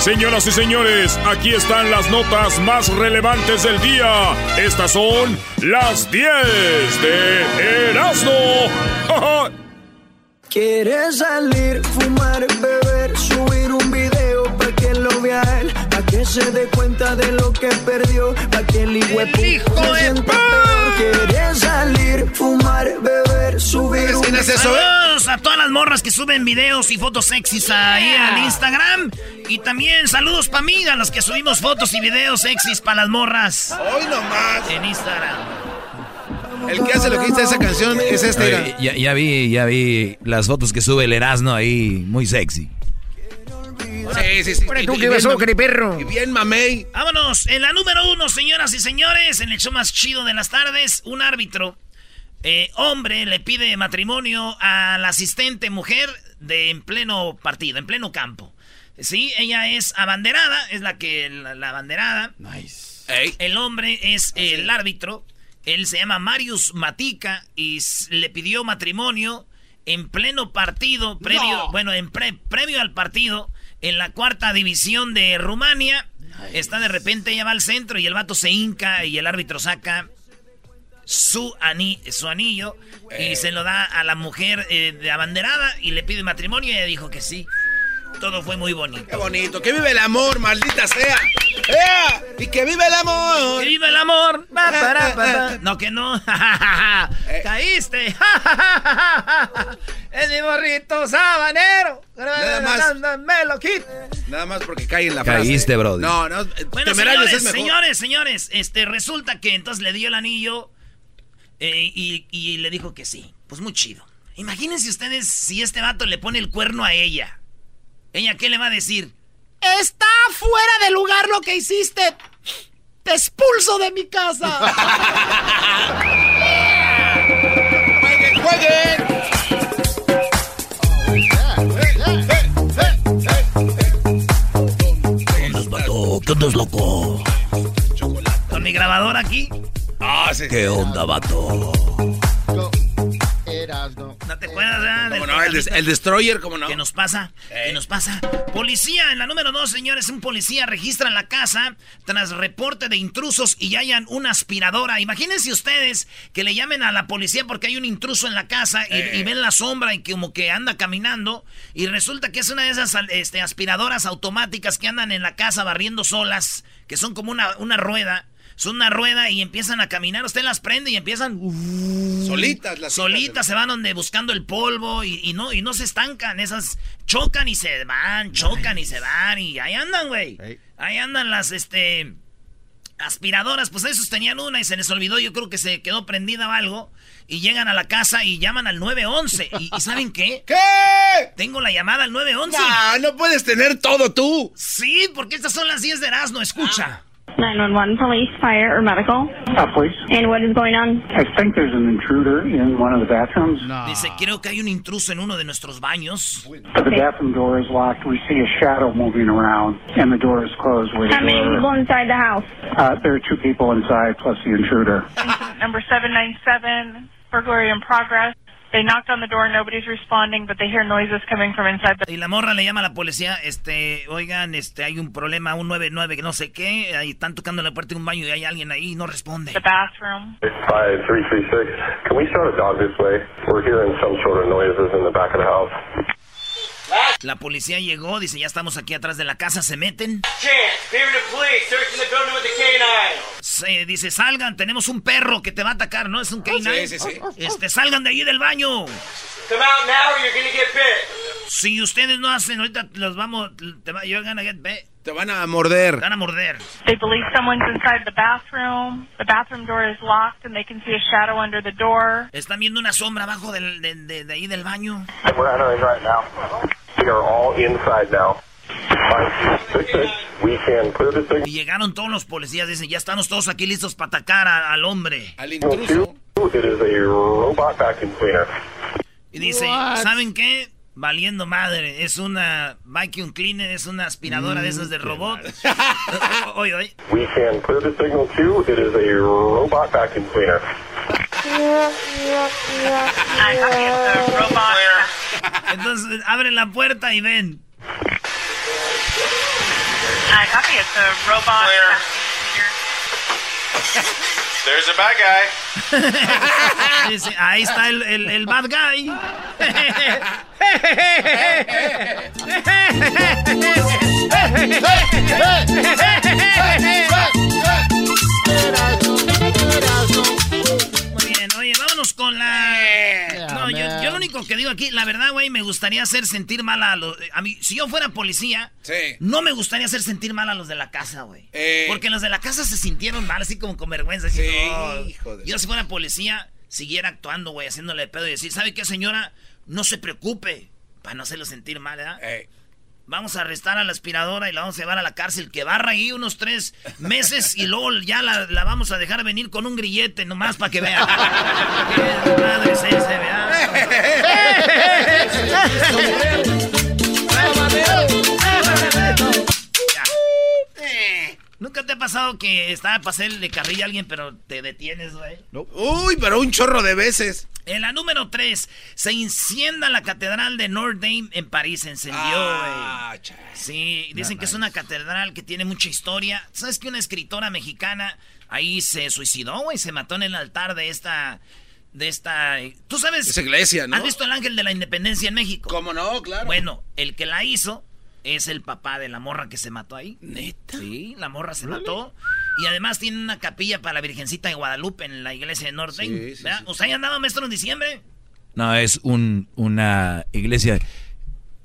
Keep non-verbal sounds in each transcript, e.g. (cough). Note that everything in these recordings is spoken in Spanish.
Señoras y señores, aquí están las notas más relevantes del día. Estas son las 10 de Erasmo. (laughs) Quieres salir, fumar, beber, subir un se dé cuenta de lo que perdió, para que el hijo se. Quieres salir, fumar, beber, subir un video. Saludos a todas las morras que suben videos y fotos sexys ahí en Instagram. Y también saludos para mí, a los que subimos fotos y videos sexys para las morras. Hoy nomás. En Instagram. El que hace lo que dice esa canción es este. ya, ya, vi, ya vi las fotos que sube el Erasmo ahí, muy sexy. Sí, sí, sí. ¿Y tú qué pasó, perro? Y bien, mamey. Vámonos. En la número uno, señoras y señores, en el show más chido de las tardes, un árbitro, eh, hombre, le pide matrimonio a la asistente mujer de en pleno partido, en pleno campo. Sí, ella es abanderada, es la que, la, abanderada. Nice. El hombre es el árbitro. Él se llama Marius Matica y le pidió matrimonio en pleno partido, previo, bueno, en previo al partido, en la cuarta división de Rumania. Está de repente, ella va al centro y el vato se hinca y el árbitro saca su, su anillo y eh. se lo da a la mujer eh, de abanderada y le pide matrimonio y ella dijo que sí. Todo fue muy bonito. Qué bonito. Que vive el amor, maldita sea. ¡Ea! Y que vive el amor. Que vive el amor. (laughs) no, que no. (laughs) Eh. Caíste. (laughs) es mi morrito sabanero. Nada más. Me lo Nada más porque cae en la frase. Caíste, bro. No, no. Bueno, señores, señores, señores. Este, resulta que entonces le dio el anillo eh, y, y le dijo que sí. Pues muy chido. Imagínense ustedes si este vato le pone el cuerno a ella. ¿Ella qué le va a decir? Está fuera de lugar lo que hiciste. Te expulso de mi casa. (laughs) ¡Jueguen, jueguen! ¿Qué onda, loco? ¿Con mi grabador aquí? Ah, sí. ¿Qué onda, vato? ¿No te acuerdas, ¿Cómo no? El, Destroyer, ¿cómo no? ¿Qué nos pasa? ¿Qué nos pasa? Policía, en la número dos, señores, un policía registra la casa tras reporte de intrusos y hayan una aspiradora. Imagínense ustedes que le llamen a la policía porque hay un intruso en la casa y, ven la sombra y como que anda caminando y resulta que es una de esas este, aspiradoras automáticas que andan en la casa barriendo solas, que son como una, una rueda son una rueda y empiezan a caminar. Usted las prende y empiezan. Uh, solitas, las Solitas se van donde buscando el polvo y, no, y no se estancan. Esas chocan y se van, chocan y se van. Y ahí andan, güey. Ahí andan las este aspiradoras. Pues esos tenían una y se les olvidó. Yo creo que se quedó prendida o algo. Y llegan a la casa y llaman al 911. ¿Y, ¿y saben qué? (laughs) ¿Qué? Tengo la llamada al 911. Ah, no puedes tener todo tú. Sí, porque estas son las 10 de Erasmo. Escucha. 911, police, fire, or medical? Uh, police. And what is going on? I think there's an intruder in one of the bathrooms. No. Dice, creo que hay un intruso en uno de nuestros baños. The bathroom door is locked. We see a shadow moving around, and the door is closed. How many people inside the house? Uh, there are two people inside, plus the intruder. Number 797, burglary in progress. They knocked on the door, nobody's responding, but they hear noises coming from inside Y la morra le llama a la policía, este, oigan, este, hay un problema, un 99 que no sé qué, ahí están tocando la puerta de un baño y hay alguien ahí y no responde. The bathroom. 5336. Can we start a dog this way? We're hearing some sort of noises in the back of the house. La policía llegó, dice, ya estamos aquí atrás de la casa, se meten. Se dice, salgan, tenemos un perro que te va a atacar, ¿no? Es un canine. Sí, sí, sí. Este, salgan de ahí del baño. Si ustedes no hacen, ahorita los vamos, te va, you're gonna get bit. Te van a morder. Te van a morder. They believe someone's inside the bathroom. The bathroom door is locked and they can see a shadow under the door. Están viendo una sombra abajo del, de, de, de ahí del baño. We're right now. We are all inside now. We can clear this thing. Y llegaron todos los policías, dicen, ya estamos todos aquí listos para atacar a, al hombre. Al intruso. It is a robot vacuum cleaner. Y dice, ¿saben qué? Valiendo madre, es una vacuum cleaner, es una aspiradora de esas de robot. (laughs) oye, oye. We can clear the signal too. It is a robot vacuum cleaner. (laughs) Entonces abren la puerta y ven. I copy. It's a robot. (laughs) There's a bad guy. (laughs) Dice, ahí está el, el, el bad guy. (laughs) Muy bien, oye, vámonos con la... Único que digo aquí, la verdad, güey, me gustaría hacer sentir mal a los... A mí, si yo fuera policía, Sí. no me gustaría hacer sentir mal a los de la casa, güey. Eh. Porque los de la casa se sintieron mal, así como con vergüenza. Sí, "Oh". hijo de- Yo si fuera policía, siguiera actuando, güey, haciéndole pedo y decir, ¿sabe qué, señora? No se preocupe, para no hacerlo sentir mal, ¿verdad? Ey. Vamos a arrestar a la aspiradora y la vamos a llevar a la cárcel, que barra ahí unos tres meses y luego ya la, la vamos a dejar venir con un grillete nomás para que vea. (laughs) Qué madre es ese, (laughs) ¿Nunca te ha pasado que estaba para hacerle carrilla a alguien, pero te detienes, güey? Uy, pero un chorro de veces. En la número 3, se incendia la catedral de Notre Dame en París. Se encendió, güey. Ah, Sí, dicen que es una catedral que tiene mucha historia. ¿Sabes que una escritora mexicana ahí se suicidó, güey? Se mató en el altar de esta... De esta... ¿Tú sabes? Esa iglesia, ¿no? ¿Has visto el ángel de la independencia en México? ¿Cómo no? Claro. Bueno, el que la hizo es el papá de la morra que se mató ahí. ¿Neta? Sí, la morra se mató. Y además tiene una capilla para la Virgencita de Guadalupe en la iglesia de Norte. Sí, sí, sí. ¿Usted ya andaba maestro en diciembre? No, es un, una iglesia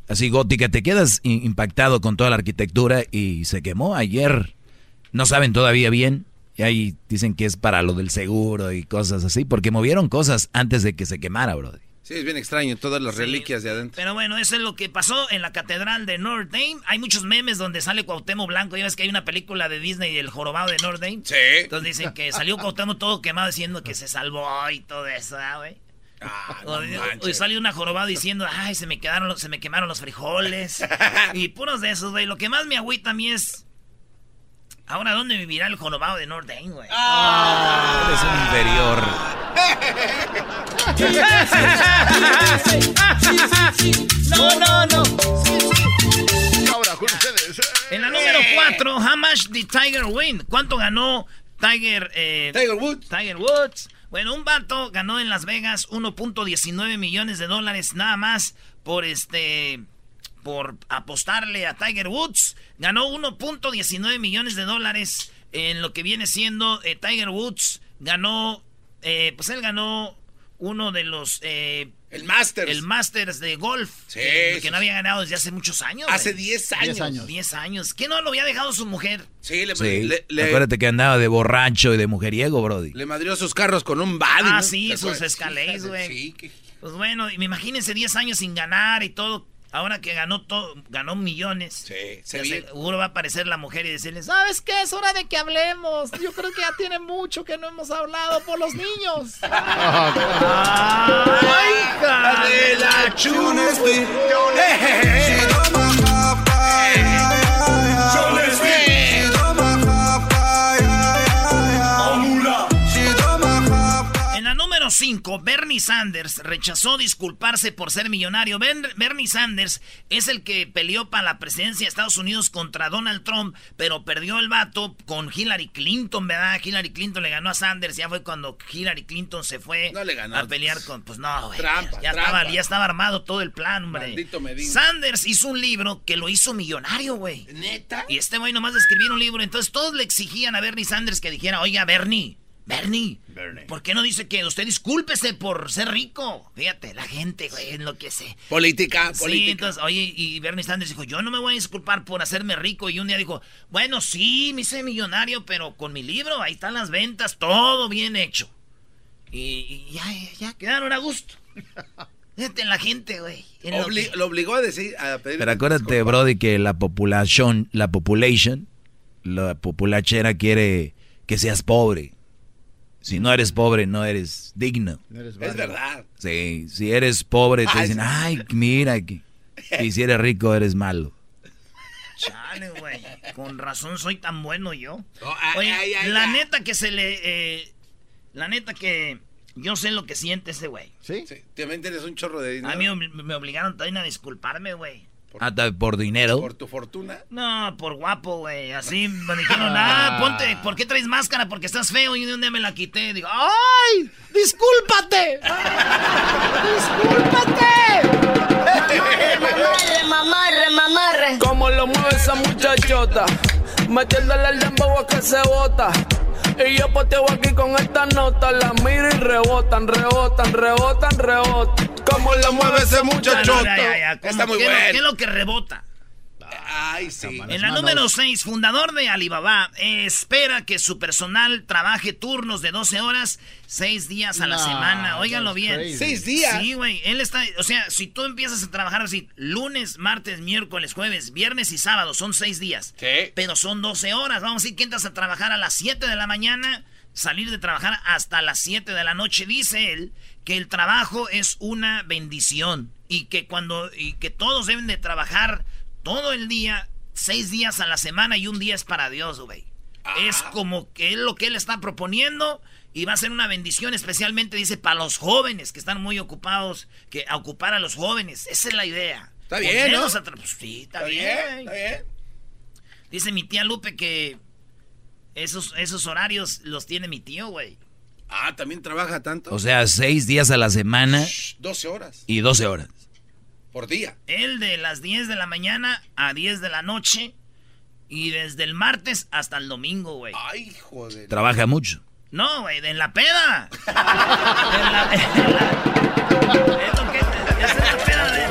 así gótica. Te quedas impactado con toda la arquitectura y se quemó ayer. No saben todavía bien. Y ahí dicen que es para lo del seguro y cosas así, porque movieron cosas antes de que se quemara, bro. Sí, es bien extraño, todas las Sí. reliquias de adentro. Pero bueno, eso es lo que pasó en la catedral de Notre Dame. Hay muchos memes donde sale Cuauhtémoc Blanco. Ya ves que hay una película de Disney, El Jorobado de Notre Dame. Sí. Entonces dicen que salió Cuauhtémoc todo quemado diciendo que se salvó y todo eso, ¿ah, güey? Ah, no o salió una jorobada diciendo, ay, se me quedaron, se me quemaron los frijoles. (laughs) y puros de esos, güey. Lo que más me agüita a mí es. Ahora, ¿dónde vivirá el jorobado de Notre Dame, güey? Eres un inferior. No, no, no. Ahora con ustedes. En la número 4, how much did Tiger win? ¿Cuánto ganó Tiger, eh, Tiger Woods. Tiger Woods? Bueno, un vato ganó en Las Vegas 1.19 millones de dólares nada más por este por apostarle a Tiger Woods. Ganó 1.19 millones de dólares en lo que viene siendo eh, Tiger Woods. Ganó, eh, pues él ganó uno de los... eh, El Masters. el Masters de golf, Sí, que, que sí, no había ganado desde hace muchos años. Hace güey. 10 años. 10 años. 10 años. ¿Qué no lo había dejado su mujer? Sí, le, Sí. le, le- Acuérdate que andaba de borracho y de mujeriego, Brody. le madrió sus carros con un body. Ah, ¿no? sí, ¿Te sus Sí, güey. Sí, que... Pues bueno, y me imagínense 10 años sin ganar y todo. Ahora que ganó todo, ganó millones. Sí, se. Seguro va a aparecer la mujer y decirle, ¿sabes qué? Es hora de que hablemos. Yo creo que ya tiene mucho que no hemos hablado por los niños. (laughs) ¡Ay, hija de la En la número 5, Bernie Sanders rechazó disculparse por ser millonario. Ben- Bernie Sanders es el que peleó para la presidencia de Estados Unidos contra Donald Trump, pero perdió el vato con Hillary Clinton, ¿verdad? Hillary Clinton le ganó a Sanders, ya fue cuando Hillary Clinton se fue No le ganó. a pelear con... Pues no, güey. Trampa, ya, trampa. Estaba, ya estaba armado todo el plan, hombre. Sanders hizo un libro que lo hizo millonario, güey. ¿Neta? Y este güey nomás de escribir un libro, entonces todos le exigían a Bernie Sanders que dijera, oiga, Bernie, Bernie, ¿por qué no dice que usted discúlpese por ser rico? Fíjate, la gente, güey, es lo que sé. Política, Sí, política. entonces, oye, y Bernie Sanders dijo, yo no me voy a disculpar por hacerme rico. Y un día dijo, bueno, sí, me hice millonario, pero con mi libro, ahí están las ventas, todo bien hecho. Y, y ya, ya quedaron a gusto. (laughs) Fíjate, la gente, güey. en lo Obli- que- Lo obligó a decir, a pedir Pero acuérdate, Brody, que la población, la population, la populachera quiere que seas pobre. Si no eres pobre, no eres digno. es verdad. Sí, si eres pobre, te dicen, ay, mira, que... y si eres rico, eres malo. Chale, güey. Con razón soy tan bueno yo. Oye, la neta que se le... Eh, la neta que yo sé lo que siente ese güey. ¿Sí? Sí. También tienes un chorro de dinero. A mí me, me obligaron también a disculparme, güey. Por, ¿Por dinero? ¿Por tu fortuna? No, por guapo, güey. Así me dijeron, ah, ponte, ¿por qué traes máscara? Porque estás feo. Y un día me la quité. Digo, ¡ay! ¡Discúlpate! (laughs) ¡Discúlpate! mamarre, mamarre, mamarre. ¿Cómo lo mueve esa muchachota? Metiéndole el dembow a que se bota. Y yo poteo aquí con esta nota, la miro y rebotan, rebotan, rebotan, rebotan. ¿Cómo lo mueve ese muchachota? Está muy bueno. ¿Qué es lo que rebota? Ay, sí. En la número 6, fundador de Alibaba, espera que su personal trabaje turnos de 12 horas, 6 días a la semana. Óiganlo bien. ¿6 días? Sí, güey. Él está, o sea, si tú empiezas a trabajar así, lunes, martes, miércoles, jueves, viernes y sábado, son 6 días. Sí. Pero son 12 horas. Vamos a decir que entras a trabajar a las 7 de la mañana, salir de trabajar hasta las 7 de la noche. Dice él que el trabajo es una bendición y que cuando, y que todos deben de trabajar todo el día, seis días a la semana y un día es para Dios, güey. Es como que es lo que él está proponiendo y va a ser una bendición, especialmente dice para los jóvenes que están muy ocupados, que a ocupar a los jóvenes. Esa es la idea. Está bien, ¿no? Pues sí, está, bien. Está bien. Dice mi tía Lupe que esos, esos horarios los tiene mi tío, güey. Ah, también trabaja tanto. O sea, seis días a la semana. 12 horas. Y 12 horas. Por día. Él de las 10 de la mañana a 10 de la noche. Y desde el martes hasta el domingo, güey. Ay, joder. Trabaja mucho. No, güey, en la peda. (laughs) en la, en la, es lo que es la peda de...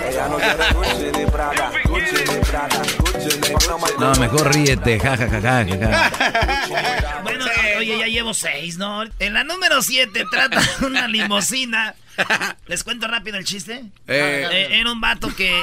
No, mejor ríete, ja, ja, ja, ja, ja. Bueno, oye, ya llevo seis, ¿no? En la número 7 trata una limosina (laughs) ¿Les cuento rápido el chiste? Eh. Eh, era un vato que...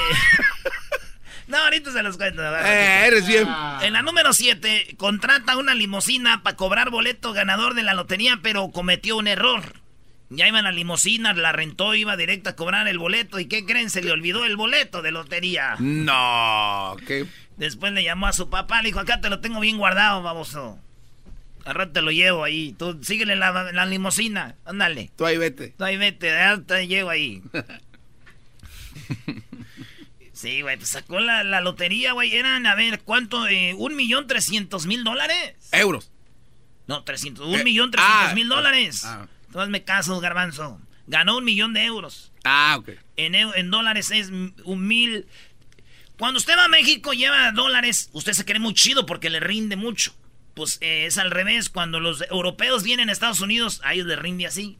(laughs) no, ahorita se los cuento. Eh, eres bien. En la número 7, contrata una limusina para cobrar boleto ganador de la lotería, pero cometió un error. Ya iba en la limusina, la rentó, iba directo a cobrar el boleto. ¿Y qué creen? Se le olvidó el boleto de lotería. No, ¿qué? Después le llamó a su papá, le dijo, acá te lo tengo bien guardado, baboso. Al rato te lo llevo ahí. Tú síguele la, la limosina. Ándale. Tú ahí vete. Tú ahí vete. Te llevo ahí. (laughs) sí, güey. Pues sacó la, la lotería, güey. Eran, a ver, ¿cuánto? Eh, ¿Un millón trescientos mil dólares? Euros. No, trescientos. Un millón trescientos ah, mil dólares. ah. Tú hazme caso, garbanzo. Ganó un millón de euros. Ah, ok. En, en dólares es un mil. Cuando usted va a México lleva dólares, usted se cree muy chido porque le rinde mucho. Pues eh, es al revés. Cuando los europeos vienen a Estados Unidos, a ellos les rinde así.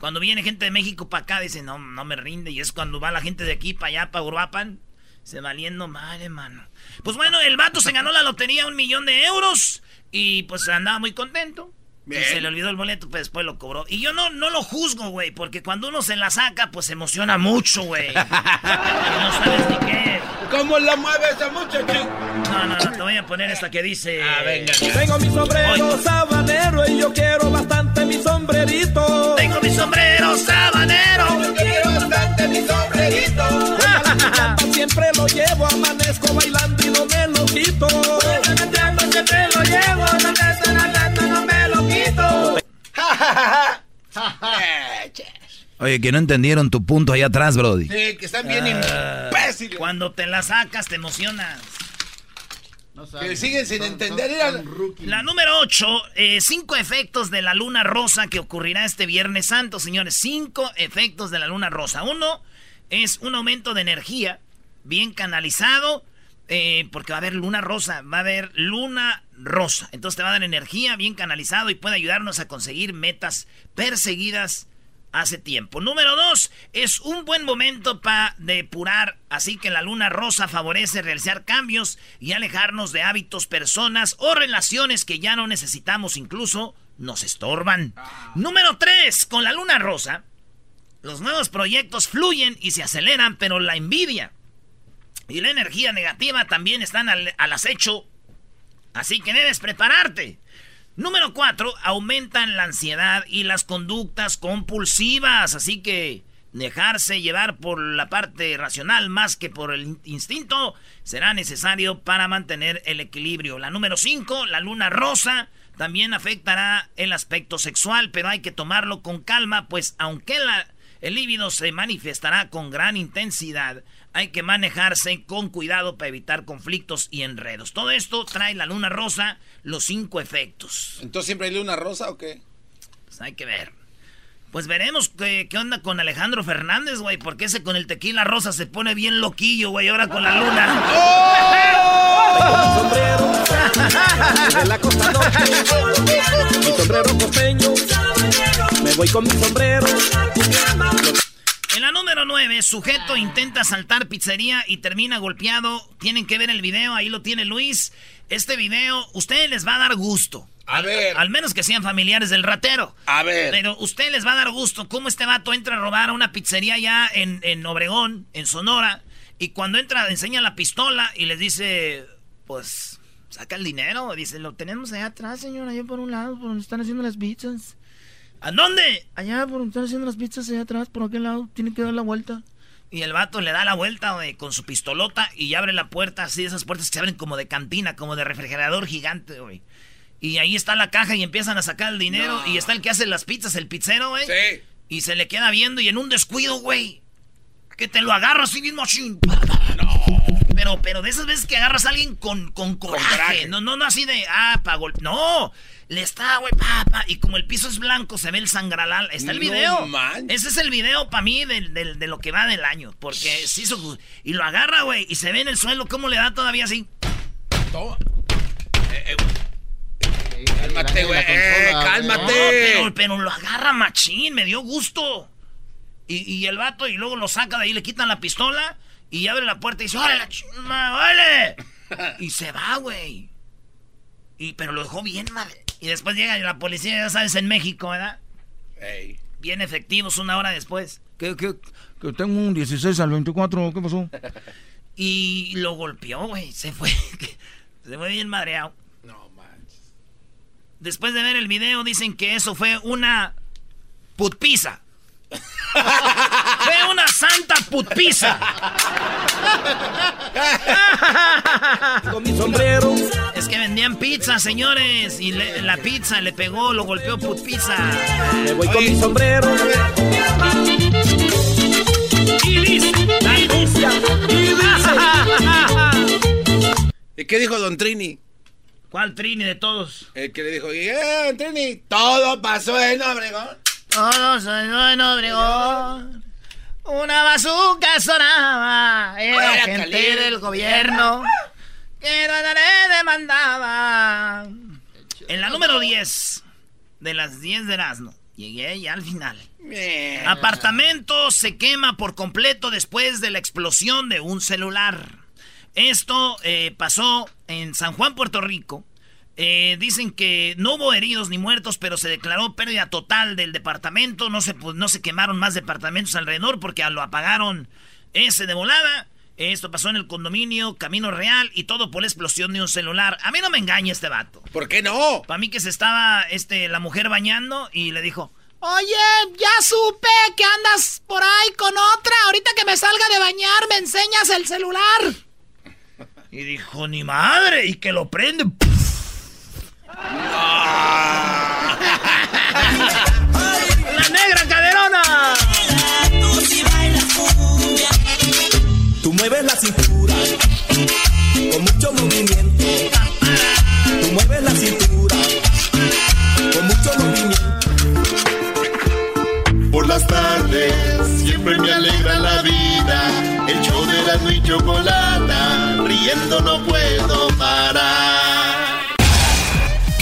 Cuando viene gente de México para acá, dicen, no, no me rinde. Y es cuando va la gente de aquí para allá, para Uruapan, se valiendo madre, mano. Pues bueno, el vato se ganó la lotería, un millón de euros. Y pues andaba muy contento. Y Bien. se le olvidó el boleto, pues después lo cobró. Y yo no, no lo juzgo, güey, porque cuando uno se la saca, pues se emociona mucho, güey. (laughs) Y no sabes ni qué. ¿Cómo la mueve ese muchacho? No, no, no, te voy a poner esta que dice. Ah, venga. Tengo mi sombrero sabanero y yo quiero bastante mi sombrerito. Tengo mi sombrero sabanero. Yo quiero bastante mi sombrerito. (laughs) siempre lo llevo, amanezco bailando y no me lo quito. (laughs) Oye, que no entendieron tu punto allá atrás, Brody. Sí, que están bien Ah, imbéciles. Cuando te la sacas, te emocionas. Que siguen sin entender. La número 8, cinco efectos de la luna rosa que ocurrirá este Viernes Santo, señores. Cinco efectos de la luna rosa. Uno es un aumento de energía bien canalizado, eh, porque va a haber luna rosa, va a haber luna rosa. Entonces te va a dar energía bien canalizado y puede ayudarnos a conseguir metas perseguidas hace tiempo. Número dos, es un buen momento para depurar, así que la luna rosa favorece realizar cambios y alejarnos de hábitos, personas o relaciones que ya no necesitamos, incluso nos estorban. Número tres, con la luna rosa, los nuevos proyectos fluyen y se aceleran, pero la envidia y la energía negativa también están al, al acecho, así que debes prepararte. Número cuatro, aumentan la ansiedad y las conductas compulsivas. Así que dejarse llevar por la parte racional más que por el instinto será necesario para mantener el equilibrio. La número 5, la luna rosa, también afectará el aspecto sexual, pero hay que tomarlo con calma, pues aunque el líbido se manifestará con gran intensidad, hay que manejarse con cuidado para evitar conflictos y enredos. Todo esto trae la luna rosa, los cinco efectos. ¿Entonces siempre hay luna rosa o qué? Pues hay que ver. Pues veremos qué, onda con Alejandro Fernández, güey. Porque ese con el tequila rosa se pone bien loquillo, güey. Ahora con la luna. ¡Oh! sombrero, la costa mi sombrero costeño, me voy con mi sombrero. En la número 9, sujeto intenta saltar pizzería y termina golpeado. Tienen que ver el video, ahí lo tiene Luis. Este video, ustedes les va a dar gusto. A ver. Al menos que sean familiares del ratero. A ver. Pero usted les va a dar gusto cómo este vato entra a robar a una pizzería ya en, en Obregón, en Sonora. Y cuando entra, enseña la pistola y les dice, pues, saca el dinero. Dice, lo tenemos allá atrás, señor, allá por un lado, por donde están haciendo las pizzas. ¿A dónde? Allá por donde están haciendo las pizzas, allá atrás, por aquel lado. Tiene que dar la vuelta. Y el vato le da la vuelta con su pistolota y abre la puerta, así, esas puertas que se abren como de cantina, como de refrigerador gigante, güey. Y ahí está la caja y empiezan a sacar el dinero. Y está el que hace las pizzas, el pizzero, güey. Sí. Y se le queda viendo y en un descuido, güey. Que te lo agarra así mismo. No. Pero, pero de esas veces que agarras a alguien con, con coraje. No, no, no así de, ah, pa' golpe. No. Le está, güey, pa, Y como el piso es blanco, se ve el sangralal. Está el video. Ese es el video para mí de, de, lo que va del año. Porque se hizo. Y lo agarra, güey. Y se ve en el suelo cómo le da todavía así. Toma. Eh, eh, Cálmate, güey. cálmate. pero, lo agarra machín, me dio gusto. Y, el vato, y luego lo saca de ahí, le quitan la pistola y abre la puerta y dice, ¡Órale, la ¡Vale! (laughs) y se va, güey. Y, pero lo dejó bien, madre. Y después llega la policía, ya sabes, en México, ¿verdad? Bien efectivos una hora después. Que, que, que tengo un 16 al 24, ¿qué pasó? (laughs) y lo golpeó, güey. Se fue. (laughs) se fue bien madreado. Después de ver el video dicen que eso fue una putpizza. Fue una santa. Con mi sombrero. Es que vendían pizza, señores. Y la pizza le pegó, lo golpeó putpizza. Me voy con mi sombrero. ¿Y qué dijo Don Trini? ¿Cuál Trini de todos? El que le dijo, eh, Trini, todo pasó en Obregón. Todo pasó en Obregón. Una bazooka sonaba. Era gente del gobierno. Que le demandaba. En la número 10 de las 10 de Erasmo. Llegué ya al final. Apartamento se quema por completo después de la explosión de un celular. Esto eh, pasó en San Juan, Puerto Rico. Eh, dicen que no hubo heridos ni muertos, pero se declaró pérdida total del departamento. No se, no se quemaron más departamentos alrededor porque lo apagaron ese de volada. Esto pasó en el condominio Camino Real y todo por la explosión de un celular. A mí no me engaña este vato. ¿Por qué no? Para mí que se estaba este, la mujer bañando y le dijo, Oye, ya supe que andas por ahí con otra. Ahorita que me salga de bañar, me enseñas el celular. Y dijo, ni madre, y que lo prende. ¡La negra caderona! Tú mueves la cintura con mucho movimiento. Tú mueves la cintura con mucho movimiento. Por las tardes siempre me alegra la vida. El show de la y chocolata, riendo no puedo parar.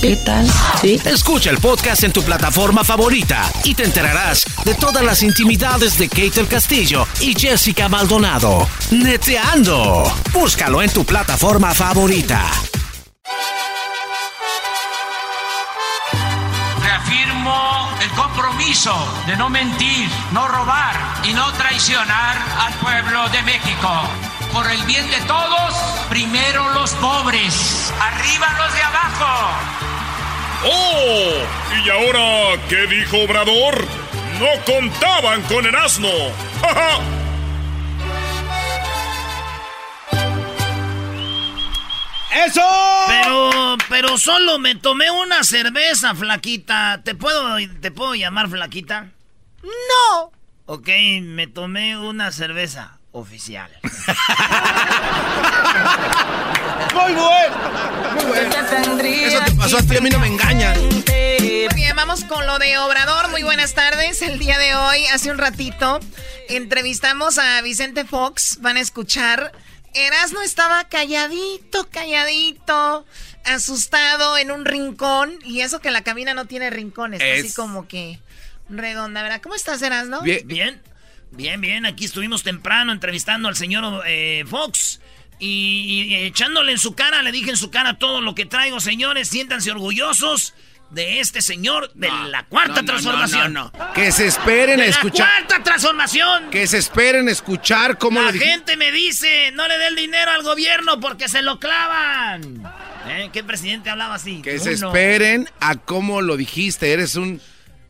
¿Qué tal? Sí. Escucha el podcast en tu plataforma favorita y te enterarás de todas las intimidades de Kate el Castillo y Jessica Maldonado. Neteando. Búscalo en tu plataforma favorita. Reafirmo el compromiso de no mentir, no robar y no traicionar al pueblo de México. Por el bien de todos, primero los pobres, arriba los de abajo. ¡Oh! ¿Y ahora qué dijo Obrador? No contaban con el asno. (laughs) ¡Ja, ja! ¡Eso! Pero, pero solo me tomé una cerveza, flaquita. ¿Te puedo, te puedo llamar flaquita? No. Ok, me tomé una cerveza oficial. (laughs) Muy bueno. Muy bueno. Eso te pasó a ti, a mí no me engañas. Muy bien, vamos con lo de Obrador. Muy buenas tardes. El día de hoy, hace un ratito, entrevistamos a Vicente Fox. Van a escuchar. Erasmo estaba calladito, calladito, asustado en un rincón. Y eso que la cabina no tiene rincones, Es- así como que redonda, ¿verdad? ¿Cómo estás, Erasmo? Bien, bien, bien, bien. Aquí estuvimos temprano entrevistando al señor eh, Fox. Y, y echándole en su cara, le dije en su cara todo lo que traigo, señores. Siéntanse orgullosos de este señor de la cuarta no, transformación. no. Que se esperen De a la escuchar. cuarta transformación. Que se esperen a escuchar cómo La lo dijiste. gente me dice, no le dé el dinero al gobierno porque se lo clavan. ¿Eh? ¿Qué presidente hablaba así? Que se esperen a cómo lo dijiste. Eres un.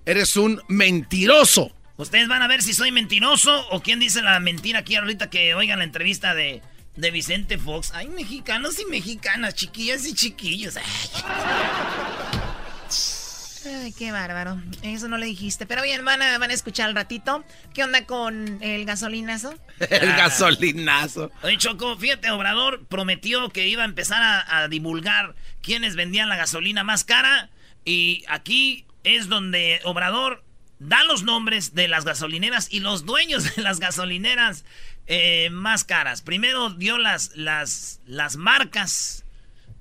Eres un mentiroso. Ustedes van a ver si soy mentiroso o quién dice la mentira aquí ahorita que oigan la entrevista de, de Vicente Fox. Ay, mexicanos y mexicanas, chiquillas y chiquillos. Ay. Ay, qué bárbaro. Eso no le dijiste. Pero bien, van a, van a escuchar al ratito. ¿Qué onda con el gasolinazo? (laughs) El gasolinazo. Oye, Choco, fíjate, Obrador prometió que iba a empezar a, a divulgar quiénes vendían la gasolina más cara. Y aquí es donde Obrador da los nombres de las gasolineras y los dueños de las gasolineras eh, más caras. Primero dio las, las, las marcas.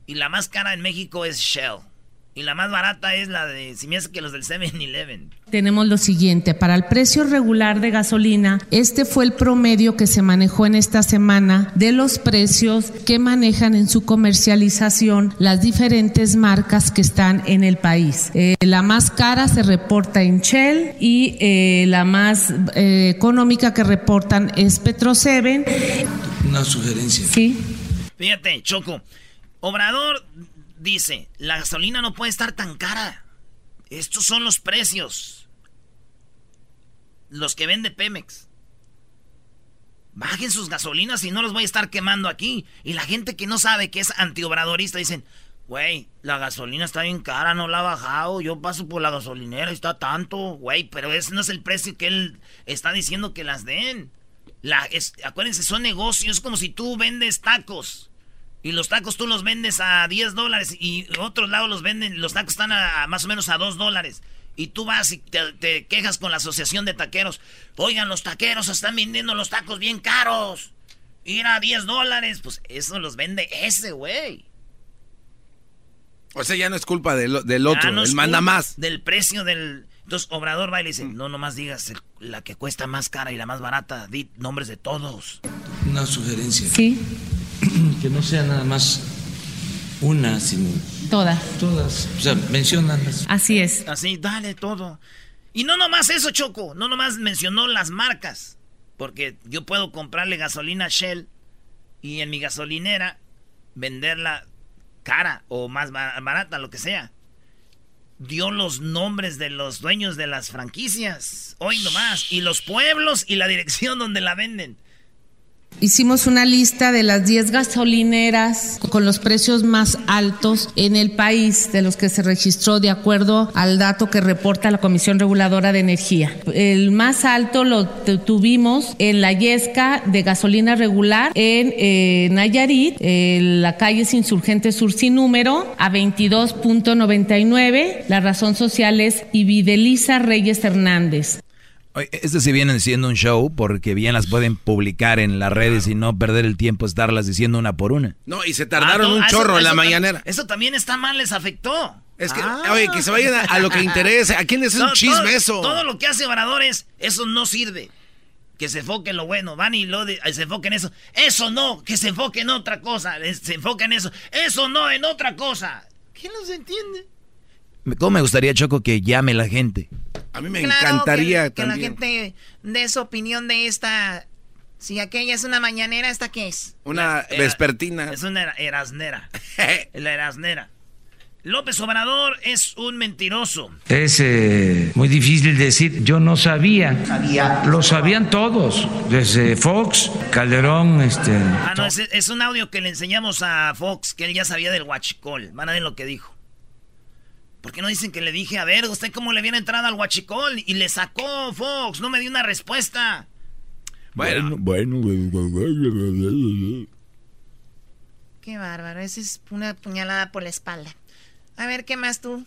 Y la más cara en México es Shell. Y la más barata es la de, si me hace que los del 7-Eleven. Tenemos lo siguiente, para el precio regular de gasolina, este fue el promedio que se manejó en esta semana de los precios que manejan en su comercialización las diferentes marcas que están en el país. Eh, la más cara se reporta en Shell y eh, la más eh, económica que reportan es Petro 7. Una sugerencia. Sí. Fíjate, Choco. Obrador dice, la gasolina no puede estar tan cara. Estos son los precios. Los que vende Pemex. Bajen sus gasolinas y no los voy a estar quemando aquí. Y la gente que no sabe que es antiobradorista dicen, güey, la gasolina está bien cara, no la ha bajado. Yo paso por la gasolinera está tanto, güey, pero ese no es el precio que él está diciendo que las den. La, es- acuérdense, son negocios, como si tú vendes tacos. Y los tacos tú los vendes a 10 dólares y otros lados los venden, los tacos están a, a más o menos a 2 dólares. Y tú vas y te, te quejas con la asociación de taqueros. Oigan, los taqueros están vendiendo los tacos bien caros. Ir a 10 dólares, pues eso los vende ese güey. O sea, ya no es culpa del, del otro. No es él manda más. Del precio del... Entonces Obrador va y le dice, no nomás digas el- la que cuesta más cara y la más barata, di nombres de todos. Una sugerencia. Sí. Que no sea nada más una, sino Todas. todas. O sea, menciónalas. Así es. Así, dale todo. Y no nomás eso, Choco. No nomás mencionó las marcas. Porque yo puedo comprarle gasolina a Shell y en mi gasolinera venderla cara o más ba- barata, lo que sea. Dio los nombres de los dueños de las franquicias. Hoy nomás. Y los pueblos y la dirección (laughs) donde la venden. Hicimos una lista de las 10 gasolineras con los precios más altos en el país de los que se registró de acuerdo al dato que reporta la Comisión Reguladora de Energía. El más alto lo tuvimos en la Yesca de gasolina regular en eh, Nayarit, en la calle Insurgente Sur sin número, a 22.99. La razón social es Ivideliza Reyes Hernández. Este sí viene siendo un show porque bien las pueden publicar en las redes y no perder el tiempo estarlas diciendo una por una. No, y se tardaron ah, un chorro en la mañanera. Eso también está mal, les afectó. Es que, ah. oye, que se vayan a, lo que interese. ¿A quién es un chisme eso? Todo lo que hace Obradores, eso no sirve. Que se enfoque en lo bueno. Van y lo se enfoque en eso. Eso no, que se enfoque en otra cosa. Se enfoque en eso. Eso no, en otra cosa. ¿Quién los entiende? ¿Cómo me gustaría, Choco, que llame la gente? A mí me encantaría que, la gente dé su opinión de esta. Si aquella es una mañanera, ¿esta qué es? Una vespertina. Es una erasnera. (laughs) la erasnera. López Obrador es un mentiroso. Es eh, muy difícil decir, yo no sabía. Sabía. Lo sabían todos, desde Fox, Calderón, este... Ah, no, es, es, un audio que le enseñamos a Fox, que él ya sabía del huachicol. Van a ver lo que dijo. ¿Por qué no dicen que le dije, a ver, usted cómo le viene entrada al huachicol? Y le sacó Fox, no me dio una respuesta. Bueno, bueno. Qué bárbaro, esa es una puñalada por la espalda. A ver, ¿qué más tú?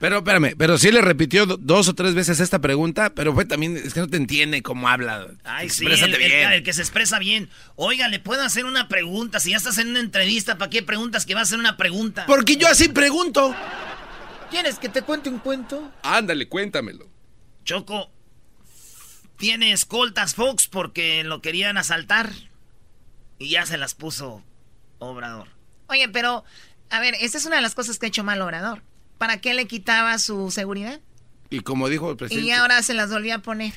Pero espérame, pero sí le repitió dos o tres veces esta pregunta, pero fue también, es que no te entiende cómo habla. Ay, sí, el, el, que se expresa bien. Oiga, ¿le puedo hacer una pregunta? Si ya estás en una entrevista, ¿para qué preguntas que va a hacer una pregunta? Porque yo así pregunto. ¿Quieres que te cuente un cuento? Ándale, cuéntamelo. Choco, tiene escoltas Fox porque lo querían asaltar. Y ya se las puso Obrador. Oye, pero, a ver, esta es una de las cosas que ha hecho mal Obrador. ¿Para qué le quitaba su seguridad? Y como dijo el presidente. Y ahora se las volvió a poner.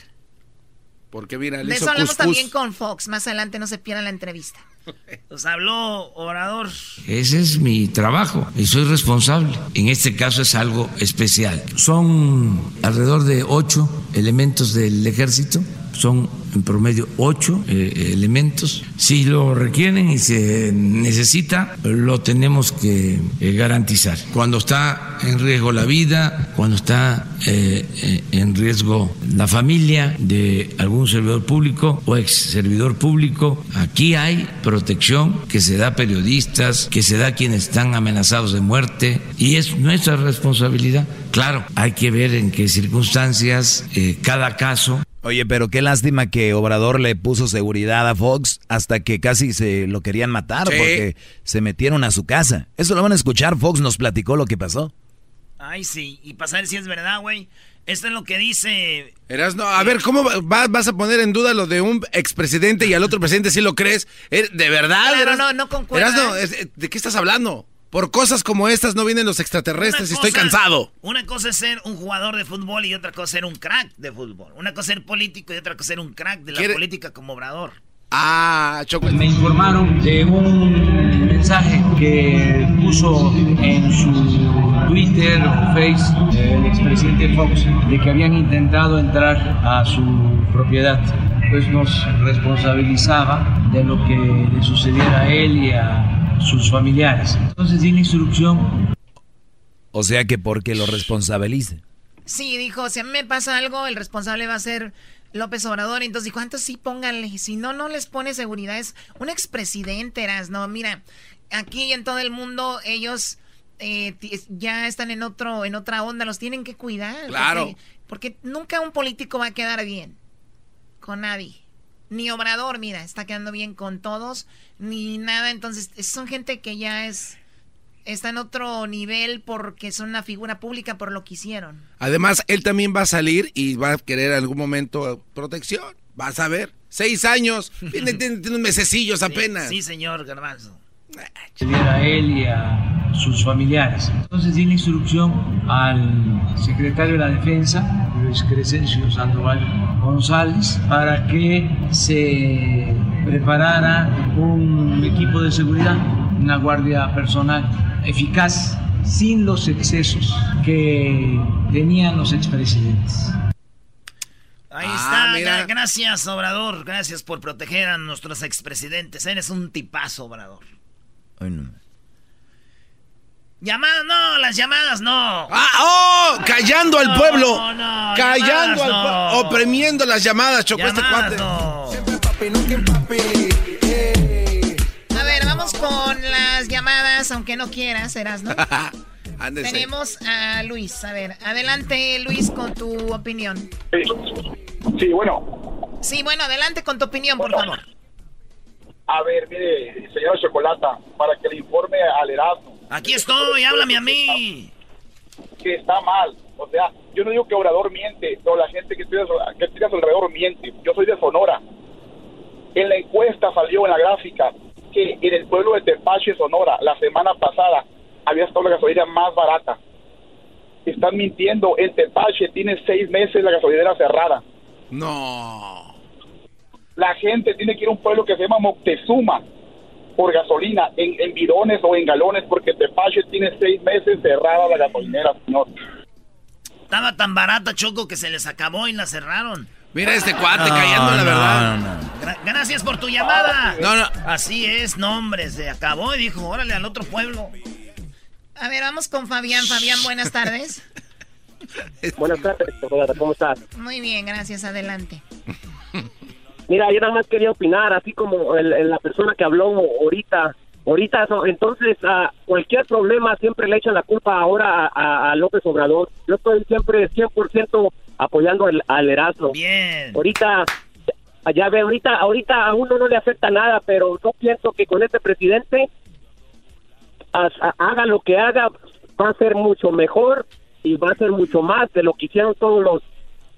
Porque mira, De eso hablamos también con Fox. Más adelante no se pierda la entrevista. (laughs) Nos habló Orador. Ese es mi trabajo y soy responsable. En este caso es algo especial. Son alrededor de ocho elementos del ejército son en promedio ocho eh, elementos. Si lo requieren y se necesita, lo tenemos que eh, garantizar. Cuando está en riesgo la vida, cuando está eh, en riesgo la familia de algún servidor público o ex servidor público, aquí hay protección que se da a periodistas, que se da a quienes están amenazados de muerte y es nuestra responsabilidad. Claro, hay que ver en qué circunstancias, cada caso. Oye, pero qué lástima que Obrador le puso seguridad a Fox hasta que casi se lo querían matar porque se metieron a su casa. Eso lo van a escuchar, Fox nos platicó lo que pasó. Ay, sí, y pasar si es verdad, güey. Esto es lo que dice... Eras, no, a ver, ¿cómo vas a poner en duda lo de un expresidente y al otro presidente si lo crees? ¿Eh, ¿De verdad? Claro, no, no concuerdo. ¿de qué estás hablando? Por cosas como estas no vienen los extraterrestres y estoy cansado. Una cosa es ser un jugador de fútbol y otra cosa es ser un crack de fútbol. Una cosa es ser político y otra cosa es ser un crack de la política como obrador. Ah, Choco. Me informaron de un mensaje que puso en su Twitter o Face el expresidente Fox de que habían intentado entrar a su propiedad. Pues nos responsabilizaba de lo que le sucediera a él y a sus familiares. Entonces tiene instrucción. O sea que porque lo responsabilice. Sí, dijo, si a mí me pasa algo, el responsable va a ser López Obrador. Entonces dijo, entonces sí pónganle, si no, no les pone seguridad. Es un expresidente, eras, no, mira, aquí en todo el mundo ellos eh, ya están en otro, en otra onda, los tienen que cuidar. Claro. porque nunca un político va a quedar bien con nadie. Ni Obrador, mira, está quedando bien con todos, ni nada. Entonces, son gente que ya es está en otro nivel porque son una figura pública por lo que hicieron. Además, él también va a salir y va a querer en algún momento protección. Vas a ver. Seis años. Tiene, (laughs) tiene, unos mesecillos apenas. Sí, señor Garbanzo. A él y a sus familiares. Entonces di la instrucción al secretario de la Defensa, Luis Crescencio Sandoval González, para que se preparara un equipo de seguridad, una guardia personal eficaz, sin los excesos que tenían los expresidentes. Ahí está. mira. Gracias, Obrador. Gracias por proteger a nuestros expresidentes. Eres un tipazo, Obrador. No. Llamadas, no, las llamadas no. ¡Ah! ¡Oh! Callando al No, pueblo. no, Callando al no. pueblo. Oprimiendo las llamadas, chocó este cuate. no. A ver, vamos con las llamadas, aunque no quieras, Erasno. (laughs) Ándese. Tenemos a Luis. A ver, adelante, Luis, con tu opinión. Sí, bueno. Sí, bueno, adelante con tu opinión, por favor. A ver, mire, señora Chocolata, para que le informe al Erasmo. Aquí estoy, háblame a mí. Que está mal. O sea, yo no digo que Obrador miente, pero la gente que estudia, que estudia a su alrededor miente. Yo soy de Sonora. En la encuesta salió en la gráfica que en el pueblo de Tepache, Sonora, la semana pasada había estado la gasolinera más barata. Están mintiendo. En Tepache tiene seis meses la gasolinera cerrada. No. La gente tiene que ir a un pueblo que se llama Moctezuma por gasolina, en, en bidones o en galones, porque Tepache tiene seis meses cerrada la gasolinera, señor. Estaba tan barata, Choco, que se les acabó y la cerraron. Mira este cuate No, callando la no, verdad. no, no. Gra- gracias por tu llamada. No, no. Así es, no, hombre, se acabó y dijo, órale, al otro pueblo. A ver, vamos con Fabián. Fabián, buenas tardes. (laughs) Buenas tardes, ¿cómo estás? Muy bien, gracias, adelante. (laughs) Mira, yo nada más quería opinar, así como el- el- la persona que habló ahorita. Ahorita, entonces, a cualquier problema siempre le echan la culpa ahora a, López Obrador. Yo estoy siempre 100% apoyando al, al Erasmo. Bien. Ahorita, ya ve, ahorita, ahorita a uno no le afecta nada, pero yo pienso que con este presidente, ha- ha- haga lo que haga, va a ser mucho mejor y va a ser mucho más de lo que hicieron todos los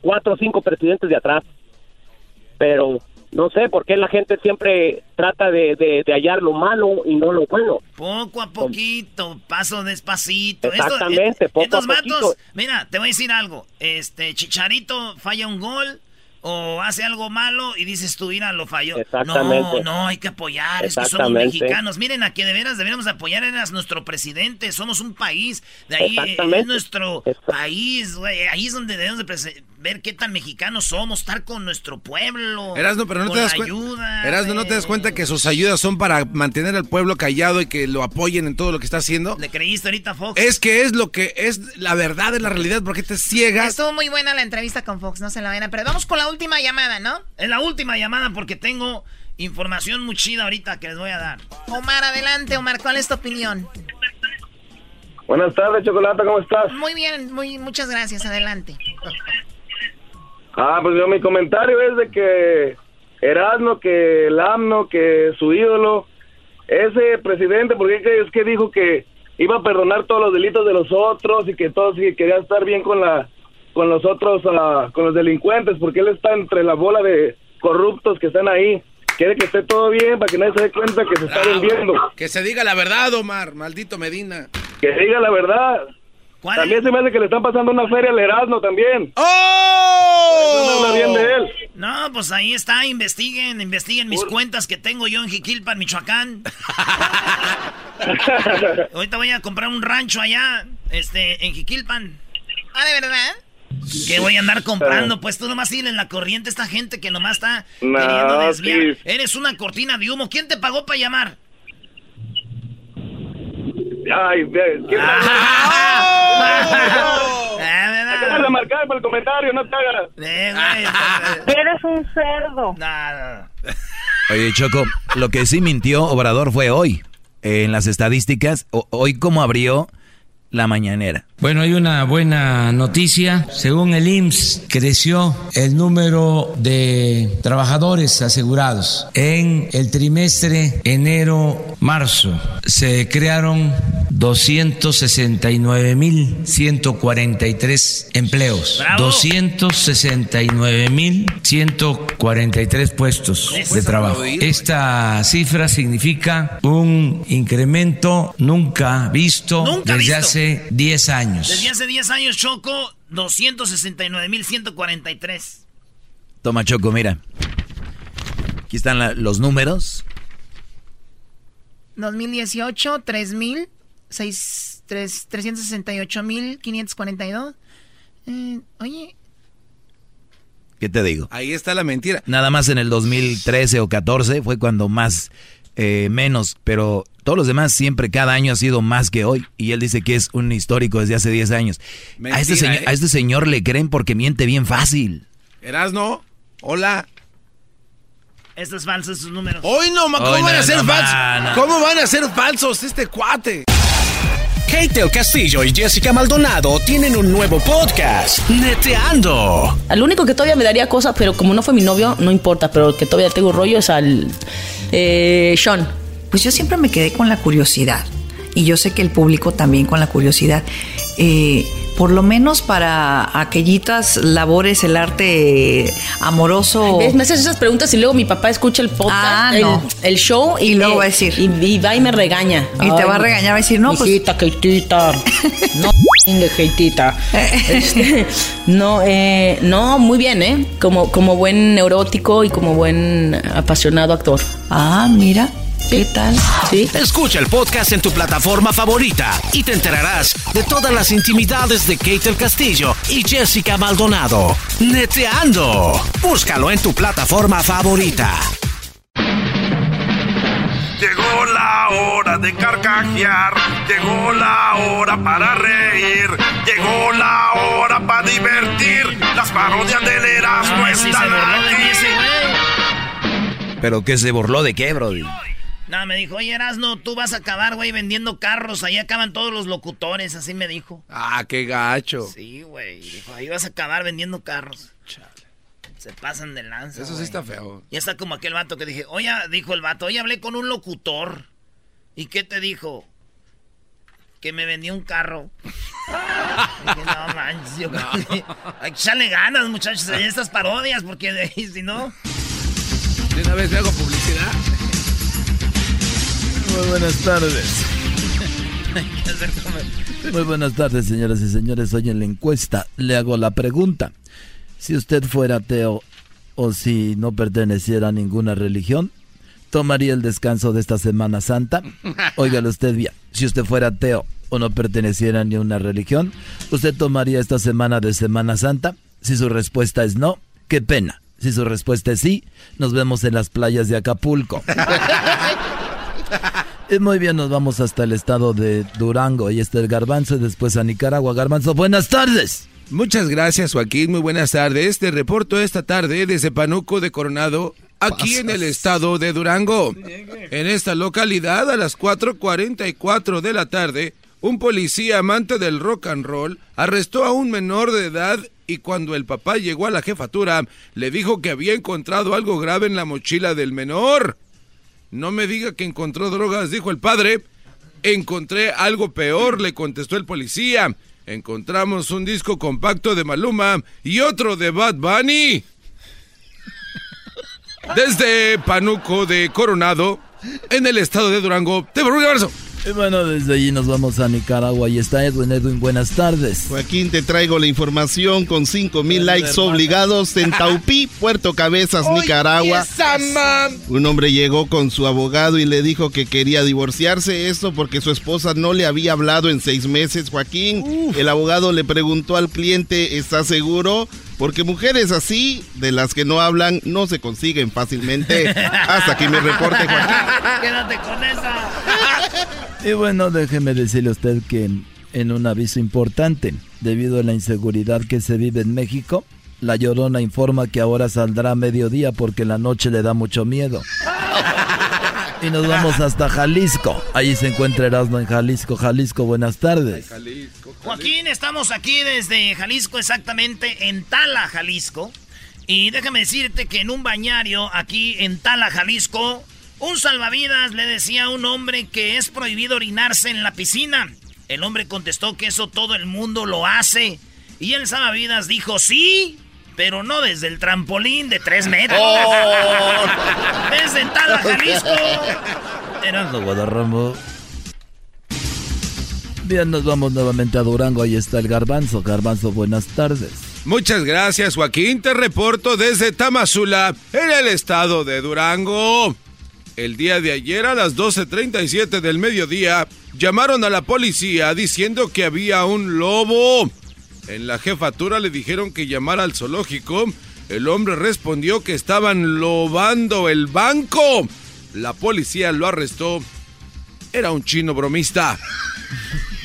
cuatro o cinco presidentes de atrás. Pero no sé por qué la gente siempre trata de, de- de hallar lo malo y no lo bueno. Poco a poquito, paso despacito. Exactamente, eh, poco estos a vatos, poquito. mira, te voy a decir algo. Este, Chicharito falla un gol o hace algo malo y dices tú, mira, lo falló. Exactamente. No, no, hay que apoyar, es que somos mexicanos. Miren, a que de veras deberíamos apoyar a nuestro presidente, somos un país, de ahí eh, es nuestro país, güey. Ahí es donde debemos de ver qué tan mexicanos somos, estar con nuestro pueblo. Erasno, pero no con te das cuenta. ayuda. Erasno, ¿no te das cuenta que sus ayudas son para mantener al pueblo callado y que lo apoyen en todo lo que está haciendo? ¿Le creíste ahorita, a Fox? Es que es lo que es la verdad, es la realidad, porque te ciegas. Estuvo muy buena la entrevista con Fox, no se la vayan a perder. Vamos con la última llamada, ¿no? Es la última llamada porque tengo información muy chida ahorita que les voy a dar. Omar, adelante, Omar, ¿cuál es tu opinión? Buenas tardes, Chocolata, ¿cómo estás? Muy bien, muy, muchas gracias, adelante. (laughs) Ah, pues yo mi comentario es de que Erasmo, que el AMNO, que su ídolo, ese presidente, porque es que dijo que iba a perdonar todos los delitos de los otros y que todos y quería estar bien con la con los otros, ah, con los delincuentes, porque él está entre la bola de corruptos que están ahí. Quiere que esté todo bien para que nadie se dé cuenta que se está vendiendo. Que se diga la verdad, Omar, maldito Medina. Que diga la verdad. También se me hace que le están pasando una feria al Erasmo también. ¡Oh! No habla bien de él. No, pues ahí está, investiguen, investiguen mis cuentas que tengo yo en Jiquilpan, Michoacán. (laughs) Ahorita voy a comprar un rancho allá, este, en Jiquilpan. Ah, ¿de verdad? Que voy a andar comprando, pues tú nomás ir en la corriente esta gente que nomás está No, queriendo desviar. sí. Eres una cortina de humo. ¿Quién te pagó para llamar? Ay, ve- ¿quién Acabas de marcar para el comentario, no te hagas. Eres un cerdo. Oye, Choco, lo que sí mintió Obrador fue hoy. En las estadísticas, o- hoy cómo abrió la mañanera. Bueno, hay una buena noticia. Según el IMSS, creció el número de trabajadores asegurados. En el trimestre enero-marzo se crearon 269.143 empleos. ¡Bravo! 269.143 puestos de trabajo. Esta cifra significa un incremento nunca visto Nunca desde visto. hace 10 años. Desde hace 10 años, Choco, 269.143. Toma, Choco, mira. Aquí están la- los números. 2018, 3.000, seis- tres- 368.542. Eh, oye, ¿Qué te digo? Ahí está la mentira. Nada más en el 2013 o 14 fue cuando más, eh, menos, pero todos los demás siempre cada año ha sido más que hoy. Y él dice que es un histórico desde hace 10 años. a, este señor, ¿eh? a este señor le creen porque miente bien fácil. Erasno, hola. Esto es falso, estos números. Hoy no, ma- ¿cómo Hoy van no, a ser no, falsos? no. ¿Cómo van a ser falsos este cuate? Kate del Castillo y Jessica Maldonado tienen un nuevo podcast, Neteando. Al único que todavía me daría cosas, pero como no fue mi novio, no importa, pero el que todavía tengo rollo es al eh, Sean. Pues yo siempre me quedé con la curiosidad. Y yo sé que el público también con la curiosidad. Eh, por lo menos para aquellitas labores, el arte amoroso. Me haces esas preguntas y luego mi papá escucha el podcast, Ah, el, no. el show y, luego va a decir. Y, y va y me regaña. Y te va a regañar, va a decir, no, pues- Hijita, Keitita. (laughs) No, Keitita. Este, no, eh, no, muy bien, ¿eh? Como, como buen neurótico y como buen apasionado actor. Ah, mira. ¿Qué tal? Sí. Escucha el podcast en tu plataforma favorita y te enterarás de todas las intimidades de Kate Castillo y Jessica Maldonado. Neteando. Búscalo en tu plataforma favorita. Llegó la hora de carcajear, llegó la hora para reír, llegó la hora para divertir. Las parodias del Erasmo Ah, sí, están aquí. ¿Pero qué se burló de qué, Brody? No, me dijo, oye, Erasno, tú vas a acabar, güey, vendiendo carros. Ahí acaban todos los locutores, así me dijo. Ah, qué gacho. Sí, güey. Dijo, ahí vas a acabar vendiendo carros. Se pasan de lanza. Eso sí güey. está feo. Ya está como aquel vato que dije, oye, dijo el vato, oye, hablé con un locutor. ¿Y qué te dijo? Que me vendió un carro. (laughs) Dije, no manches, yo que hay que echarle ganas, muchachos, en estas parodias, porque si no. De una vez le hago publicidad. Muy buenas tardes. Muy buenas tardes, señoras y señores. Hoy en la encuesta le hago la pregunta. Si usted fuera ateo o si no perteneciera a ninguna religión, ¿tomaría el descanso de esta Semana Santa? Óigalo usted bien. Si usted fuera ateo o no perteneciera a ninguna religión, ¿usted tomaría esta semana de Semana Santa? Si su respuesta es no, qué pena. Si su respuesta es sí, nos vemos en las playas de Acapulco. (laughs) Y muy bien, nos vamos hasta el estado de Durango. Ahí está el Garbanzo y después a Nicaragua. Garbanzo, buenas tardes. Muchas gracias, Joaquín. Muy buenas tardes. Te reporto esta tarde desde Panuco de Coronado, aquí en el estado de Durango. En esta localidad, a las 4.44 de la tarde, un policía amante del rock and roll arrestó a un menor de edad y cuando el papá llegó a la jefatura, le dijo que había encontrado algo grave en la mochila del menor. No me diga que encontró drogas, dijo el padre. Encontré algo peor, le contestó el policía. Encontramos un disco compacto de Maluma y otro de Bad Bunny. Desde Panuco de Coronado, en el estado de Durango, te Garbanzo. Y bueno, desde allí nos vamos a Nicaragua. Ahí está Edwin. Edwin, buenas tardes. Joaquín, te traigo la información con 5 mil likes obligados en Taupí, Puerto Cabezas, Nicaragua. Un hombre llegó con su abogado y le dijo que quería divorciarse, esto porque su esposa no le había hablado en seis meses, Joaquín. El abogado le preguntó al cliente, ¿está seguro? Porque mujeres así, de las que no hablan, no se consiguen fácilmente. Hasta aquí mi reporte, Joaquín. (laughs) Quédate con esa. Y bueno, déjeme decirle a usted que en un aviso importante, debido a la inseguridad que se vive en México, La Llorona informa que ahora saldrá a mediodía porque la noche le da mucho miedo. (laughs) Y nos vamos hasta Jalisco. Allí se encuentra Erasmo en Jalisco. Jalisco, buenas tardes. Joaquín, estamos aquí desde Jalisco, exactamente en Tala, Jalisco. Y déjame decirte que en un bañario aquí en Tala, Jalisco, un salvavidas le decía a un hombre que es prohibido orinarse en la piscina. El hombre contestó que eso todo el mundo lo hace. Y el salvavidas dijo sí, pero no desde el trampolín de tres metros. Oh. (laughs) Desde Tala, Jalisco. Erasmo Guadarramo. Bien, nos vamos nuevamente a Durango. Ahí está el Garbanzo. Garbanzo, buenas tardes. Muchas gracias, Joaquín. Te reporto desde Tamazula, en el estado de Durango. El día de ayer a las 12.37 del mediodía llamaron a la policía diciendo que había un lobo. En la jefatura le dijeron que llamara al zoológico El hombre respondió que estaban lobando el banco. La policía lo arrestó. Era un chino bromista.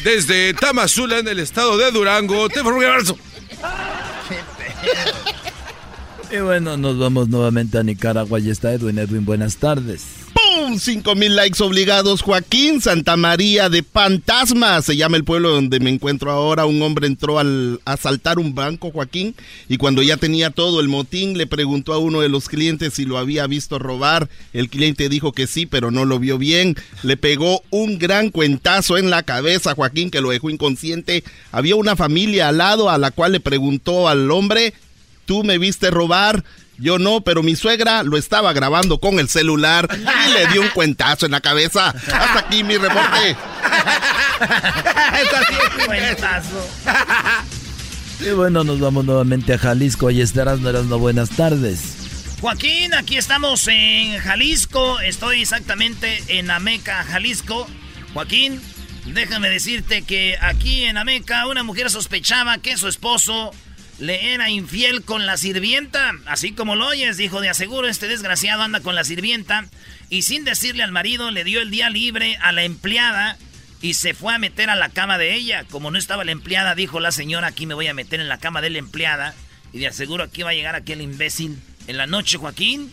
Desde Tamazula, en el estado de Durango, te Y bueno, nos vamos nuevamente a Nicaragua. Y está Edwin. Edwin, buenas tardes. ¡Pum! 5 mil likes obligados. Joaquín Santa María de Fantasma. Se llama el pueblo donde me encuentro ahora. Un hombre entró al asaltar un banco, Joaquín. Y cuando ya tenía todo el motín, le preguntó a uno de los clientes si lo había visto robar. El cliente dijo que sí, pero no lo vio bien. Le pegó un gran cuentazo en la cabeza, Joaquín, que lo dejó inconsciente. Había una familia al lado a la cual le preguntó al hombre, ¿tú me viste robar? Yo no, pero mi suegra lo estaba grabando con el celular y le dio un cuentazo en la cabeza. Hasta aquí mi reporte. cuentazo. Y bueno, nos vamos nuevamente a Jalisco. Y estarás, no no buenas tardes. Joaquín, aquí estamos en Jalisco. Estoy exactamente en Ameca, Jalisco. Joaquín, déjame decirte que aquí en Ameca una mujer sospechaba que su esposo le era infiel con la sirvienta. Así como lo oyes, dijo, de aseguro este desgraciado anda con la sirvienta. Y sin decirle al marido, le dio el día libre a la empleada y se fue a meter a la cama de ella. Como no estaba la empleada, dijo la señora, aquí me voy a meter en la cama de la empleada. Y de aseguro aquí va a llegar aquel imbécil. En la noche, Joaquín,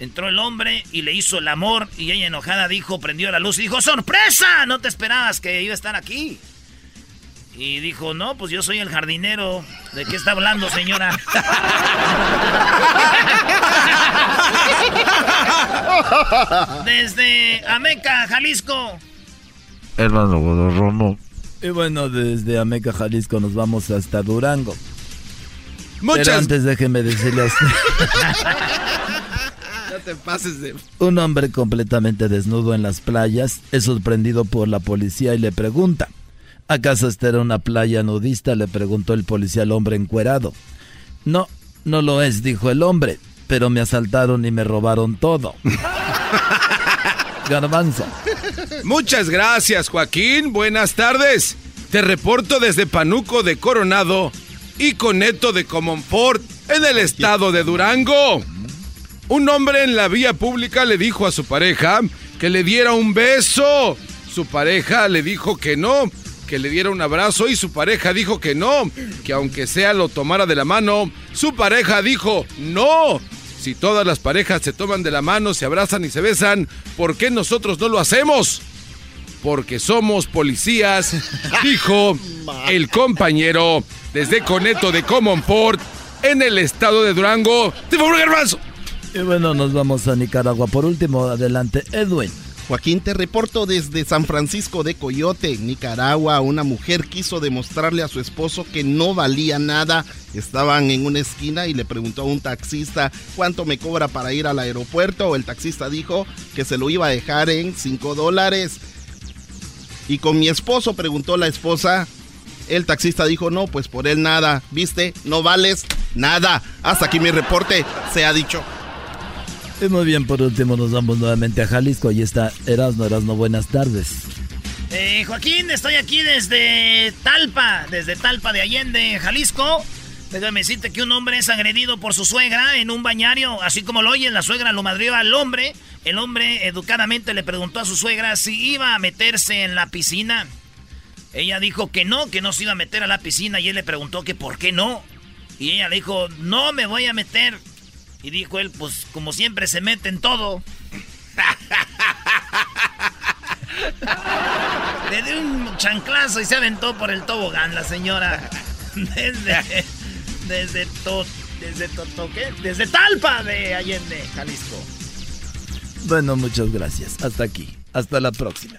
entró el hombre y le hizo el amor. Y ella enojada dijo, prendió la luz y dijo, ¡sorpresa! No te esperabas que iba a estar aquí. Y dijo, no, pues yo soy el jardinero. ¿De qué está hablando, señora? (laughs) desde Ameca, Jalisco. Hermano Romo. Y bueno, desde Ameca, Jalisco nos vamos hasta Durango. Muchas... Pero antes déjeme decirle a usted. (laughs) no te pases de... Un hombre completamente desnudo en las playas es sorprendido por la policía y le pregunta, ¿Acaso esta era una playa nudista? Le preguntó el policía al hombre encuerado. No, no lo es, dijo el hombre, pero me asaltaron y me robaron todo. (laughs) Garbanzo. Muchas gracias, Joaquín. Buenas tardes. Te reporto desde Panuco de Coronado y Coneto de Comonfort, en el estado de Durango. Un hombre en la vía pública le dijo a su pareja que le diera un beso. Su pareja le dijo que no, que le diera un abrazo y su pareja dijo que no, que aunque sea lo tomara de la mano, su pareja dijo no. Si todas las parejas se toman de la mano, se abrazan y se besan, ¿por qué nosotros no lo hacemos? Porque somos policías, (laughs) dijo el compañero desde Coneto de Comonfort en el estado de Durango. ¡Te Y bueno, nos vamos a Nicaragua. Por último, adelante, Edwin. Joaquín, te reporto desde San Francisco de Coyote, Nicaragua. Una mujer quiso demostrarle a su esposo que no valía nada. Estaban en una esquina y le preguntó a un taxista cuánto me cobra para ir al aeropuerto. El taxista dijo que se lo iba a dejar en 5 dólares. Y con mi esposo preguntó la esposa. El taxista dijo, no, pues por él nada. ¿Viste? No vales nada. Hasta aquí mi reporte, se ha dicho. Y muy bien, por último nos vamos nuevamente a Jalisco. Ahí está Erasno, Erasno, buenas tardes. Eh, Joaquín, estoy aquí desde Talpa, desde Talpa de Allende, Jalisco. Déjame decirte que un hombre es agredido por su suegra en un bañario, así como lo oyen, la suegra lo madrió al hombre. El hombre educadamente le preguntó a su suegra si iba a meterse en la piscina. Ella dijo que no, que no se iba a meter a la piscina y él le preguntó que por qué no. Y ella le dijo, no me voy a meter. Y dijo él, pues como siempre se mete en todo. (laughs) Le dio un chanclazo y se aventó por el tobogán la señora. Desde. Desde to, desde ¿qué? Desde Talpa de Allende, Jalisco. Bueno, muchas gracias. Hasta aquí. Hasta la próxima.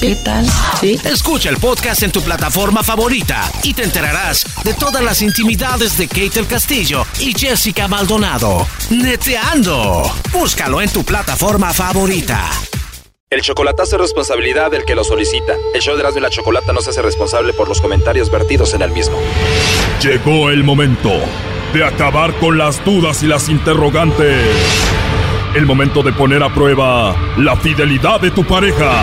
¿Qué tal? Sí. Escucha el podcast en tu plataforma favorita y te enterarás de todas las intimidades de Kate el Castillo y Jessica Maldonado. Neteando. Búscalo en tu plataforma favorita. El chocolatazo es responsabilidad del que lo solicita. El show de Erasmo y la Chocolata no se hace responsable por los comentarios vertidos en el mismo. Llegó el momento de acabar con las dudas y las interrogantes. El momento de poner a prueba la fidelidad de tu pareja.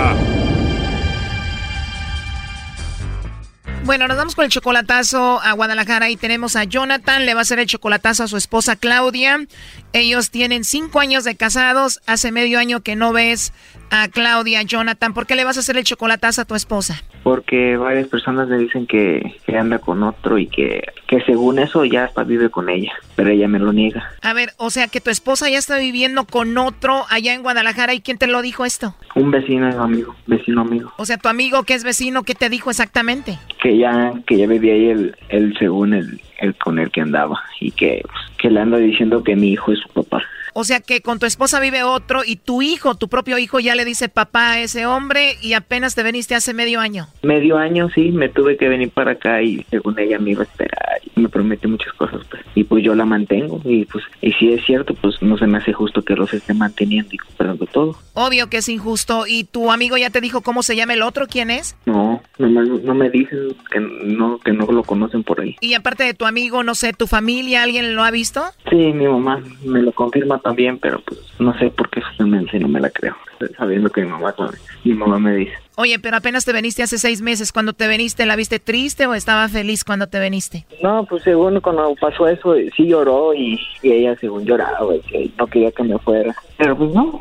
Bueno, nos vamos con el chocolatazo a Guadalajara y tenemos a Jonathan, le va a hacer el chocolatazo a su esposa Claudia. Ellos tienen cinco años de casados, hace medio año que no ves a Claudia, Jonathan. ¿Por qué le vas a hacer el chocolatazo a tu esposa? porque varias personas me dicen que, que anda con otro y que, que según eso ya hasta vive con ella, pero ella me lo niega. A ver, o sea que tu esposa ya está viviendo con otro allá en Guadalajara y ¿quién te lo dijo esto? Un vecino amigo, vecino amigo, O sea, tu amigo que es vecino, ¿qué te dijo exactamente? que ya, que ya vivía ahí el, el según el, el con el que andaba y que, que le anda diciendo que mi hijo es su papá. O sea que con tu esposa vive otro y tu hijo, tu propio hijo, ya le dice papá a ese hombre y apenas te veniste hace medio año. Medio año sí, me tuve que venir para acá y según ella me iba a esperar y me prometió muchas cosas pues. Y pues yo la mantengo y pues, y si es cierto, pues no se me hace justo que los esté manteniendo y comprando todo. Obvio que es injusto. ¿Y tu amigo ya te dijo cómo se llama el otro? ¿Quién es? No, no me, no me dicen que no, que no lo conocen por ahí. Y aparte de tu amigo, no sé, tu familia, ¿alguien lo ha visto? Sí, mi mamá me lo confirma también, pero pues no sé por qué justamente no me la creo, sabiendo que mi mamá, mi mamá me dice. Oye, pero apenas te veniste hace seis meses. Cuando te veniste, ¿la viste triste o estaba feliz cuando te veniste? No, pues según cuando pasó eso, sí lloró y, y ella según lloraba y que no quería que me fuera. Pero pues no,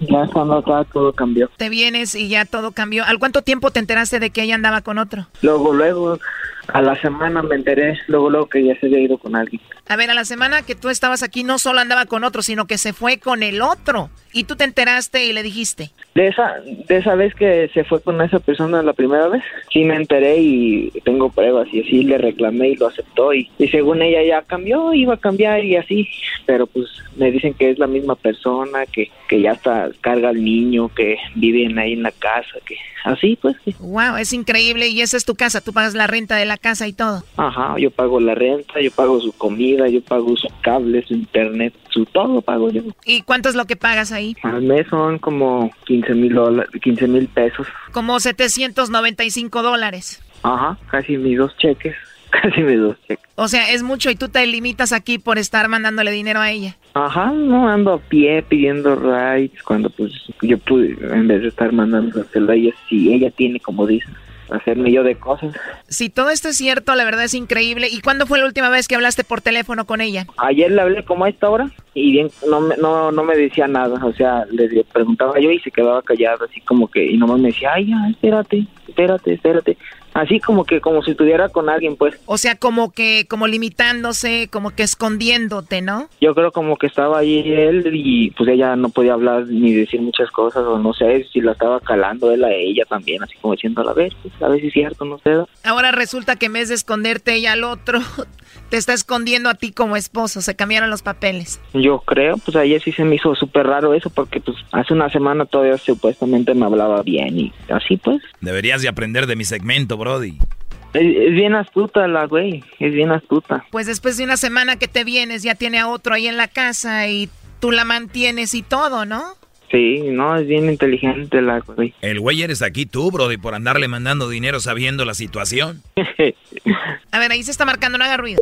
ya cuando acá todo cambió. Te vienes y ya todo cambió. ¿Al cuánto tiempo te enteraste de que ella andaba con otro? Luego, luego, a la semana me enteré, luego, luego que ya se había ido con alguien. A ver, a la semana que tú estabas aquí no solo andaba con otro, sino que se fue con el otro. Y tú te enteraste y le dijiste. De esa, de esa vez que se fue con esa persona la primera vez, sí me enteré y tengo pruebas y así le reclamé y lo aceptó y, y según ella ya cambió, iba a cambiar y así, pero pues me dicen que es la misma persona, que, que ya está carga al niño, que viven ahí en la casa, que así pues. Wow, es increíble. Y esa es tu casa. Tú pagas la renta de la casa y todo. Ajá, yo pago la renta, yo pago su comida, yo pago su cable, su internet, su todo pago yo. ¿Y cuánto es lo que pagas ahí? Al mes son como 15 mil dólares, 15 mil pesos. Como 795 dólares. Ajá, casi mis dos cheques, (laughs) casi mis dos cheques. O sea, es mucho y tú te limitas aquí por estar mandándole dinero a ella. Ajá, no ando a pie pidiendo rides cuando pues yo pude, en vez de estar mandando a ella, si ella tiene, como dicen, hacerme yo de cosas. Si todo esto es cierto, la verdad es increíble. ¿Y cuándo fue la última vez que hablaste por teléfono con ella? Ayer le hablé como a esta hora y bien no me, no, no me decía nada, o sea, le preguntaba yo y se quedaba callado, así como que, y nomás me decía, ay, ya, espérate, espérate, espérate. Así como que, como si estuviera con alguien, pues. O sea, como que, como limitándose, como que escondiéndote, ¿no? Yo creo como que estaba ahí él y pues ella no podía hablar ni decir muchas cosas, o no sé si la estaba calando él a ella también, así como diciendo, a ver, pues, a ver si es cierto, no sé. Ahora resulta que en vez de esconderte ella al otro, te está escondiendo a ti como esposo, se cambiaron los papeles. Yo creo, pues ayer sí se me hizo súper raro eso, porque pues hace una semana todavía supuestamente me hablaba bien y así pues. Deberías de aprender de mi segmento, Brody. Es, es bien astuta la güey, es bien astuta. Pues después de una semana que te vienes, ya tiene a otro ahí en la casa y tú la mantienes y todo, ¿no? Sí, no, es bien inteligente la güey. El güey eres aquí tú, Brody, por andarle mandando dinero sabiendo la situación. (laughs) A ver, ahí se está marcando, no haga ruido.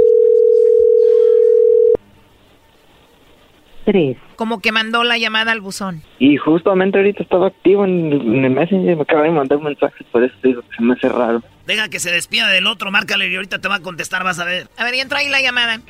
3. Como que mandó la llamada al buzón. Y justamente ahorita estaba activo en, el Messenger, me acaba de mandar un mensaje, por eso digo que se me hace raro. Deja que se despida del otro, márcale y ahorita te va a contestar, vas a ver. A ver, entra ahí la llamada.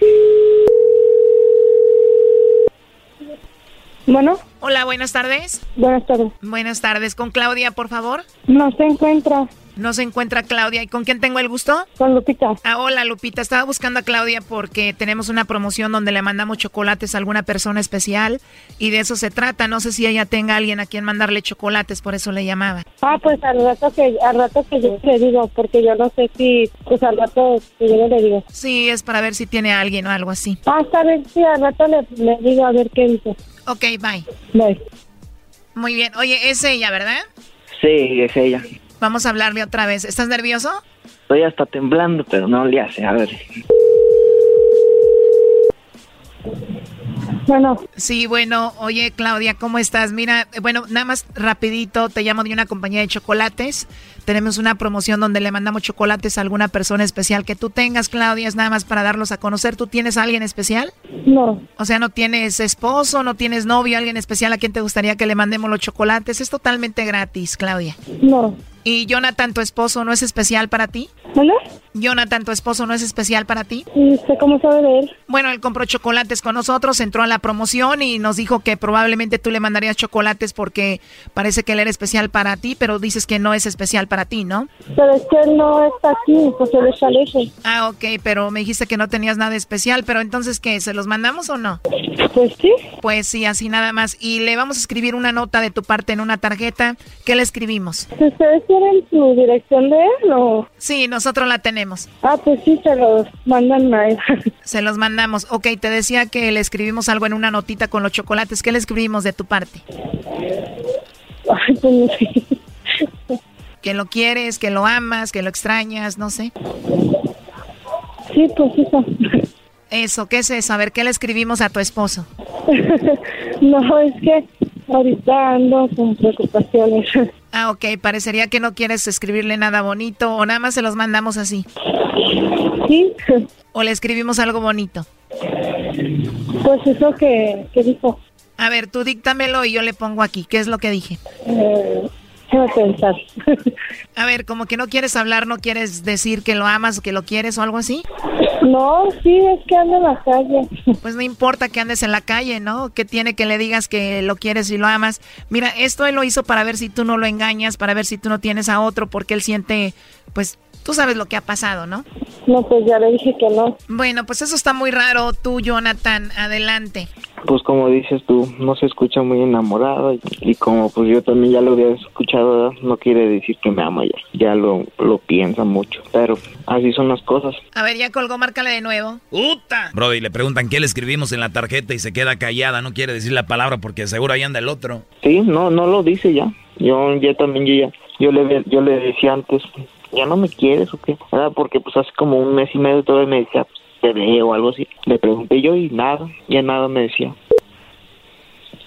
Bueno. Hola, buenas tardes. Buenas tardes. Buenas tardes. ¿Con Claudia, por favor? No se encuentra. No se encuentra Claudia. ¿Y con quién tengo el gusto? Con Lupita. Ah, hola Lupita. Estaba buscando a Claudia porque tenemos una promoción donde le mandamos chocolates a alguna persona especial y de eso se trata. No sé si ella tenga a alguien a quien mandarle chocolates, por eso le llamaba. Ah, pues al rato que, al rato que yo le digo, porque yo no sé si, pues al rato que yo le digo. Sí, es para ver si tiene a alguien o algo así. Ah, está bien, sí, al rato le, le digo a ver qué dice. Ok, bye. Bye. Muy bien. Oye, es ella, ¿verdad? Sí, es ella. Vamos a hablarle otra vez. ¿Estás nervioso? Estoy hasta temblando, pero no le hace. A ver. Bueno. Sí, bueno, oye Claudia, ¿cómo estás? Mira, bueno, nada más rapidito, te llamo de una compañía de chocolates. Tenemos una promoción donde le mandamos chocolates a alguna persona especial que tú tengas, Claudia, es nada más para darlos a conocer. ¿Tú tienes a alguien especial? No. O sea, no tienes esposo, no tienes novio, alguien especial a quien te gustaría que le mandemos los chocolates. Es totalmente gratis, Claudia. No. ¿Y Jonathan, tu esposo, no es especial para ti? ¿Hola? Jonathan, tu esposo, no es especial para ti? ¿Y usted cómo sabe de él? Bueno, él compró chocolates con nosotros, entró a la promoción y nos dijo que probablemente tú le mandarías chocolates porque parece que él era especial para ti, pero dices que no es especial para ti, ¿no? Pero es que él no está aquí, pues él está lejos. Ah, ok, pero me dijiste que no tenías nada especial, pero entonces, ¿qué? ¿Se los mandamos o no? Pues sí. Pues sí, así nada más. Y le vamos a escribir una nota de tu parte en una tarjeta. ¿Qué le escribimos? ¿Ustedes tienen su dirección de él o...? Sí, nosotros la tenemos. Ah, pues sí, se los mandan a él. (laughs) Se los mandamos. Ok, te decía que le escribimos algo en una notita con los chocolates. ¿Qué le escribimos de tu parte? Ay, pues no sé. Que lo quieres, que lo amas, que lo extrañas, no sé. Sí, pues eso. Eso, ¿qué es eso? A ver, ¿qué le escribimos a tu esposo? (laughs) no, es que ahorita ando con preocupaciones. Ah, ok, parecería que no quieres escribirle nada bonito o nada más se los mandamos así. Sí. O le escribimos algo bonito. Pues eso que, que dijo. A ver, tú díctamelo y yo le pongo aquí. ¿Qué es lo que dije? Eh, (laughs) déjame pensar. A ver, como que no quieres hablar, no quieres decir que lo amas o que lo quieres o algo así. No, sí, es que ando en la calle. Pues no importa que andes en la calle, ¿no? Que tiene que le digas que lo quieres y lo amas. Mira, esto él lo hizo para ver si tú no lo engañas, para ver si tú no tienes a otro, porque él siente, pues, tú sabes lo que ha pasado, ¿no? No, pues ya le dije que no. Bueno, pues eso está muy raro. Tú, Jonathan, adelante. Pues como dices tú, no se escucha muy enamorado y, y como pues yo también ya lo había escuchado, no quiere decir que me ama ya, ya lo, lo piensa mucho, pero así son las cosas. A ver, ya colgó, márcale de nuevo. ¡Uta! Brody, le preguntan qué le escribimos en la tarjeta y se queda callada, no quiere decir la palabra porque seguro ahí anda el otro. Sí, no, no lo dice ya. Yo ya también yo ya, yo le, yo le decía antes, ya no me quieres o qué, ¿verdad? Porque pues hace como un mes y medio todavía me decía, pues, te veo o algo así. Le pregunté yo y nada, ya nada me decía.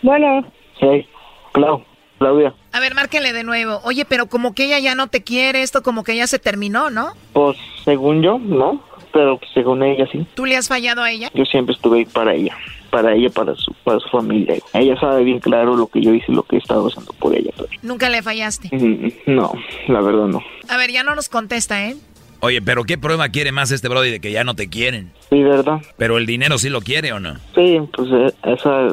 Bueno, Hey, Clau, Claudia, A ver, márquele de nuevo. Oye, pero como que ella ya no te quiere, esto como que ya se terminó, ¿no? pues según yo, no, pero pues, según ella sí. ¿Tú le has fallado a ella? Yo siempre estuve ahí para ella, para ella, para su, para su familia. Ella sabe bien claro lo que yo hice, lo que he estado haciendo por ella. pero- Nunca le fallaste. Mm, No, la verdad no. A ver, ya no nos contesta, ¿eh? Oye, pero ¿qué prueba quiere más este Brody de que ya no te quieren? Sí, ¿verdad? Pero el dinero sí lo quiere o no? Sí, pues eh, esa,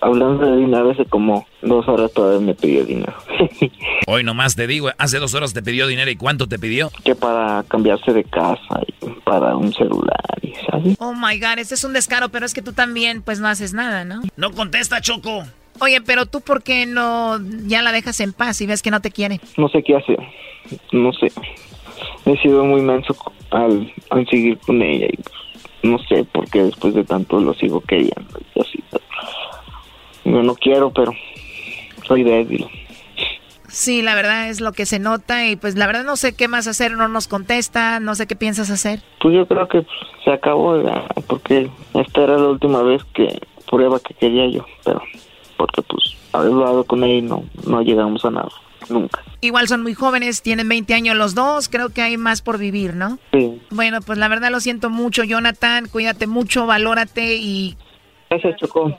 hablando de dinero, hace como dos horas todavía me pidió dinero. (laughs) Hoy nomás te digo, hace dos horas te pidió dinero y ¿cuánto te pidió? que para cambiarse de casa y para un celular y ¿sabes? Oh my god, este es un descaro, pero es que tú también, pues no haces nada, ¿no? No contesta, Choco. Oye, pero tú, ¿por qué no ya la dejas en paz y ves que no te quiere? No sé qué hacer, no sé. He sido muy menso al, al seguir con ella y pues, no sé por qué después de tanto lo sigo queriendo y así. Yo no quiero, pero soy débil. Sí, la verdad es lo que se nota y pues la verdad no sé qué más hacer, no nos contesta, no sé qué piensas hacer. Pues yo creo que pues, se acabó porque esta era la última vez que prueba que quería yo, pero porque pues haber hablado con ella y no, no llegamos a nada, nunca. Igual son muy jóvenes, tienen 20 años los dos, creo que hay más por vivir, ¿no? Sí. Bueno, pues la verdad lo siento mucho, Jonathan, cuídate mucho, valórate y Gracias, Chocó.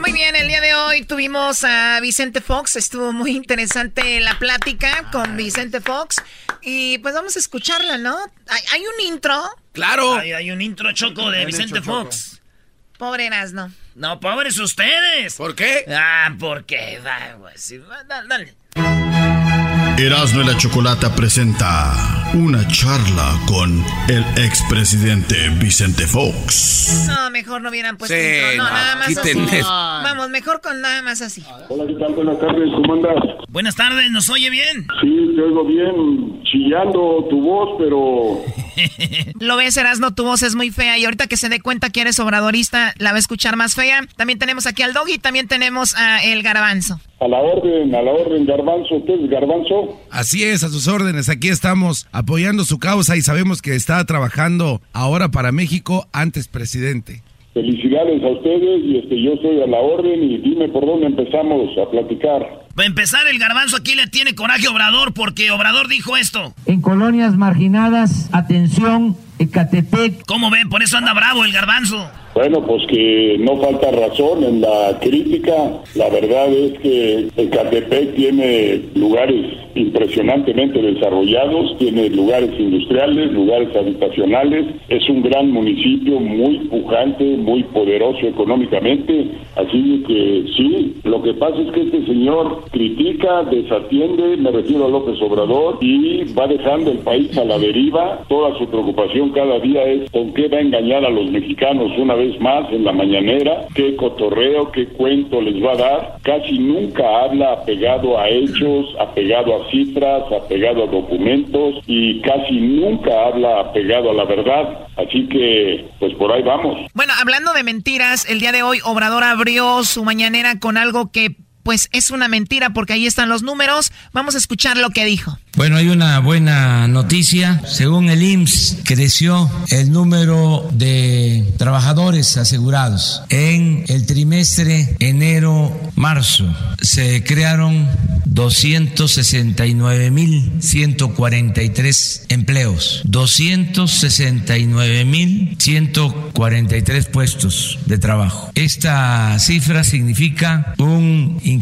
Muy bien, el día de hoy tuvimos a Vicente Fox. Estuvo muy interesante la plática con Vicente Fox. Y pues vamos a escucharla, ¿no? ¿Hay, hay un intro? Claro. Hay, hay un intro choco de Vicente. Fox. Pobre Erasno. No, pobres ustedes. ¿Por qué? Ah, porque. Va, pues, dale. Erasmo y la Chocolata presenta una charla con el expresidente Vicente Fox. No, mejor no hubieran puesto Sí, intro. No, no, nada más así. Vamos, mejor con nada más así. Hola, ¿qué tal? Buenas tardes, ¿cómo andas? Buenas tardes, ¿nos oye bien? Sí, te oigo bien, chillando tu voz, pero (laughs) Lo ves, Erasno, tu voz es muy fea y ahorita que se dé cuenta que eres obradorista, la va a escuchar más fea. También tenemos aquí al Doggy y también tenemos a El Garbanzo. a la orden, a la orden, Garbanzo, ¿qué es Garbanzo? Así es, a sus órdenes. Aquí estamos apoyando su causa y sabemos que está trabajando ahora para México, antes presidente. Felicidades a ustedes y este, yo estoy a la orden y dime por dónde empezamos a platicar. Para empezar, el garbanzo aquí le tiene coraje a Obrador porque Obrador dijo esto. En colonias marginadas, atención, Ecatepec. ¿Cómo ven? Por eso anda bravo el garbanzo. Bueno, pues que no falta razón en la crítica. La verdad es que Ecatepec tiene lugares impresionantemente desarrollados, tiene lugares industriales, lugares habitacionales. Es un gran municipio muy pujante, muy poderoso económicamente. Así que sí, lo que pasa es que este señor critica, desatiende, me refiero a López Obrador, y va dejando el país a la deriva. Toda su preocupación cada día es con qué va a engañar a los mexicanos una vez más en la mañanera, qué cotorreo, qué cuento les va a dar. Casi nunca habla apegado a hechos, apegado a cifras, apegado a documentos y casi nunca habla apegado a la verdad. Así que, pues por ahí vamos. Bueno, hablando de mentiras, el día de hoy Obrador abrió su mañanera con algo que pues es una mentira porque ahí están los números. Vamos a escuchar lo que dijo. Bueno, hay una buena noticia. Según el IMSS, creció el número de trabajadores asegurados. En el trimestre enero-marzo se crearon 269.143 empleos, 269.143 puestos de trabajo. Esta cifra significa un incremento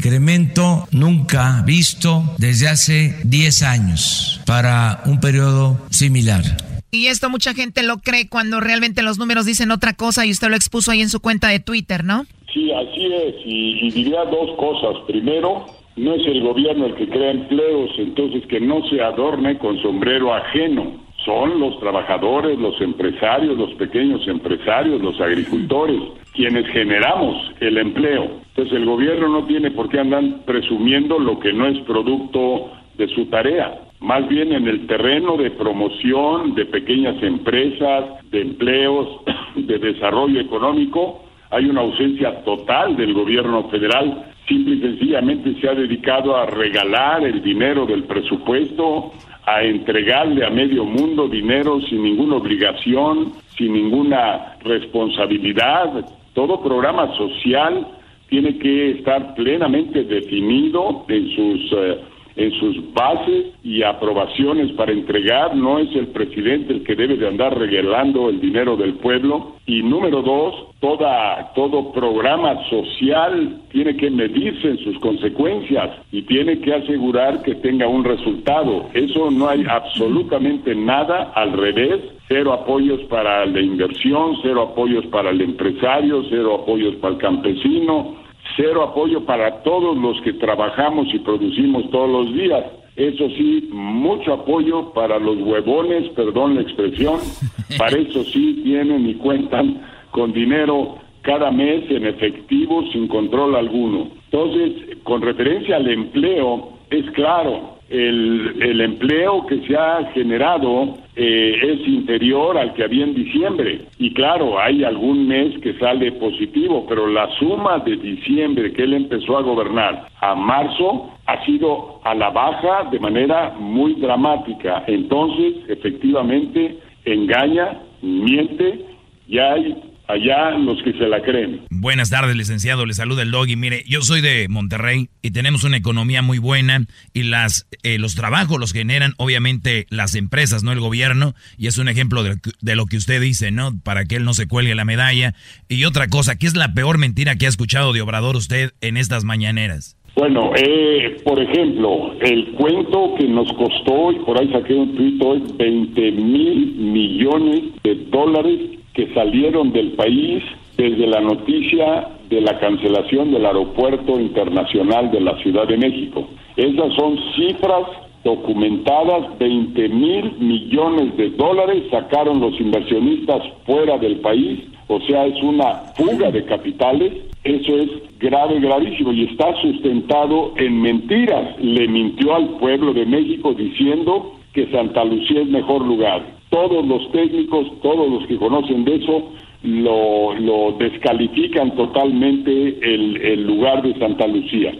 nunca visto desde hace 10 años para un periodo similar. Y esto mucha gente lo cree cuando realmente los números dicen otra cosa y usted lo expuso ahí en su cuenta de Twitter, ¿no? Sí, así es. Y, y diría dos cosas. Primero, no es el gobierno el que crea empleos, entonces que no se adorne con sombrero ajeno. Son los trabajadores, los empresarios, los pequeños empresarios, los agricultores, quienes generamos el empleo. Entonces el gobierno no tiene por qué andar presumiendo lo que no es producto de su tarea. Más bien en el terreno de promoción de pequeñas empresas, de empleos, (clears throat) de desarrollo económico, hay una ausencia total del gobierno federal. Simple y sencillamente se ha dedicado a regalar el dinero del presupuesto, a entregarle a medio mundo dinero sin ninguna obligación, sin ninguna responsabilidad. Todo programa social tiene que estar plenamente definido en sus eh, en sus bases y aprobaciones para entregar. No es el presidente el que debe de andar regalando el dinero del pueblo. Y número dos, toda, todo programa social tiene que medirse en sus consecuencias y tiene que asegurar que tenga un resultado. Eso no hay absolutamente nada al revés. Cero apoyos para la inversión, cero apoyos para el empresario, cero apoyos para el campesino, cero apoyo para todos los que trabajamos y producimos todos los días. Eso sí, mucho apoyo para los huevones, perdón la expresión, (laughs) para eso sí tienen y cuentan con dinero cada mes en efectivo sin control alguno. Entonces, con referencia al empleo, es claro, el, el empleo que se ha generado eh, es inferior al que había en diciembre. Y claro, hay algún mes que sale positivo, pero la suma de diciembre que él empezó a gobernar a marzo ha sido a la baja de manera muy dramática. Entonces, efectivamente, engaña, miente y hay allá los que se la creen. Buenas tardes, licenciado. Le saluda el Doggy. Mire, yo soy de Monterrey y tenemos una economía muy buena y las eh, los trabajos los generan obviamente las empresas, no el gobierno. Y es un ejemplo de, de, lo que usted dice, ¿no? Para que él no se cuelgue la medalla. Y otra cosa, ¿qué es la peor mentira que ha escuchado de Obrador usted en estas mañaneras? Bueno, eh, por ejemplo, el cuento que nos costó, y por ahí saqué un tuit hoy, 20 mil millones de dólares que salieron del país desde la noticia de la cancelación del aeropuerto internacional de la Ciudad de México. Esas son cifras documentadas, 20 mil millones de dólares sacaron los inversionistas fuera del país, o sea, es una fuga de capitales, eso es grave, gravísimo y está sustentado en mentiras. Le mintió al pueblo de México diciendo que Santa Lucía es mejor lugar todos los técnicos, todos los que conocen de eso, lo, descalifican totalmente el, lugar de Santa Lucía.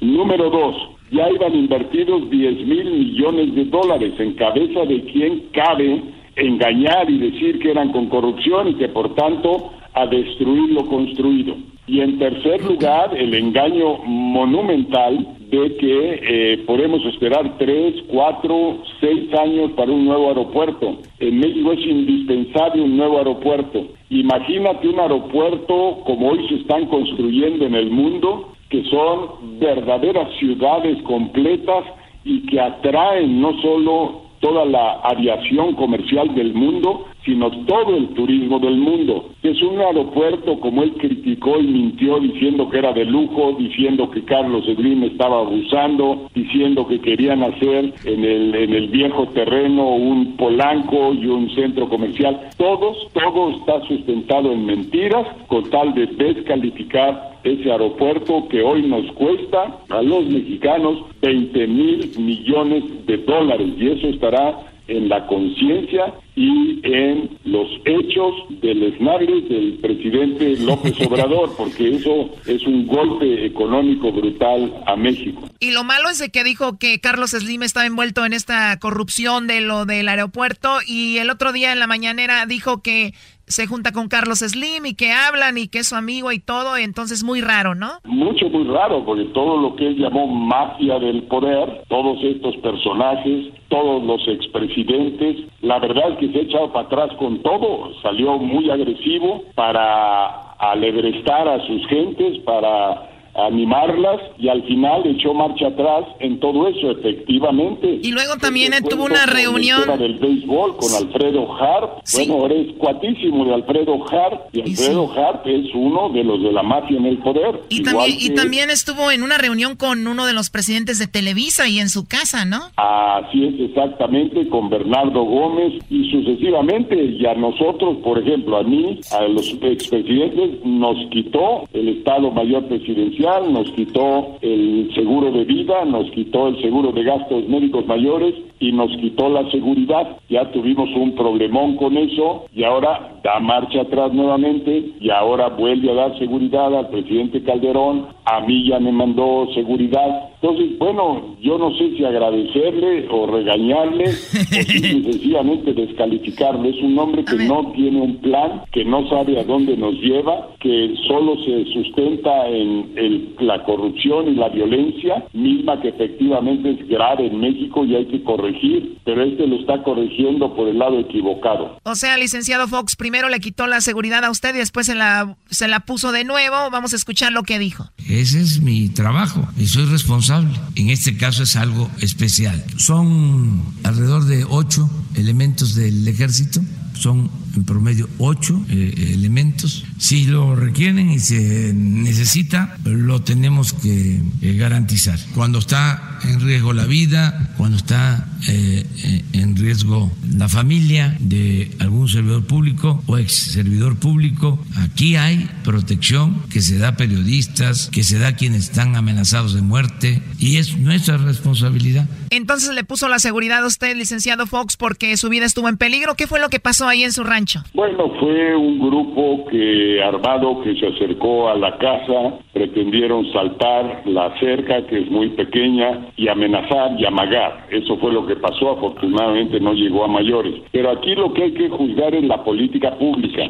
Número dos, ya iban invertidos 10 mil millones de dólares en cabeza de quien cabe engañar y decir que eran con corrupción y que por tanto a destruir lo construido. Y en tercer lugar, el engaño monumental de que eh, podemos esperar tres, cuatro, seis años para un nuevo aeropuerto. En México es indispensable un nuevo aeropuerto. Imagínate un aeropuerto como hoy se están construyendo en el mundo, que son verdaderas ciudades completas y que atraen no solo toda la aviación comercial del mundo, sino todo el turismo del mundo. Es un aeropuerto como él criticó y mintió diciendo que era de lujo, diciendo que Carlos Slim estaba abusando, diciendo que querían hacer en el, en el viejo terreno un polanco y un centro comercial. Todos, todo está sustentado en mentiras con tal de descalificar ese aeropuerto que hoy nos cuesta a los mexicanos 20 mil millones de dólares y eso estará en la conciencia y en los hechos del esnagre del presidente López (laughs) Obrador, porque eso es un golpe económico brutal a México. Y lo malo es de que dijo que Carlos Slim estaba envuelto en esta corrupción de lo del aeropuerto y el otro día en la mañanera dijo que se junta con Carlos Slim y que hablan y que es su amigo y todo, entonces muy raro, ¿no? Mucho, muy raro, porque todo lo que él llamó mafia del poder, todos estos personajes, todos los expresidentes, la verdad es que se ha echado para atrás con todo, salió muy agresivo para alegrestar a sus gentes, para animarlas y al final echó marcha atrás en todo eso, efectivamente. Y luego también tuvo una reunión. del béisbol con Alfredo Hart. Bueno, eres cuatísimo de Alfredo Hart y Alfredo Hart es uno de los de la mafia en el poder. Y también, y también estuvo en una reunión con uno de los presidentes de Televisa y en su casa, ¿no? Así es, exactamente, con Bernardo Gómez y sucesivamente. Y a nosotros, por ejemplo, a mí, a los expresidentes, nos quitó el Estado Mayor Presidencial nos quitó el seguro de vida, nos quitó el seguro de gastos médicos mayores y nos quitó la seguridad. Ya tuvimos un problemón con eso y ahora da marcha atrás nuevamente y ahora vuelve a dar seguridad al presidente Calderón, a mí ya me mandó seguridad. Entonces, bueno, yo no sé si agradecerle o regañarle o sencillamente (laughs) descalificarle. Es un hombre que no tiene un plan, que no sabe a dónde nos lleva, que solo se sustenta en el, la corrupción y la violencia misma que efectivamente es grave en México y hay que corregir, pero este lo está corrigiendo por el lado equivocado. O sea, licenciado Fox, primero le quitó la seguridad a usted y después se la, se la puso de nuevo. Vamos a escuchar lo que dijo. Ese es mi trabajo y soy responsable. En este caso es algo especial. Son alrededor de ocho elementos del ejército, son en promedio ocho eh, elementos. Si lo requieren y se necesita, lo tenemos que eh, garantizar. Cuando está en riesgo la vida, cuando está eh, en riesgo la familia de algún servidor público o ex servidor público, aquí hay protección que se da a periodistas, que se da a quienes están amenazados de muerte y es nuestra responsabilidad. Entonces le puso la seguridad a usted, licenciado Fox, porque su vida estuvo en peligro. ¿Qué fue lo que pasó ahí en su rancho? Bueno, fue un grupo que armado que se acercó a la casa, pretendieron saltar la cerca, que es muy pequeña, y amenazar y amagar. Eso fue lo que pasó. Afortunadamente no llegó a mayores. Pero aquí lo que hay que juzgar es la política pública.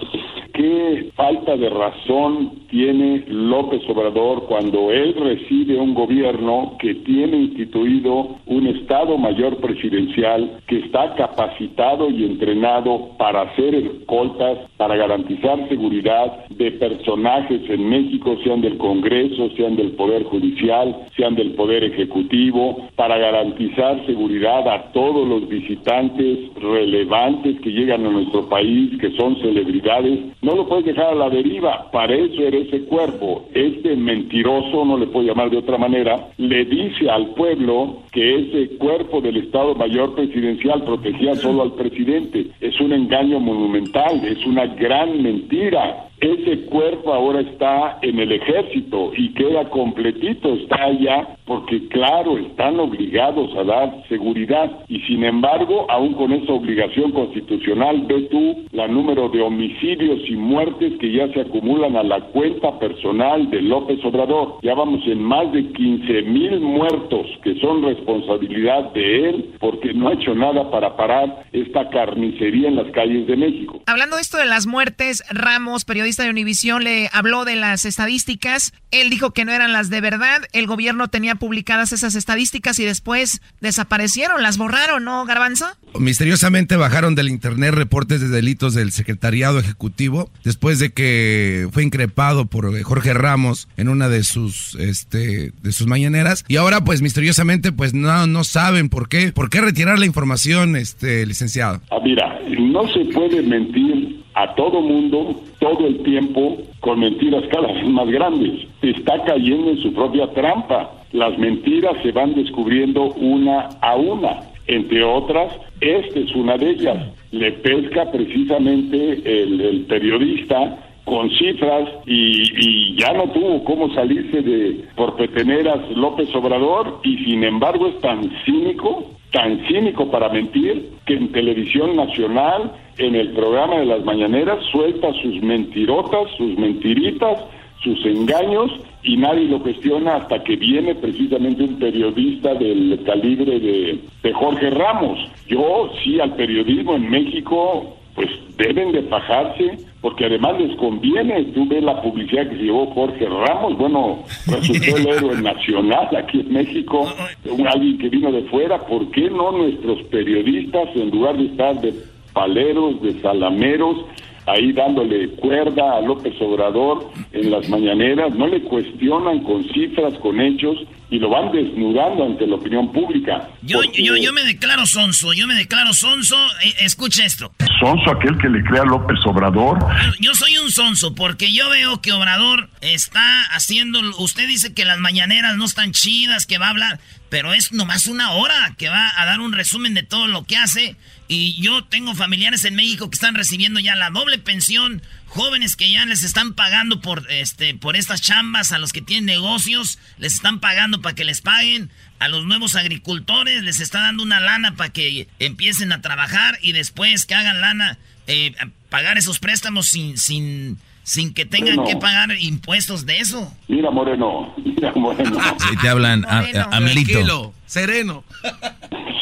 ¿Qué falta de razón tiene López Obrador cuando él recibe un gobierno que tiene instituido un Estado Mayor Presidencial que está capacitado y entrenado para hacer escoltas, para garantizar seguridad de personajes en México, sean del Congreso, sean del Poder Judicial, sean del Poder Ejecutivo, para garantizar seguridad a todos los visitantes relevantes que llegan a nuestro país, que son celebridades? No lo puedes dejar a la deriva, para eso era ese cuerpo. Este mentiroso, no le puedo llamar de otra manera, le dice al pueblo que ese cuerpo del Estado Mayor Presidencial protegía solo al presidente. Es un engaño monumental, es una gran mentira. Ese cuerpo ahora está en el ejército y queda completito, está allá porque claro, están obligados a dar seguridad y sin embargo, aún con esa obligación constitucional, ve tú la número de homicidios y muertes que ya se acumulan a la cuenta personal de López Obrador. Ya vamos en más de 15 mil muertos que son responsabilidad de él porque no ha hecho nada para parar esta carnicería en las calles de México. Hablando de esto de las muertes, Ramos, periodista de Univisión, le habló de las estadísticas. Él dijo que no eran las de verdad. El gobierno tenía publicadas esas estadísticas y después desaparecieron, las borraron, ¿no, Garbanzo? Misteriosamente bajaron del internet reportes de delitos del Secretariado Ejecutivo después de que fue increpado por Jorge Ramos en una de sus este de sus mañaneras y ahora pues misteriosamente pues no no saben por qué por qué retirar la información este licenciado. Ah, mira, no se puede mentir a todo mundo todo el tiempo con mentiras cada vez más grandes. Está cayendo en su propia trampa. Las mentiras se van descubriendo una a una. Entre otras, esta es una de ellas. Le pesca precisamente el, periodista con cifras y, ya no tuvo cómo salirse de por peteneras López Obrador y sin embargo es tan cínico, tan cínico para mentir que en televisión nacional, en el programa de las mañaneras, suelta sus mentirotas, sus mentiritas, sus engaños y nadie lo cuestiona hasta que viene precisamente un periodista del calibre de, Jorge Ramos. Yo sí al periodismo en México pues deben de fajarse porque además les conviene. Tú ves la publicidad que se llevó Jorge Ramos, bueno, resultó el héroe (laughs) nacional aquí en México, un, alguien que vino de fuera. ¿Por qué no nuestros periodistas, en lugar de estar de paleros, de salameros, ahí dándole cuerda a López Obrador en las mañaneras, no le cuestionan con cifras, con hechos y lo van desnudando ante la opinión pública. Yo, yo, yo me declaro sonso, yo me declaro sonso, eh, escucha esto. ¿Sonso aquel que le crea a López Obrador? Yo, soy un sonso porque yo veo que Obrador está haciendo, usted dice que las mañaneras no están chidas, que va a hablar, pero es nomás una hora que va a dar un resumen de todo lo que hace. Y yo tengo familiares en México que están recibiendo ya la doble pensión, jóvenes que ya les están pagando por este por estas chambas, a los que tienen negocios les están pagando para que les paguen, a los nuevos agricultores les está dando una lana para que empiecen a trabajar y después que hagan lana eh, pagar esos préstamos sin sin sin que tengan que pagar impuestos de eso. Mira, Moreno, mira, Moreno. (laughs) Si te hablan, a, Amelito. Sereno.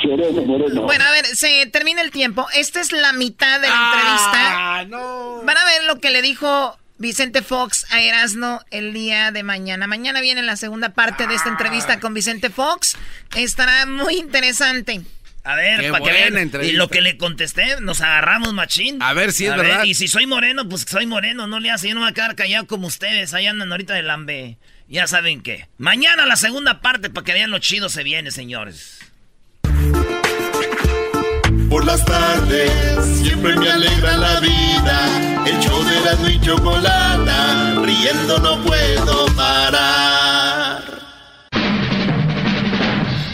Sereno, Moreno. Bueno, a ver, se termina el tiempo. Esta es la mitad de la ah, entrevista. No. Van a ver lo que le dijo Vicente Fox a Erasno el día de mañana. Mañana viene la segunda parte de esta entrevista con Vicente Fox. Estará muy interesante. A ver, para que vean. Y lo que le contesté, nos agarramos machín. A ver si es verdad. y si soy moreno, pues soy moreno, no le hace, yo no voy a quedar callado como ustedes. Ahí andan ahorita de lambe. Ya saben qué. Mañana la segunda parte para que vean lo chido se viene, señores. Por las tardes siempre me alegra la vida Erasmo y chocolate, riendo no puedo parar.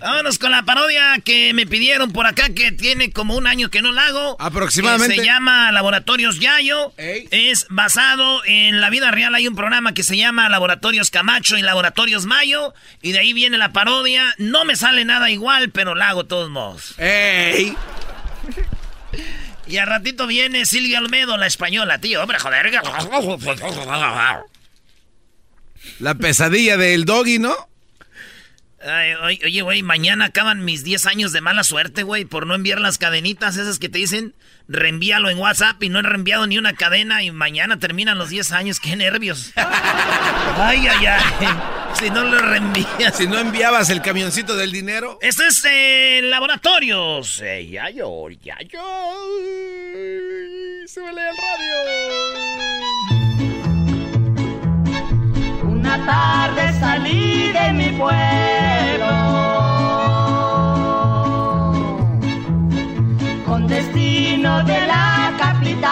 Vámonos con la parodia que me pidieron por acá, que tiene como un año que no la hago. Aproximadamente. se llama Laboratorios Yayo. Es basado en la vida real. Hay un programa que se llama Laboratorios Camacho y Laboratorios Mayo. Y de ahí viene la parodia. No me sale nada igual, pero la hago de todos modos. ¡Ey! Y al ratito viene Silvia Olmedo, la española, tío. Hombre, joder. La pesadilla del doggy, ¿no? Ay, oye, güey, mañana acaban mis 10 años de mala suerte, güey, por no enviar las cadenitas esas que te dicen, reenvíalo en WhatsApp y no he reenviado ni una cadena y mañana terminan los 10 años, qué nervios. (laughs) ay, ay, ay. Si no lo reenvías. Si no enviabas el camioncito del dinero. Esto es eh, Laboratorios. Eh, ya yo, ya yo. Súbele al radio. Una tarde salí de mi pueblo. Con destino de la capital.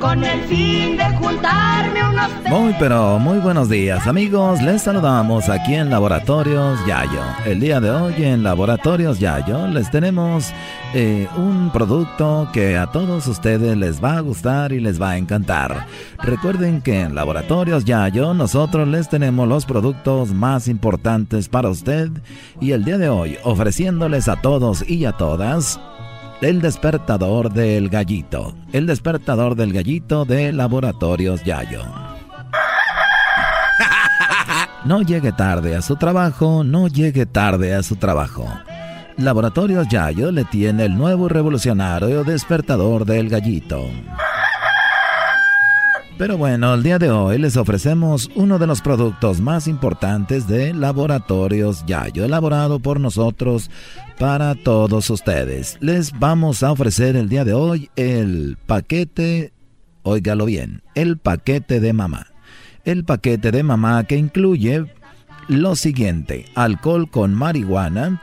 Con el fin de juntarme unos Muy pero muy buenos días amigos, les saludamos aquí en Laboratorios Yayo. El día de hoy en Laboratorios Yayo les tenemos eh, un producto que a todos ustedes les va a gustar y les va a encantar. Recuerden que en Laboratorios Yayo nosotros les tenemos los productos más importantes para usted y el día de hoy ofreciéndoles a todos y a todas el despertador del gallito. El despertador del gallito de Laboratorios Yayo. (laughs) No llegue tarde a su trabajo, no llegue tarde a su trabajo. Laboratorios Yayo le tiene el nuevo revolucionario despertador del gallito. Pero bueno, el día de hoy les ofrecemos uno de los productos más importantes de Laboratorios Yayo, elaborado por nosotros para todos ustedes. Les vamos a ofrecer el día de hoy el paquete, óigalo bien, el paquete de mamá. El paquete de mamá que incluye lo siguiente, alcohol con marihuana,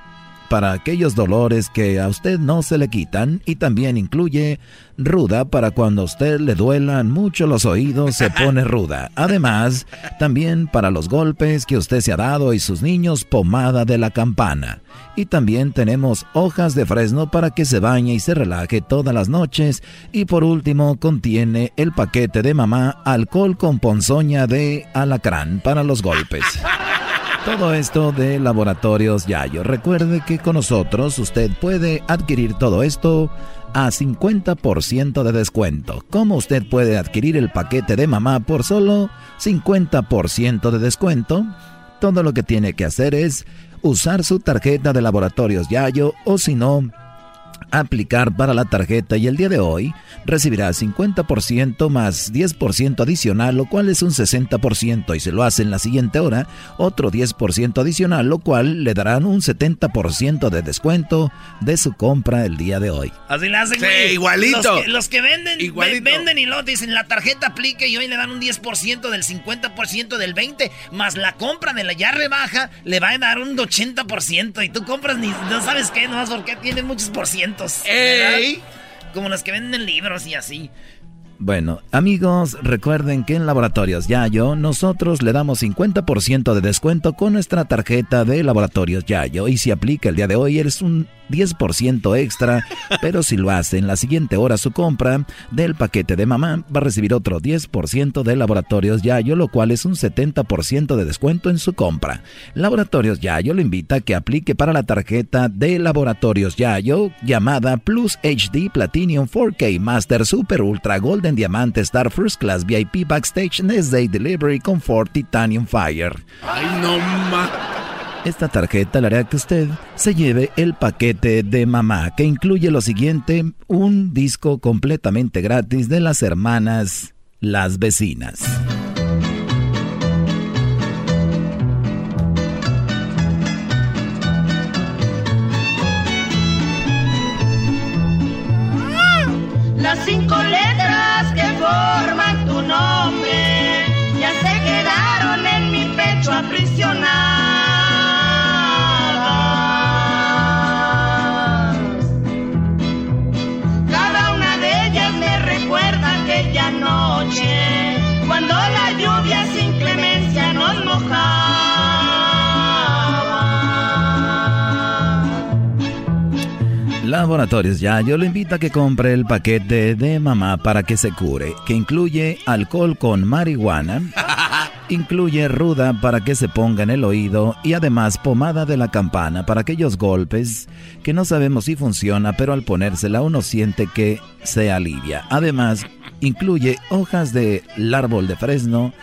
para aquellos dolores que a usted no se le quitan y también incluye ruda para cuando a usted le duelan mucho los oídos se (laughs) pone ruda. Además, también para los golpes que usted se ha dado y sus niños pomada de la campana. Y también tenemos hojas de fresno para que se bañe y se relaje todas las noches. Y por último contiene el paquete de mamá alcohol con ponzoña de alacrán para los golpes. (laughs) Todo esto de Laboratorios Yayo. Recuerde que con nosotros usted puede adquirir todo esto a 50% de descuento. ¿Cómo usted puede adquirir el paquete de mamá por solo 50% de descuento? Todo lo que tiene que hacer es usar su tarjeta de Laboratorios Yayo o si no, aplicar para la tarjeta y el día de hoy recibirá 50% más 10% adicional, lo cual es un 60% y se lo hace en la siguiente hora, otro 10% adicional, lo cual le darán un 70% de descuento de su compra el día de hoy. Así la hacen, Sí, igualito. Los que, los que venden, Igualito. ve- venden y luego dicen la tarjeta aplique y hoy le dan un 10% del 50% del 20%, más la compra de la ya rebaja le va a dar un 80% y tú compras ni no sabes qué, nomás porque tiene muchos por cientos. Como los que venden libros y así. Bueno, amigos, recuerden que en Laboratorios Yayo nosotros le damos 50% de descuento con nuestra tarjeta de Laboratorios Yayo y si aplica el día de hoy eres un 10% extra, (laughs) pero si lo hace en la siguiente hora su compra del paquete de mamá va a recibir otro 10% de Laboratorios Yayo, lo cual es un 70% de descuento en su compra. Laboratorios Yayo le invita a que aplique para la tarjeta de Laboratorios Yayo llamada Plus HD Platinum 4K Master Super Ultra Golden Diamante Star First Class VIP Backstage Next Day Delivery Comfort Titanium Fire. Ay, no ma. Esta tarjeta le hará que usted se lleve el paquete de mamá, que incluye lo siguiente, un disco completamente gratis de las hermanas Las Vecinas. Las cinco letras que forman tu nombre ya se quedaron en mi pecho aprisionadas. Cada una de ellas me recuerda aquella noche Laboratorios Ya, yo le invito a que compre el paquete de mamá para que se cure, que incluye alcohol con marihuana, (laughs) incluye ruda para que se ponga en el oído y además pomada de la campana para aquellos golpes que no sabemos si funciona, pero al ponérsela uno siente que se alivia. Además, incluye hojas del árbol de fresno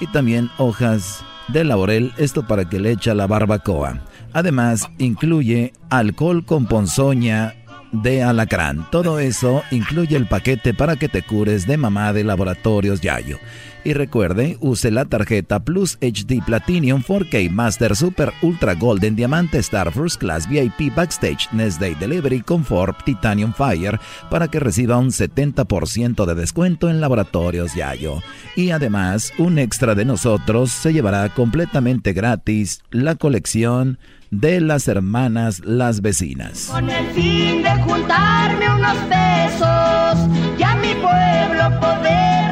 y también hojas de laurel, esto para que le eche a la barbacoa. Además, incluye alcohol con ponzoña de alacrán. Todo eso incluye el paquete para que te cures de mamá de laboratorios Yayo. Y recuerde, use la tarjeta Plus HD Platinum 4K Master Super Ultra Golden Diamante Star First Class VIP Backstage Next Day Delivery Comfort Titanium Fire para que reciba un 70% de descuento en laboratorios Yayo. Y además, un extra de nosotros se llevará completamente gratis la colección de las hermanas las vecinas. Con el fin de juntarme unos pesos y a mi pueblo poder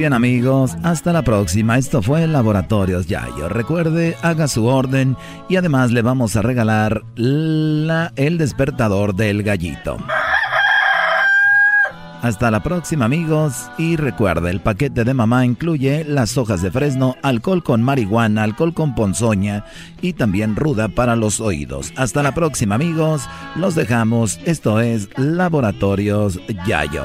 bien amigos, hasta la próxima. Esto fue Laboratorios Yayo. Recuerde, haga su orden y además le vamos a regalar la, el despertador del gallito. Hasta la próxima amigos y recuerde, el paquete de mamá incluye las hojas de fresno, alcohol con marihuana, alcohol con ponzoña y también ruda para los oídos. Hasta la próxima amigos, los dejamos, esto es Laboratorios Yayo.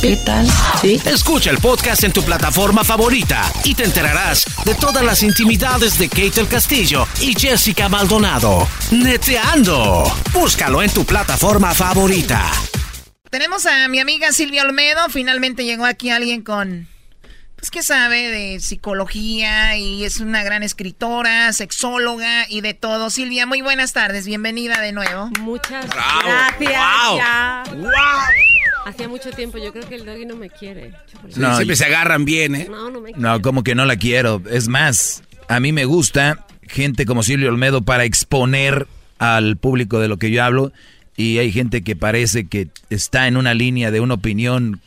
¿Qué tal? Sí. Escucha el podcast en tu plataforma favorita y te enterarás de todas las intimidades de Kate del Castillo y Jessica Maldonado. Neteando. Búscalo en tu plataforma favorita. Tenemos a mi amiga Silvia Olmedo. Finalmente llegó aquí alguien con, pues que sabe de psicología y es una gran escritora, sexóloga y de todo. Silvia, muy buenas tardes. Bienvenida de nuevo. Muchas Bravo. gracias. Wow. ya. Wow. Hacía mucho tiempo, yo creo que el doggy no me quiere. No, siempre se agarran bien, ¿eh? No, no me No, como que no la quiero. Es más, a mí me gusta gente como Silvio Olmedo para exponer al público de lo que yo hablo. Y hay gente que parece que está en una línea de una opinión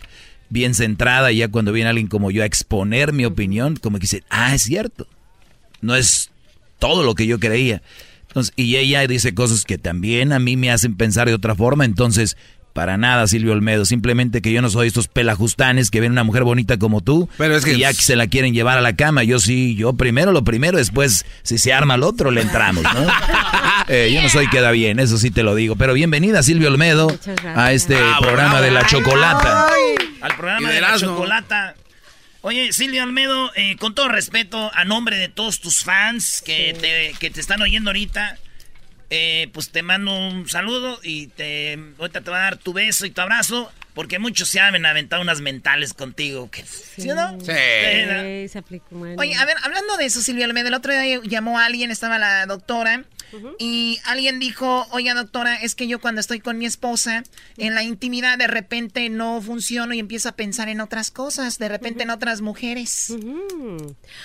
bien centrada. Y ya cuando viene alguien como yo a exponer mi opinión, como que dice, ah, es cierto. No es todo lo que yo creía. Entonces, y ella dice cosas que también a mí me hacen pensar de otra forma. Entonces, para nada, Silvio Olmedo. Simplemente que yo no soy estos pelajustanes que ven una mujer bonita como tú. Pero es que- y ya que se la quieren llevar a la cama. Yo sí, yo primero lo primero, después, si se arma el otro, le entramos, ¿no? (laughs) Eh, yo no soy queda bien, eso sí te lo digo. Pero bienvenida, Silvio Olmedo, a este Bravo, programa bravo. de la chocolata. Al programa Y de de la chocolata. Oye, Silvio Almedo, eh, con todo respeto, a nombre de todos tus fans que, te, que te están oyendo ahorita, eh, pues te mando un saludo y te, ahorita te va a dar tu beso y tu abrazo, porque muchos se han aventado unas mentales contigo. que- ¿Sí o no? Sí, Eh, se aplicó. Oye, a ver, hablando de eso, Silvia Almeida, el otro día llamó a alguien, estaba la doctora, y alguien dijo, oiga doctora, es que yo cuando estoy con mi esposa, en la intimidad de repente no funciono y empiezo a pensar en otras cosas, de repente en otras mujeres.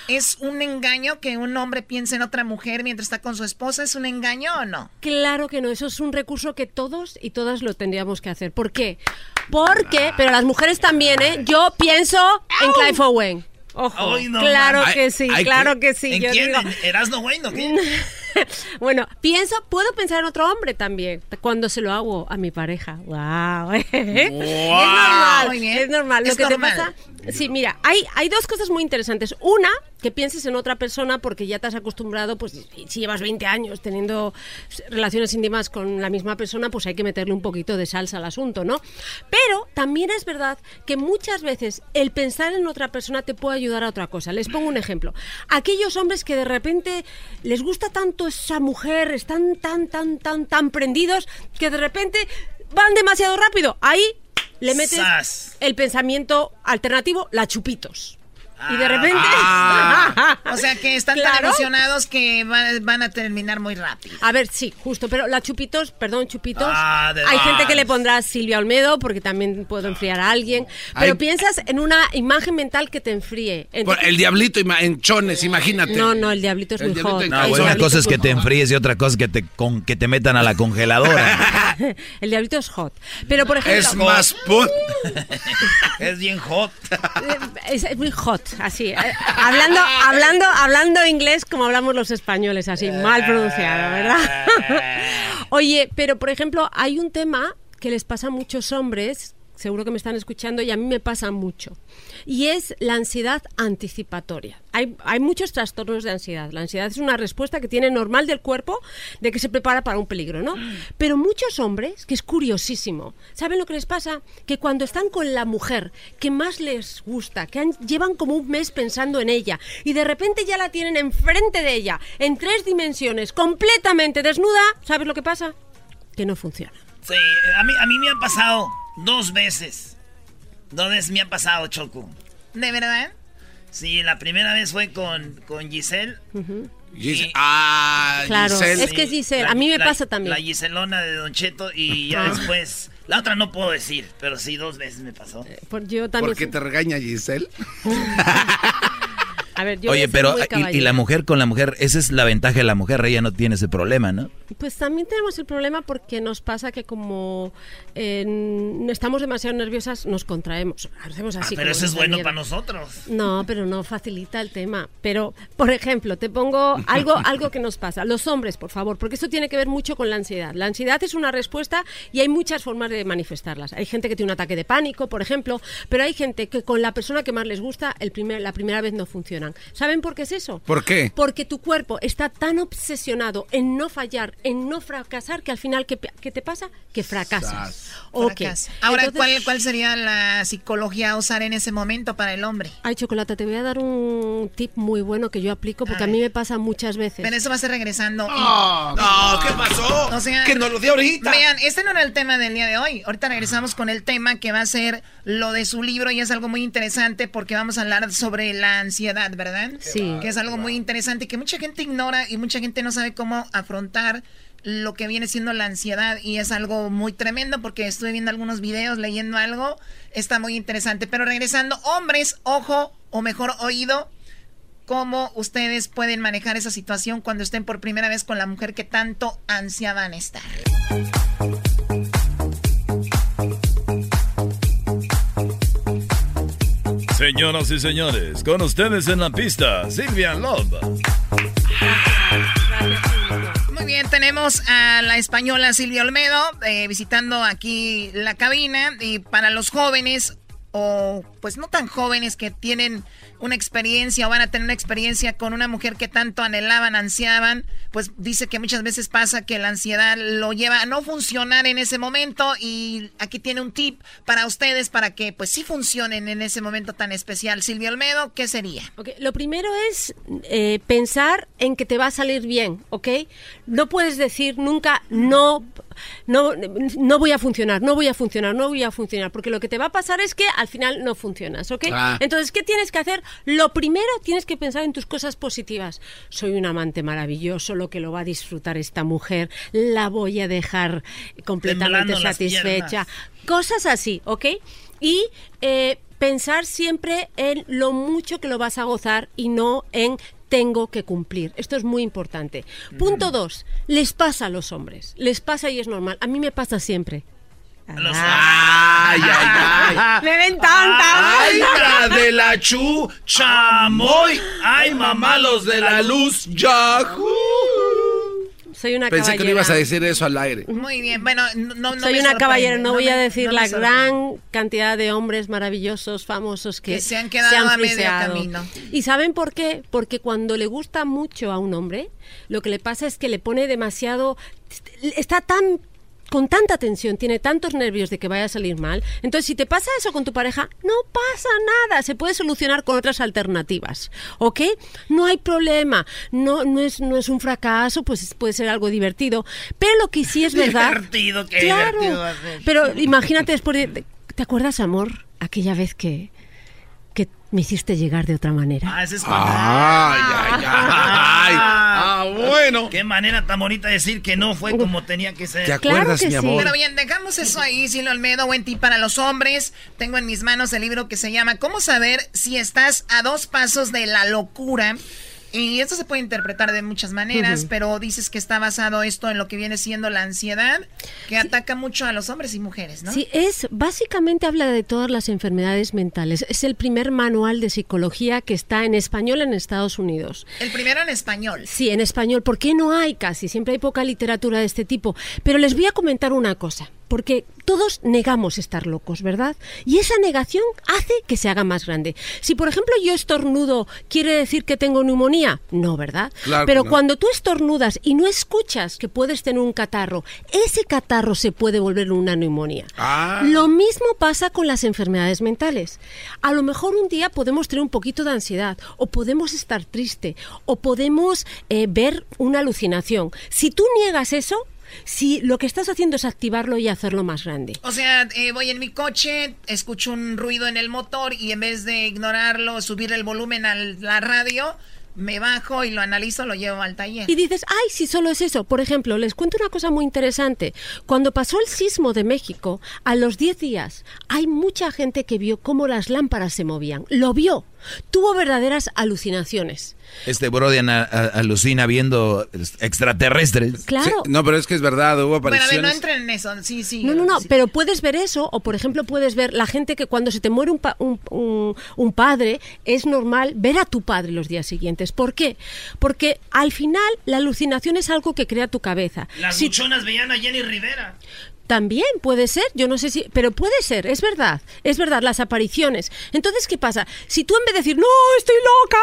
¿Es un engaño que un hombre piense en otra mujer mientras está con su esposa? ¿Es un engaño o no? Claro que no, eso es un recurso que todos y todas lo tendríamos que hacer. ¿Por qué? Porque, pero las mujeres también, ¿eh? Yo pienso en Clive Owen. Ojo, claro que sí, claro que sí. ¿En yo quién? digo, ¿En Erasmo Wayne o qué? (laughs) bueno, pienso, puedo pensar en otro hombre también cuando se lo hago a mi pareja. Wow. (laughs) Es normal, Muy bien. es normal. Lo que normal. te pasa, sí, mira, hay, hay dos cosas muy interesantes. Una, que pienses en otra persona porque ya te has acostumbrado, pues si llevas 20 años teniendo relaciones íntimas con la misma persona, pues hay que meterle un poquito de salsa al asunto, ¿no? Pero también es verdad que muchas veces el pensar en otra persona te puede ayudar a otra cosa. Les pongo un ejemplo. Aquellos hombres que de repente les gusta tanto esa mujer, están tan, tan, tan, tan prendidos, que de repente van demasiado rápido. Ahí le metes Sas. el pensamiento alternativo, la chupitos. Y de repente... Ah. o sea que están tan emocionados que van, van a terminar muy rápido. A ver, sí, justo, pero la chupitos, perdón, chupitos. Ah, de hay gente que le pondrá Silvia Olmedo porque también puedo enfriar a alguien. Pero piensas en una imagen mental que te enfríe. Entonces- el diablito en chones, imagínate. No, no, el diablito es El muy diablito hot. No, güey, una cosa es que te enfríes y otra cosa es que te, con, que te metan a la congeladora. (laughs) El diablito es hot. Pero por ejemplo. Es más put. (laughs) es bien hot. Es, es muy hot, así. eh, hablando, hablando, hablando inglés como hablamos los españoles, así, mal pronunciado, ¿verdad? (laughs) Oye, pero por ejemplo, hay un tema que les pasa a muchos hombres, seguro que me están escuchando, y a mí me pasa mucho. Y es la ansiedad anticipatoria. Hay, hay muchos trastornos de ansiedad. La ansiedad es una respuesta que tiene normal del cuerpo de que se prepara para un peligro, ¿no? Pero muchos hombres, que es curiosísimo, ¿saben lo que les pasa? Que cuando están con la mujer que más les gusta, que han- llevan como un mes pensando en ella, y de repente ya la tienen enfrente de ella, en tres dimensiones, completamente desnuda, ¿sabes lo que pasa? Que no funciona. Sí, a mí, a mí me ha pasado dos veces. Dos veces me ha pasado, Choco. ¿De verdad? Sí, la primera vez fue con, con Giselle. Gis- ah, Claro, Giselle. es que Giselle, a mí me la- pasa también. La Giselona de Don Cheto y ya Ah. después... La otra no puedo decir, pero sí, dos veces me pasó. Por- yo también. ¿Por qué te regaña Giselle? (laughs) A ver, yo Oye, pero muy y- y, la mujer con la mujer, esa es la ventaja de la mujer, ella no tiene ese problema, ¿no? Pues también tenemos el problema porque nos pasa que como eh, estamos demasiado nerviosas, nos contraemos. Hacemos Ah, así. pero como eso es bueno miedo. para nosotros. No, pero no facilita el tema. Pero, por ejemplo, te pongo algo, (laughs) algo que nos pasa. Los hombres, por favor, porque esto tiene que ver mucho con la ansiedad. La ansiedad es una respuesta y hay muchas formas de manifestarlas. Hay gente que tiene un ataque de pánico, por ejemplo, pero hay gente que con la persona que más les gusta, el primer, la primera vez no funcionan. ¿Saben por qué es eso? ¿Por qué? Porque tu cuerpo está tan obsesionado en no fallar, en no fracasar, que al final, ¿qué, qué te pasa? Que fracasas. Ok. Fracasa. Ahora, Entonces- ¿cuál, ¿cuál sería la psicología a usar en ese momento para el hombre? Ay, Chocolate, te voy a dar un tip muy bueno que yo aplico porque a, mí me pasa muchas veces. Pero eso va a ser regresando. No, no, ¿qué pasó? O sea, que nos lo dio ahorita. Vean, este no era el tema del día de hoy. Ahorita regresamos con el tema que va a ser lo de su libro y es algo muy interesante porque vamos a hablar sobre la ansiedad, ¿verdad? Sí. Que es algo muy interesante y que mucha gente ignora y mucha gente no sabe cómo afrontar lo que viene siendo la ansiedad y es algo muy tremendo porque estuve viendo algunos videos, leyendo algo, está muy interesante. Pero regresando, hombres, ojo o mejor oído, cómo ustedes pueden manejar esa situación cuando estén por primera vez con la mujer que tanto ansiaban estar. Señoras y señores, con ustedes en la pista, Silvia Love. Muy bien, tenemos a la española Silvia Olmedo eh, visitando aquí la cabina y para los jóvenes o pues no tan jóvenes que tienen una experiencia o van a tener una experiencia con una mujer que tanto anhelaban, ansiaban, pues dice que muchas veces pasa que la ansiedad lo lleva a no funcionar en ese momento y aquí tiene un tip para ustedes para que pues sí funcionen en ese momento tan especial. Silvia Olmedo, ¿qué sería? Ok, Lo primero es eh, pensar en que te va a salir bien, ¿ok? No puedes decir nunca no no, no voy a funcionar, no voy a funcionar, no voy a funcionar, porque lo que te va a pasar es que al final no funcionas, ¿ok? Ah. Entonces, ¿qué tienes que hacer? Lo primero, tienes que pensar en tus cosas positivas. Soy un amante maravilloso, lo que lo va a disfrutar esta mujer, la voy a dejar completamente satisfecha. Cosas así, ¿ok? Y eh, pensar siempre en lo mucho que lo vas a gozar y no en tengo que cumplir. Esto es muy importante. Punto dos, les pasa a los hombres. Les pasa y es normal. A mí me pasa siempre. Ay, ay, ay. (laughs) Me ven tanta. ¡Ay, (laughs) la de la chu! ¡Chamoy! ¡Ay, mamá, los de la luz! ¡Yahoo! Soy una Pensé que no ibas a decir eso al aire. Muy bien, bueno, no, no Soy me una caballera, no, voy me- a decir no la gran cantidad de hombres maravillosos, famosos que, Que se han quedado a medio camino. ¿Y saben por qué? Porque cuando le gusta mucho a un hombre, lo que le pasa es que le pone demasiado... Está tan con tanta tensión, tiene tantos nervios de que vaya a salir mal. Entonces, si te pasa eso con tu pareja, no pasa nada. Se puede solucionar con otras alternativas. ¿Ok? No hay problema. No, no, es, no es un fracaso, pues puede ser algo divertido. Pero lo que sí es (laughs) verdad. Divertido, qué Claro. divertido va a ser. Pero imagínate después de... ¿Te acuerdas, amor? Aquella vez que, que me hiciste llegar de otra manera. Ah, ese es Ay, ay, ay. Ah, bueno. Qué manera tan bonita de decir que no fue como tenía que ser. ¿Te acuerdas, mi amor? Pero bien, dejamos eso ahí, Silvio Olmedo, buen tip para los hombres. Tengo en mis manos el libro que se llama ¿Cómo saber si estás a dos pasos de la locura? Y esto se puede interpretar de muchas maneras, pero dices que está basado esto en lo que viene siendo la ansiedad, que ataca mucho a los hombres y mujeres, ¿no? Sí, es básicamente habla de todas las enfermedades mentales. Es el primer manual de psicología que está en español en Estados Unidos. El primero en español. Sí, en español, porque no hay casi, siempre hay poca literatura de este tipo. Pero les voy a comentar una cosa, porque todos negamos estar locos, ¿verdad? Y esa negación hace que se haga más grande. Si, por ejemplo, yo estornudo, ¿quiere decir que tengo neumonía? No, ¿verdad? Claro Pero no. cuando tú estornudas y no escuchas que puedes tener un catarro, ese catarro se puede volver una neumonía. Ah. Lo mismo pasa con las enfermedades mentales. A lo mejor un día podemos tener un poquito de ansiedad, o podemos estar triste, o podemos eh, ver una alucinación. Si tú niegas eso, si lo que estás haciendo es activarlo y hacerlo más grande. O sea, eh, voy en mi coche, escucho un ruido en el motor y en vez de ignorarlo, subir el volumen a la radio, me bajo y lo analizo, lo llevo al taller. Y dices, ay, si solo es eso. Por ejemplo, les cuento una cosa muy interesante. Cuando pasó el sismo de México, a los 10 días, hay mucha gente que vio cómo las lámparas se movían. Lo vio. Tuvo verdaderas alucinaciones. Este a- alucina viendo extraterrestres. Claro. Sí, no, pero es que es verdad, hubo Bueno, a ver, no apariciones. entren en eso. Sí, sí. No, no, no, sí. pero puedes ver eso, o por ejemplo puedes ver la gente que cuando se te muere un, pa- un, un- un padre, es normal ver a tu padre los días siguientes. ¿Por qué? Porque al final la alucinación es algo que crea tu cabeza. Las Si- luchonas veían a Jenny Rivera. También puede ser, yo no sé si, pero puede ser, es verdad, es verdad, las apariciones. Entonces, ¿qué pasa? Si tú en vez de decir, no, estoy loca,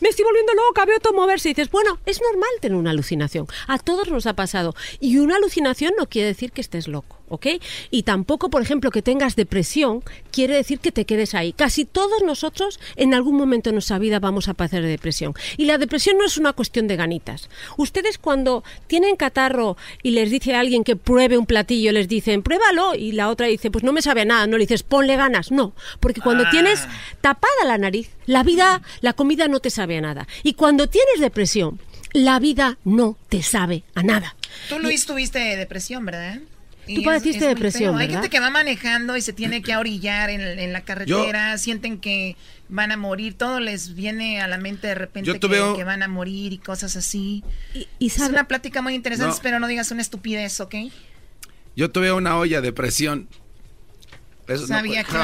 me estoy volviendo loca, veo todo moverse, dices, bueno, es normal tener una alucinación, a todos nos ha pasado. Y una alucinación no quiere decir que estés loco, ¿ok? Y tampoco, por ejemplo, que tengas depresión, quiere decir que te quedes ahí. Casi todos nosotros en algún momento de nuestra vida vamos a padecer de depresión. Y la depresión no es una cuestión de ganitas. Ustedes cuando tienen catarro y les dice a alguien que pruebe un platillo, les dicen, pruébalo, y la otra dice, pues no me sabe a nada, no le dices, ponle ganas. No, porque cuando Ah. tienes tapada la nariz, la vida, la comida no te sabe a nada. Y cuando tienes depresión, la vida no te sabe a nada. Tú, Luis, tuviste depresión, ¿verdad? Tú es- padeciste es depresión. Hay gente que va manejando y se tiene que orillar en, en la carretera, sienten que van a morir, todo les viene a la mente de repente Yo que, un- que van a morir y cosas así. Y, es una plática muy interesante, No. espero no digas una estupidez, ¿ok? Yo tuve una olla de presión. Eso Sabía no que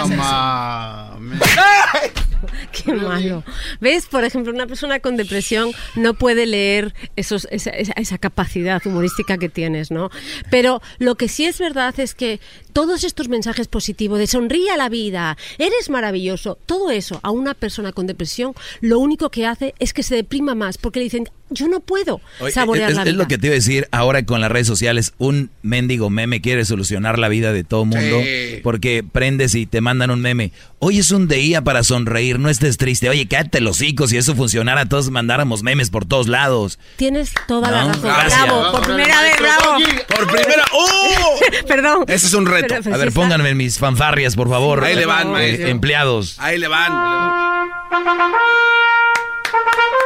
(laughs) Qué malo. ¿Ves? Por ejemplo, una persona con depresión no puede leer esos, esa, esa- esa capacidad humorística que tienes, ¿no? Pero lo que sí es verdad es que todos estos mensajes positivos de sonríe a la vida, eres maravilloso, todo eso a una persona con depresión lo único que hace es que se deprima más porque le dicen, yo no puedo Oye, saborear es, la es lo que te iba a decir ahora con las redes sociales. Un mendigo meme quiere solucionar la vida de todo mundo. Sí. Porque prendes y te mandan un meme. Hoy es un día para sonreír. reír, no estés triste. Oye, cállate los hocicos, si eso funcionara, todos mandáramos memes por todos lados. Tienes toda la razón. gracias. Bravo, por primera vez, bravo. Por primera. ¡Oh! (laughs) Perdón. Ese es un reto. Pero, pues, A ver, pónganme mis fanfarrias, por favor. Ahí le van, Eh, empleados. Ahí le van.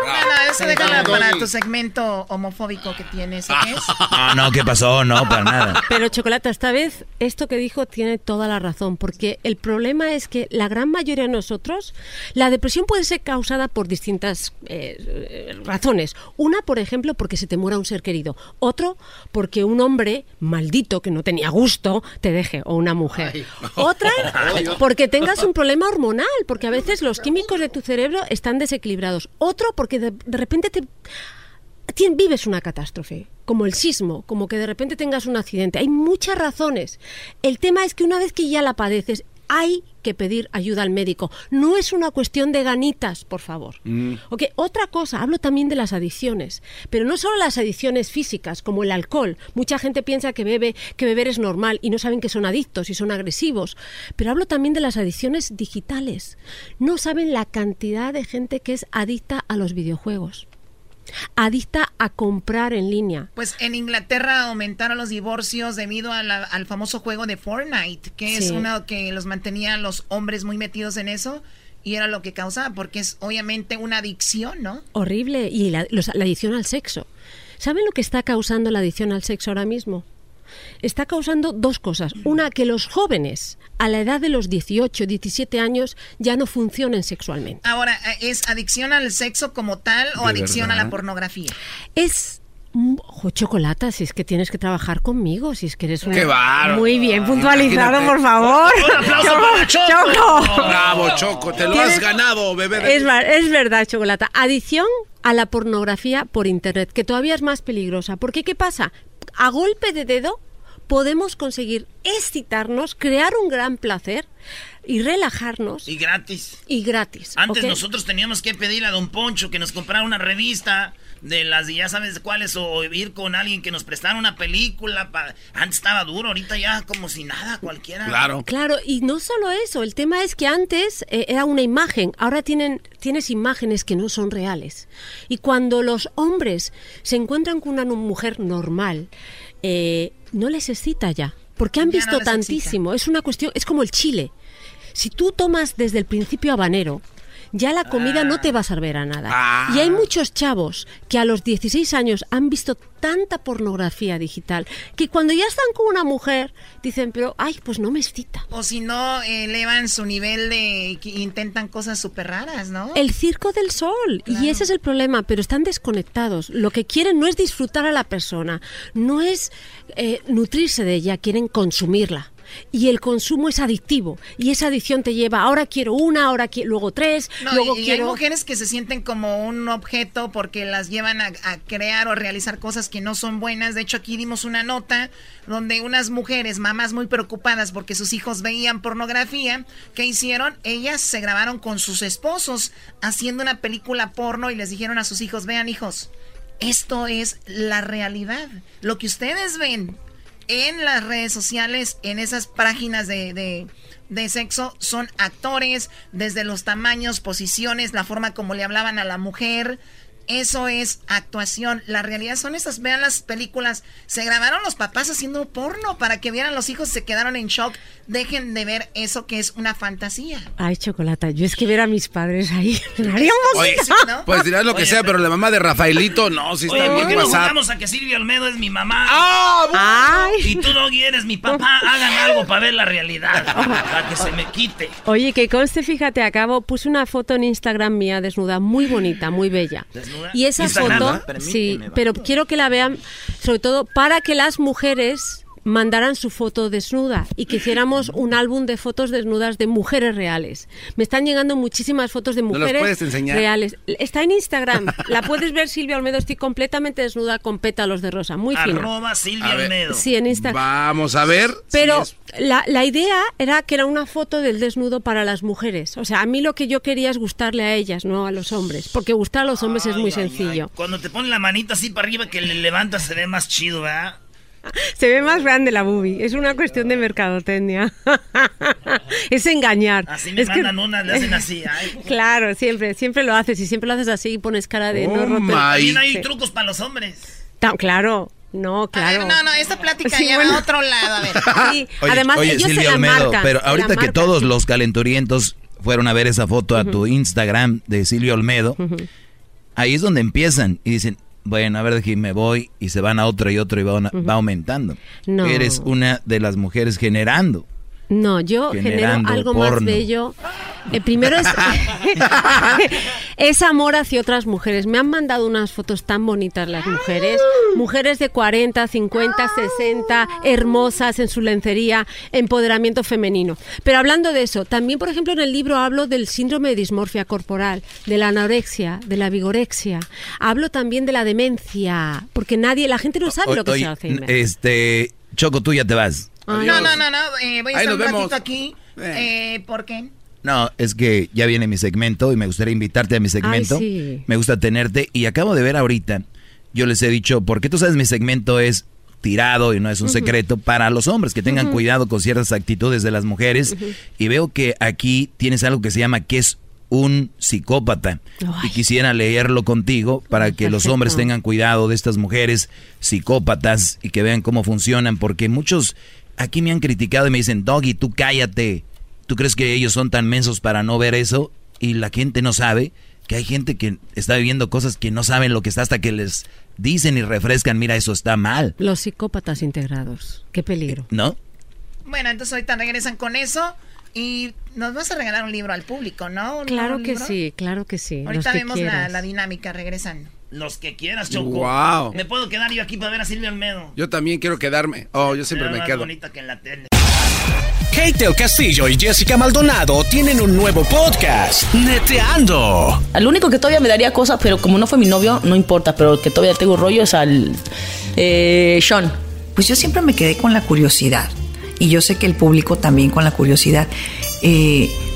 Bueno, eso déjala para tu segmento homofóbico que tienes. ¿o qué es? No, no, ¿qué pasó? No, para nada. Pero Chocolata, esta vez esto que dijo tiene toda la razón, porque el problema es que la gran mayoría de nosotros, la depresión puede ser causada por distintas eh, eh, razones. Una, por ejemplo, porque se te muera un ser querido. Otro, porque un hombre maldito que no tenía gusto te deje, o una mujer. Otra, porque tengas un problema hormonal, porque a veces los químicos de tu cerebro están desequilibrados. Otro, porque de, de repente te tien- vives una catástrofe, como el sismo, como que de repente tengas un accidente. Hay muchas razones. El tema es que una vez que ya la padeces, hay que pedir ayuda al médico. No es una cuestión de ganitas, por favor. Ok, otra cosa, hablo también de las adicciones, pero no solo las adicciones físicas, como el alcohol. Mucha gente piensa que bebe, que beber es normal y no saben que son adictos y son agresivos. Pero hablo también de las adicciones digitales. No saben la cantidad de gente que es adicta a los videojuegos adicta a comprar en línea. Pues en Inglaterra aumentaron los divorcios debido a la- al famoso juego de Fortnite, que es uno que los mantenía los hombres muy metidos en eso y era lo que causaba, porque es obviamente una adicción, ¿no? Horrible. Y la, los- la adicción al sexo. ¿Saben lo que está causando la adicción al sexo ahora mismo? Está causando dos cosas. Una, que los jóvenes a la edad de los 18, 17 años ya no funcionen sexualmente. Ahora, ¿es adicción al sexo como tal o adicción a la pornografía? Es... Ojo, chocolata, si es que tienes que trabajar conmigo, si es que eres una... ¡Qué! Muy bien puntualizado, Imagínate. por favor. Un aplauso Choco, para Choco. Choco. Bravo, Choco, te lo has ganado, bebé. Es, es verdad, Chocolata. Adicción a la pornografía por Internet, que todavía es más peligrosa. Porque, ¿qué pasa? A golpe de dedo podemos conseguir excitarnos, crear un gran placer y relajarnos Y gratis. y gratis. Antes ¿ok? nosotros teníamos que pedirle a Don Poncho que nos comprara una revista de las de ya sabes cuáles o ir con alguien que nos prestara una película. pa- Antes estaba duro, ahorita ya como si nada, cualquiera. Claro, y no solo eso, el tema es que antes eh, era una imagen, ahora tienen, tienes imágenes que no son reales. Y cuando los hombres se encuentran con una mujer normal, eh, no les excita ya, porque han Ya no visto excita. tantísimo. Es una cuestión, es como el chile. Si tú tomas desde el principio habanero, ya la comida no te va a saber a nada. Ah. Y hay muchos chavos que a los 16 años han visto tanta pornografía digital que cuando ya están con una mujer dicen, pero, ay, pues no me excita. O si no, elevan su nivel de... intentan cosas súper raras, ¿no? El circo del sol. Y ese es el problema, pero están desconectados. Lo que quieren no es disfrutar a la persona, no es eh, nutrirse de ella, quieren consumirla. Y el consumo es adictivo. Y esa adicción te lleva, ahora quiero una, ahora quiero, luego tres, No, luego y, quiero... hay mujeres que se sienten como un objeto porque las llevan a, a crear o realizar cosas que no son buenas. De hecho, aquí dimos una nota donde unas mujeres, mamás muy preocupadas porque sus hijos veían pornografía, ¿qué hicieron? Ellas se grabaron con sus esposos haciendo una película porno y les dijeron a sus hijos, vean hijos, esto es la realidad. Lo que ustedes ven en las redes sociales, en esas páginas de, de, de sexo, son actores, desde los tamaños, posiciones, la forma como le hablaban a la mujer. Eso es actuación. La realidad son esas. Vean las películas. Se grabaron los papás haciendo porno para que vieran los hijos, se quedaron en shock. Dejen de ver eso que es una fantasía. Ay, chocolata, yo es que ver a mis padres ahí (laughs) Oye, poquito. pues dirás lo que sea, pero la mamá de Rafaelito, no, si está ¿por bien qué no WhatsApp. jugamos a que Silvia Olmedo es mi mamá? ¡Ah! Y tú no eres mi papá. Hagan algo para ver la realidad. Para que se me quite. Oye, que conste, fíjate, acabo, puse una foto en Instagram mía desnuda, muy bonita, muy bella. ¿Desnuda? Y esa Instagram, foto, sí, pero quiero que la vean, sobre todo para que las mujeres mandaran su foto desnuda y que hiciéramos un álbum de fotos desnudas de mujeres reales. Me están llegando muchísimas fotos de ¿No mujeres puedes enseñar? reales. Está en Instagram. La puedes ver, Silvia Olmedo. Estoy completamente desnuda con pétalos de rosa. Muy fina. Arroba Silvia ver. Olmedo. Sí, en Instagram. Vamos a ver. Pero si la, la idea era que era una foto del desnudo para las mujeres. O sea, a mí lo que yo quería es gustarle a ellas, no a los hombres. Porque gustar a los hombres es muy sencillo. Cuando te ponen la manita así para arriba que le levantas se ve más chido, ¿verdad? (laughs) Se ve más grande la boobie. Es una cuestión de mercadotecnia. (laughs) es engañar. Así me es mandan una, le hacen así. (laughs) Claro, siempre, siempre lo haces y siempre lo haces así y pones cara de no Oh roto. También hay Sí. trucos para los hombres. Ta- Claro, no, claro. Ver, no, no, esta plática Sí, ya bueno. va a otro lado. A ver. Sí, Oye, además oye, ellos se Silvia la Olmedo, marcan. pero se la ahorita que marcan. todos los calenturientos fueron a ver esa foto a tu Instagram de Silvia Olmedo, ahí es donde empiezan y dicen, bueno, a ver, aquí me voy y se van a otro y otro y va, va aumentando. No. Eres una de las mujeres generando. No, yo genero algo más bello. El primero es, (laughs) (laughs) es amor hacia otras mujeres. Me han mandado unas fotos tan bonitas las mujeres. Mujeres de 40, 50, 60, hermosas en su lencería, empoderamiento femenino. Pero hablando de eso, también, por ejemplo, en el libro hablo del síndrome de dismorfia corporal, de la anorexia, de la vigorexia. Hablo también de la demencia, porque nadie, la gente no sabe lo que Oye, es Alzheimer. este, Choco, tú ya te vas. No, no, no, no. eh, voy a Ahí estar un vemos. ratito aquí. Eh, ¿Por qué? No, es que ya viene mi segmento y me gustaría invitarte a mi segmento. sí. Me gusta tenerte y acabo de ver ahorita, yo les he dicho, porque tú sabes mi segmento es tirado y no es un secreto para los hombres que tengan cuidado con ciertas actitudes de las mujeres y veo que aquí tienes algo que se llama que es un psicópata y quisiera leerlo contigo para que los hombres tengan cuidado de estas mujeres psicópatas y que vean cómo funcionan porque muchos aquí me han criticado y me dicen, Doggy, tú cállate. ¿Tú crees que ellos son tan mensos para no ver eso? Y la gente no sabe que hay gente que está viviendo cosas que no saben lo que está hasta que les dicen y refrescan, mira, eso está mal, Los psicópatas integrados. Qué peligro. ¿no? Bueno, entonces ahorita regresan con eso y nos vas a regalar un libro al público, ¿no? ¿Un Claro que libro? sí, claro que sí. Ahorita los que vemos la, la dinámica, regresan. Los que quieras, Choco. Wow. Me puedo quedar yo aquí para ver a Silvia Olmedo. Yo también quiero quedarme. Oh, yo siempre me más quedo. bonita que en la tele. Kate el Castillo y Jessica Maldonado tienen un nuevo podcast, Neteando. Al único que todavía me daría cosas, pero como no fue mi novio, no importa, pero el que todavía tengo rollo es al eh, Sean. Pues yo siempre me quedé con la curiosidad. Y yo sé que el público también con la curiosidad. Eh,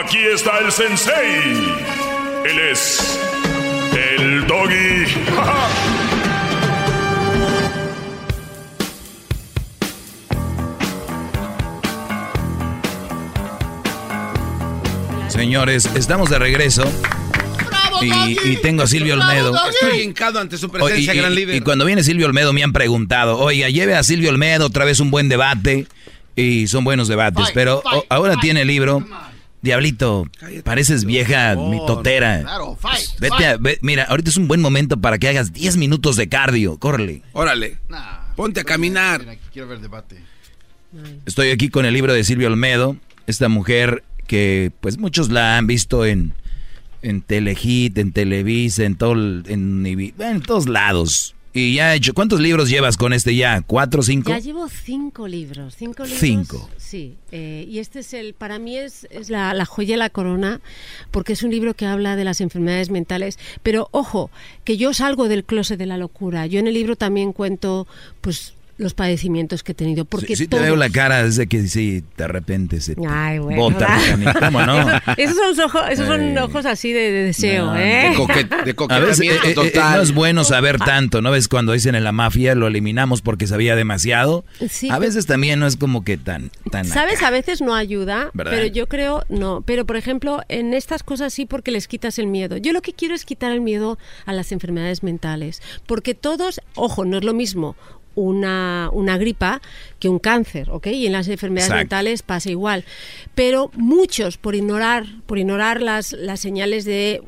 Aquí está el sensei. Él es el doggy. (laughs) Señores, estamos de regreso. Y, y tengo a Silvio Olmedo. Estoy hincado ante su presencia, y, gran y- líder. y cuando viene Silvio Olmedo me han preguntado, oiga, lleve a Silvio Olmedo otra vez un buen debate. Y son buenos debates, Fight, pero fight, ahora tiene el libro. Diablito, pareces vieja mitotera. Claro, fight, Vete a- ve- mira, ahorita es un buen momento para que hagas 10 minutos de cardio. Córrele. Órale. Ponte a caminar. Quiero ver debate. Estoy aquí con el libro de Silvio Olmedo, esta mujer que pues muchos la han visto en, en Telehit, en Televisa, en todo el- en, en todos lados. Y ya hecho, ¿cuántos libros llevas con este ya? ¿Cuatro, cinco? Ya llevo cinco libros. Cinco libros. Cinco. Sí. eh, y este es el, para mí es, es la, la joya de la corona, porque es un libro que habla de las enfermedades mentales. Pero ojo, que yo salgo del closet de la locura. Yo en el libro también cuento, pues, los padecimientos que he tenido. Porque Sí, sí te todos- veo la cara desde que sí, de repente se te Ay, bueno, bota, (laughs) esos son, ojos, esos son ojos así de, de deseo, No, ¿eh? de (laughs) coquet- A veces eh, eh, eh, no es bueno saber tanto, ¿no ves? Cuando dicen en la mafia lo eliminamos porque sabía demasiado. Sí, a veces también no es como que tan... tan ¿Sabes? A veces no ayuda, ¿Verdad? pero yo creo no. Pero por ejemplo, en estas cosas sí porque les quitas el miedo. Yo lo que quiero es quitar el miedo a las enfermedades mentales, porque todos, ojo, no es lo mismo una, una gripa que un cáncer, ¿ok? Y en las enfermedades Exacto. mentales pasa igual. Pero muchos, por ignorar, por ignorar las, las señales de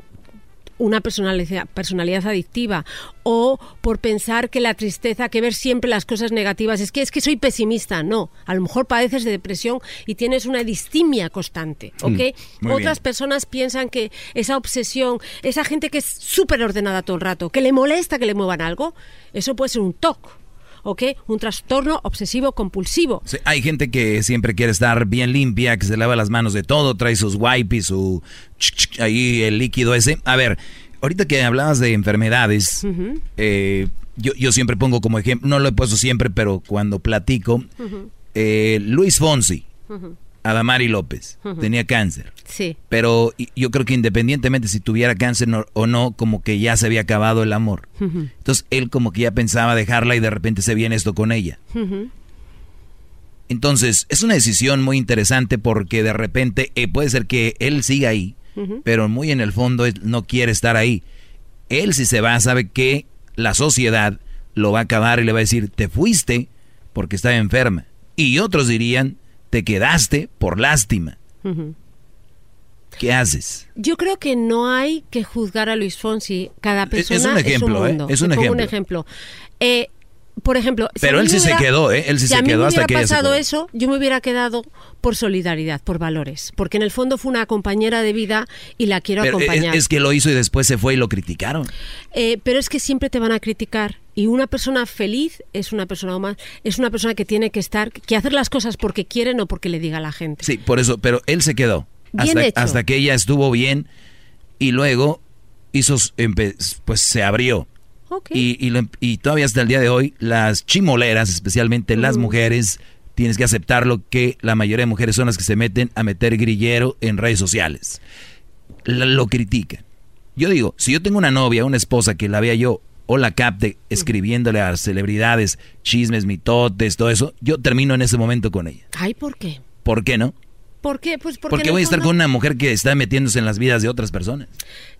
una personalidad, personalidad adictiva o por pensar que la tristeza, que ver siempre las cosas negativas, es que es que soy pesimista, no, a lo mejor padeces de depresión y tienes una distimia constante, ¿ok? Mm, Otras bien. personas piensan que esa obsesión, esa gente que es súper ordenada todo el rato, que le molesta que le muevan algo, eso puede ser un TOC, ¿ok? Un trastorno obsesivo compulsivo. Sí, hay gente que siempre quiere estar bien limpia, que se lava las manos de todo, trae sus wipes, su ahí el líquido ese. A ver, ahorita que hablabas de enfermedades, eh, yo, yo siempre pongo como ejemplo, no lo he puesto siempre, pero cuando platico, eh, Luis Fonsi, Ujú. Adamari López, tenía cáncer. Sí. Pero yo creo que independientemente si tuviera cáncer no- o no, como que ya se había acabado el amor. Entonces él como que ya pensaba dejarla y de repente se viene esto con ella. Entonces, es una decisión muy interesante porque de repente eh, puede ser que él siga ahí, pero muy en el fondo él no quiere estar ahí. Él si se va sabe que la sociedad lo va a acabar y le va a decir, te fuiste porque estaba enferma. Y otros dirían, te quedaste por lástima. Ujú. ¿Qué haces? Yo creo que no hay que juzgar a Luis Fonsi. Cada persona es un ejemplo, ¿eh? mundo. Es un Te pongo ejemplo. un ejemplo. Eh, por ejemplo, si Pero mí él me sí se hubiera- quedó, ¿eh? Él sí si se a mí quedó me hasta hubiera que ella se pasado quedó. eso, yo me hubiera quedado por solidaridad, por valores, porque en el fondo fue una compañera de vida y la quiero Pero es, acompañar. es que lo hizo y después se fue y lo criticaron. Eh, pero es que siempre te van a criticar y una persona feliz es una persona más, es una persona que tiene que estar, que hacer las cosas porque quiere, no porque le diga a la gente. Sí, por eso, pero él se quedó. Hasta, hasta que ella estuvo bien y luego hizo, pues se abrió. Y, em- y todavía hasta el día de hoy, las chimoleras, especialmente las Mm. mujeres, tienes que aceptarlo que la mayoría de mujeres son las que se meten a meter grillero en redes sociales. La- lo critican. Yo digo, si yo tengo una novia, una esposa que la vea yo o la capte escribiéndole a celebridades, chismes, mitotes, todo eso, yo termino en ese momento con ella. Ay, ¿por qué? ¿Por qué no? ¿Por qué? Pues porque, voy a estar fondo, con una mujer que está metiéndose en las vidas de otras personas.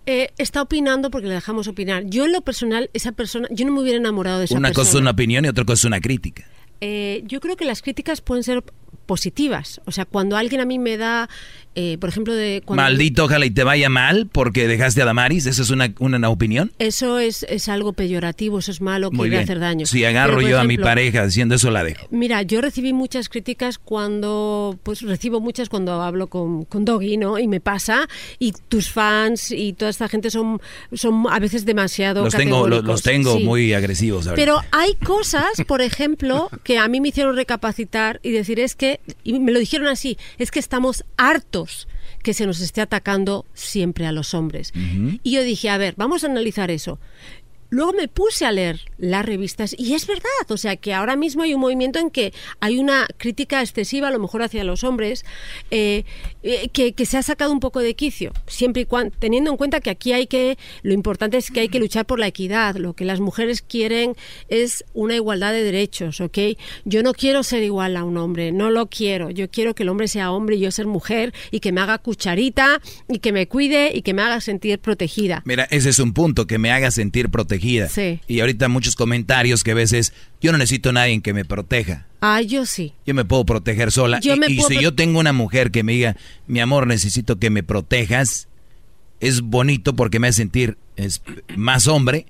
eh, está opinando porque le dejamos opinar. Yo en lo personal, esa persona, yo no me hubiera enamorado de esa Una persona. cosa es una opinión y otra cosa es una crítica. Eh, yo creo que las críticas pueden ser positivas. O sea, cuando alguien a mí me da, eh, por ejemplo, de... Cuando Maldito, ojalá y te vaya mal porque dejaste a Damaris. ¿Esa es una, una opinión? Eso es, es algo peyorativo, eso es malo, que bien. hacer daño. Si agarro Pero, yo a mi pareja diciendo eso, la dejo. Mira, yo recibí muchas críticas cuando, pues recibo muchas cuando hablo con, con Doggy, ¿no? Y me pasa, y tus fans y toda esta gente son, son a veces demasiado Los tengo, los, tengo Sí. muy agresivos. Pero hay cosas, por ejemplo, que a mí me hicieron recapacitar y decir es que, y me lo dijeron así, es que estamos hartos que se nos esté atacando siempre a los hombres. Y yo dije, a ver, vamos a analizar eso. Luego me puse a leer las revistas y es verdad, o sea que ahora mismo hay un movimiento en que hay una crítica excesiva, a lo mejor hacia los hombres, eh, eh, que, se ha sacado un poco de quicio, siempre y cuando, teniendo en cuenta que aquí hay que, lo importante es que hay que luchar por la equidad, lo que las mujeres quieren es una igualdad de derechos, ¿ok? Yo no quiero ser igual a un hombre, no lo quiero, yo quiero que el hombre sea hombre y yo ser mujer y que me haga cucharita y que me cuide y que me haga sentir protegida. Mira, ese es un punto que me haga sentir protegida. Sí. Y ahorita muchos comentarios que a veces yo no necesito a nadie que me proteja. Ah, yo sí. Yo me puedo proteger sola. Yo y me y puedo si yo tengo una mujer que me diga, mi amor, necesito que me protejas, es bonito porque me hace sentir es, más hombre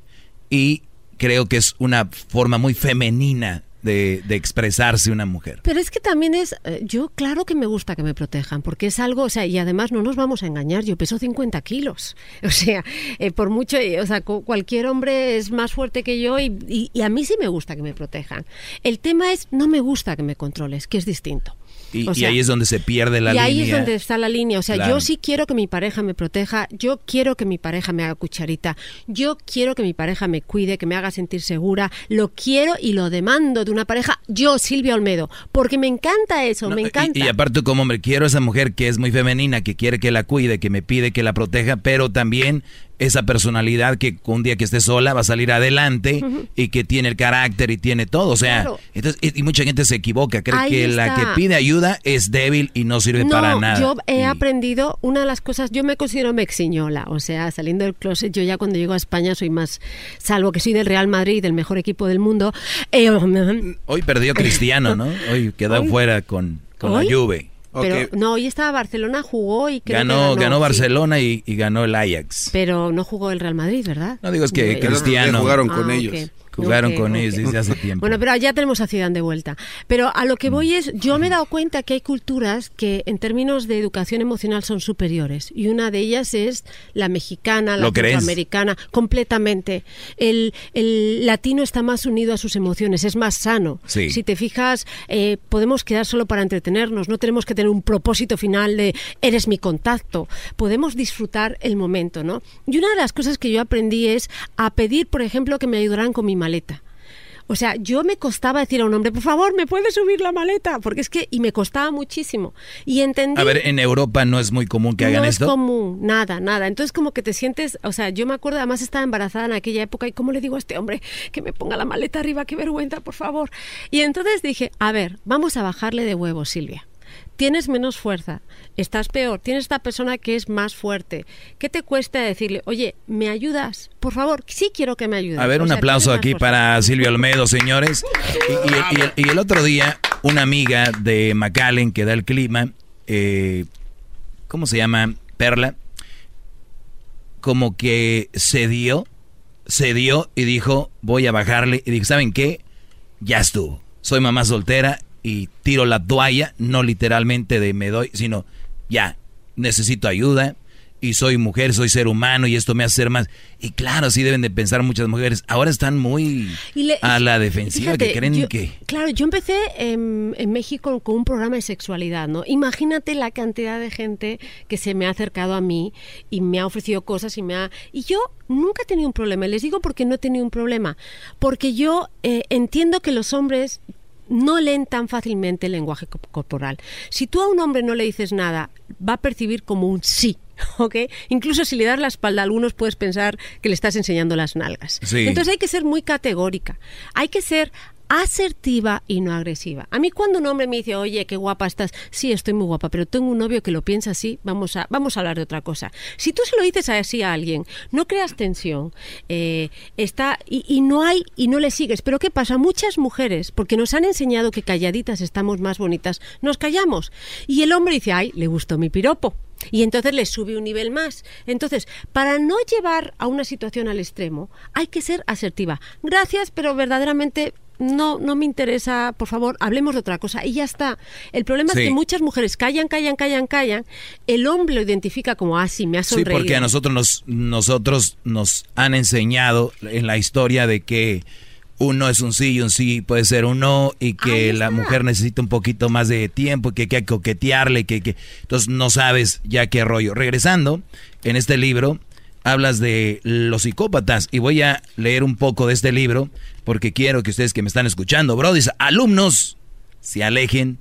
y creo que es una forma muy femenina de, de expresarse una mujer. Pero es que también es, eh, yo claro que me gusta que me protejan, porque es algo, o sea, y además no nos vamos a engañar, yo peso 50 kilos, (laughs) o sea, eh, por mucho, eh, o sea, cu- cualquier hombre es más fuerte que yo y, y- y a mí sí me gusta que me protejan. El tema es, no me gusta que me controles, que es distinto. Y, O y ahí es donde se pierde la y línea. ahí es donde está la línea. O sea, Claro. yo sí quiero que mi pareja me proteja, yo quiero que mi pareja me haga cucharita, yo quiero que mi pareja me cuide, que me haga sentir segura, lo quiero y lo demando de una pareja, yo, Silvia Olmedo, porque me encanta eso, me Y- encanta. Y, aparte como hombre, quiero esa mujer que es muy femenina, que quiere que la cuide, que me pide que la proteja, pero también esa personalidad que un día que esté sola va a salir adelante y que tiene el carácter y tiene todo. O sea, entonces, y, mucha gente se equivoca, cree que la que pide ayuda es débil y no sirve para nada. Yo he aprendido una de las cosas, yo me considero mexiñola, o sea, saliendo del closet, yo ya cuando llego a España soy más, salvo que soy del Real Madrid, del mejor equipo del mundo. Eh, hoy perdió (laughs) Cristiano, ¿no? Hoy quedó fuera con, con la Juve. Pero no, hoy estaba Barcelona, jugó y creo ganó, que ganó, Barcelona y, ganó el Ajax. Pero no jugó el Real Madrid, ¿verdad? No digo es que Cristiano jugaron con ah, ellos. Jugaron con ellos desde hace (laughs) tiempo. Bueno, pero ya tenemos a Zidane de vuelta. Pero a lo que voy es, yo me he dado cuenta que hay culturas que en términos de educación emocional son superiores. Y una de ellas es la mexicana, la centroamericana, completamente. El, latino está más unido a sus emociones, es más sano. Si te fijas, eh, podemos quedar solo para entretenernos, no tenemos que tener un propósito final de eres mi contacto. Podemos disfrutar el momento, ¿no? Y una de las cosas que yo aprendí es a pedir, por ejemplo, que me ayudaran con mi maleta. O sea, yo me costaba decir a un hombre, por favor, ¿me puedes subir la maleta? Porque es que, y me costaba muchísimo. Y entendí... A ver, en Europa no es muy común que hagan esto. No es común, nada, nada. Entonces como que te sientes, o sea, yo me acuerdo, además estaba embarazada en aquella época y cómo le digo a este hombre que me ponga la maleta arriba, qué vergüenza, por favor. Y entonces dije, a ver, vamos a bajarle de huevo, Silvia tienes menos fuerza, estás peor, tienes esta persona que es más fuerte. ¿Qué te cuesta decirle, oye, ¿me ayudas? Por favor, sí quiero que me ayudes. A ver, un aplauso aquí para Silvio Olmedo, señores. Y, el, otro día, una amiga de McAllen que da el clima, eh, ¿cómo se llama? Perla, como que cedió, cedió y dijo, voy a bajarle. Y dije, ¿saben qué? Ya estuvo. Soy mamá soltera y tiro la toalla, no literalmente de me doy, sino ya, necesito ayuda y soy mujer, soy ser humano y esto me hace ser más. Y claro, así deben de pensar muchas mujeres. Ahora están muy a la defensiva, que creen que... Claro, yo empecé en, en, México con un programa de sexualidad, ¿no? Imagínate la cantidad de gente que se me ha acercado a mí y me ha ofrecido cosas y me ha... Y yo nunca he tenido un problema. Les digo porque no he tenido un problema. Porque yo eh, entiendo que los hombres no leen tan fácilmente el lenguaje corporal. Si tú a un hombre no le dices nada, va a percibir como un sí. (laughs) ¿ok? Incluso si le das la espalda a algunos puedes pensar que le estás enseñando las nalgas. Entonces hay que ser muy categórica. Hay que ser asertiva y no agresiva. A mí cuando un hombre me dice, oye, qué guapa estás, sí, estoy muy guapa, pero tengo un novio que lo piensa así, vamos a, vamos a hablar de otra cosa. Si tú se lo dices así a alguien, no creas tensión, eh, está, y, y, no hay, y no le sigues. Pero ¿qué pasa? Muchas mujeres, porque nos han enseñado que calladitas estamos más bonitas, nos callamos. Y el hombre dice, ay, le gustó mi piropo. Y entonces le sube un nivel más. Entonces, para no llevar a una situación al extremo, hay que ser asertiva. Gracias, pero verdaderamente no, no me interesa, por favor, hablemos de otra cosa. Y ya está. El problema es que muchas mujeres callan, callan, callan, callan. El hombre lo identifica como, ah, sí, me ha sonreído. Sí, porque a nosotros nos, nosotros nos han enseñado en la historia de que uno es un sí y un sí puede ser un no y que la mujer necesita un poquito más de tiempo, que hay que coquetearle, que, que entonces no sabes ya qué rollo. Regresando, en este libro hablas de los psicópatas y voy a leer un poco de este libro porque quiero que ustedes que me están escuchando, brodis, alumnos, se alejen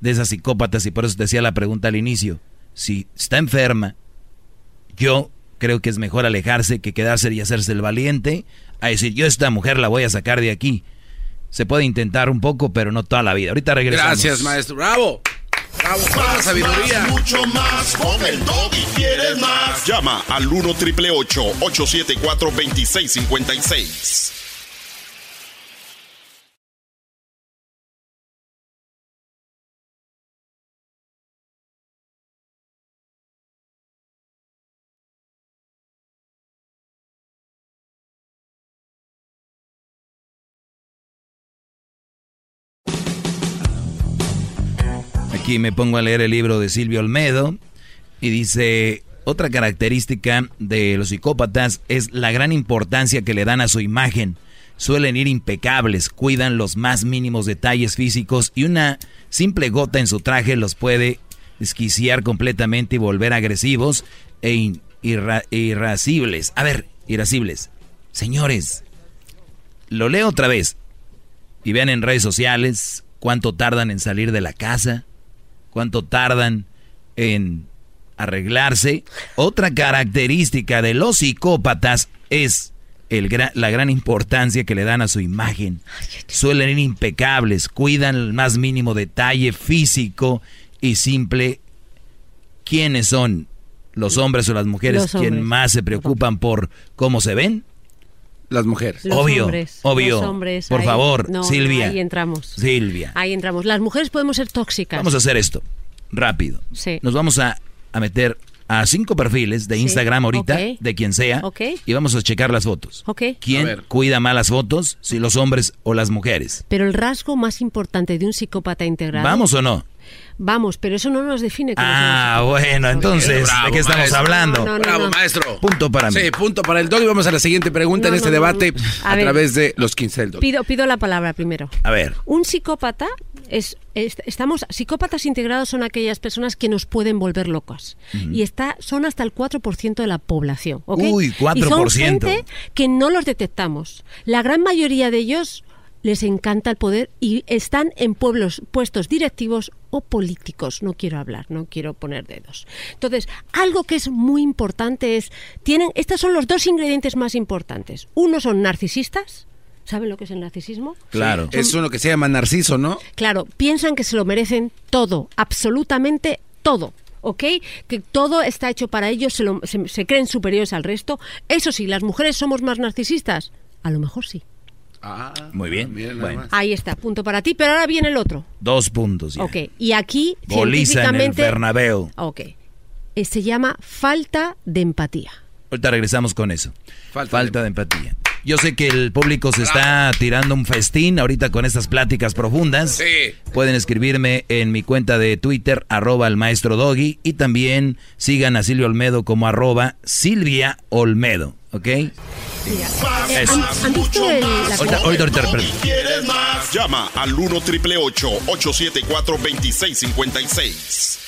de esas psicópatas y por eso te decía la pregunta al inicio. Si está enferma, yo creo que es mejor alejarse que quedarse y hacerse el valiente a decir, yo esta mujer la voy a sacar de aquí. Se puede intentar un poco, pero no toda la vida. Ahorita regresamos. Gracias, maestro. Bravo. Bravo, más, sabiduría. mucho más. Con el y quieres más. Llama al 1 triple 874 2656. Aquí me pongo a leer el libro de Silvio Olmedo y dice, otra característica de los psicópatas es la gran importancia que le dan a su imagen. Suelen ir impecables, cuidan los más mínimos detalles físicos y una simple gota en su traje los puede esquiciar completamente y volver agresivos e irascibles. A ver, irascibles. Señores, lo leo otra vez y vean en redes sociales cuánto tardan en salir de la casa, cuánto tardan en arreglarse. Otra característica de los psicópatas es el la gran importancia que le dan a su imagen. Suelen ir impecables, cuidan el más mínimo detalle físico y simple. ¿Quiénes son los hombres o las mujeres quienes más se preocupan por cómo se ven? Las mujeres. obvio, obvio. Por favor, Silvia. Ahí entramos. Silvia. Ahí entramos. Las mujeres podemos ser tóxicas. Vamos a hacer esto, rápido. Sí. Nos vamos a, a meter a cinco perfiles de Instagram ahorita, de quien sea, y vamos a checar las fotos. ¿Quién cuida más las fotos? Si los hombres o las mujeres. Pero el rasgo más importante de un psicópata integral. ¿Vamos o no? Vamos, pero eso no nos define. ah, bueno, entonces, ¿de qué estamos hablando? bravo, maestro. Punto para mí. Sí, punto para el dog. Y vamos a la siguiente pregunta en este debate a, través de los 15 del dog. Pido, pido la palabra primero. A ver. Un psicópata es, estamos psicópatas integrados son aquellas personas que nos pueden volver locos y está son hasta el 4% de la población uy 4% y son gente que no los detectamos la gran mayoría de ellos les encanta el poder y están en pueblos puestos directivos o políticos. No quiero hablar, no quiero poner dedos. Entonces, algo que es muy importante es, tienen, estos son los dos ingredientes más importantes. Uno son narcisistas. ¿Saben lo que es el narcisismo? Claro. es uno que se llama narciso, ¿no? Claro, piensan que se lo merecen todo, absolutamente todo. ¿ok? Que todo está hecho para ellos, se, se creen superiores al resto. Eso sí, las mujeres somos más narcisistas. A lo mejor sí. Ah, Muy bien. Ahí está, punto para ti, pero ahora viene el otro. Dos puntos. Ya. Ok, y aquí Boliza científicamente... en el Bernabéu. Ok, eh, se llama falta de empatía. Ahorita regresamos con eso. Falta, de... empatía. Yo sé que el público se está tirando un festín ahorita con estas pláticas profundas. Sí. Pueden escribirme en mi cuenta de Twitter, arroba el maestro Doggy, y también sigan a Silvia Olmedo como arroba Silvia Olmedo. ¿Ok? Eh, ¿Han, visto el, la ¿Quieres más? Llama al 1 triple 874 2656.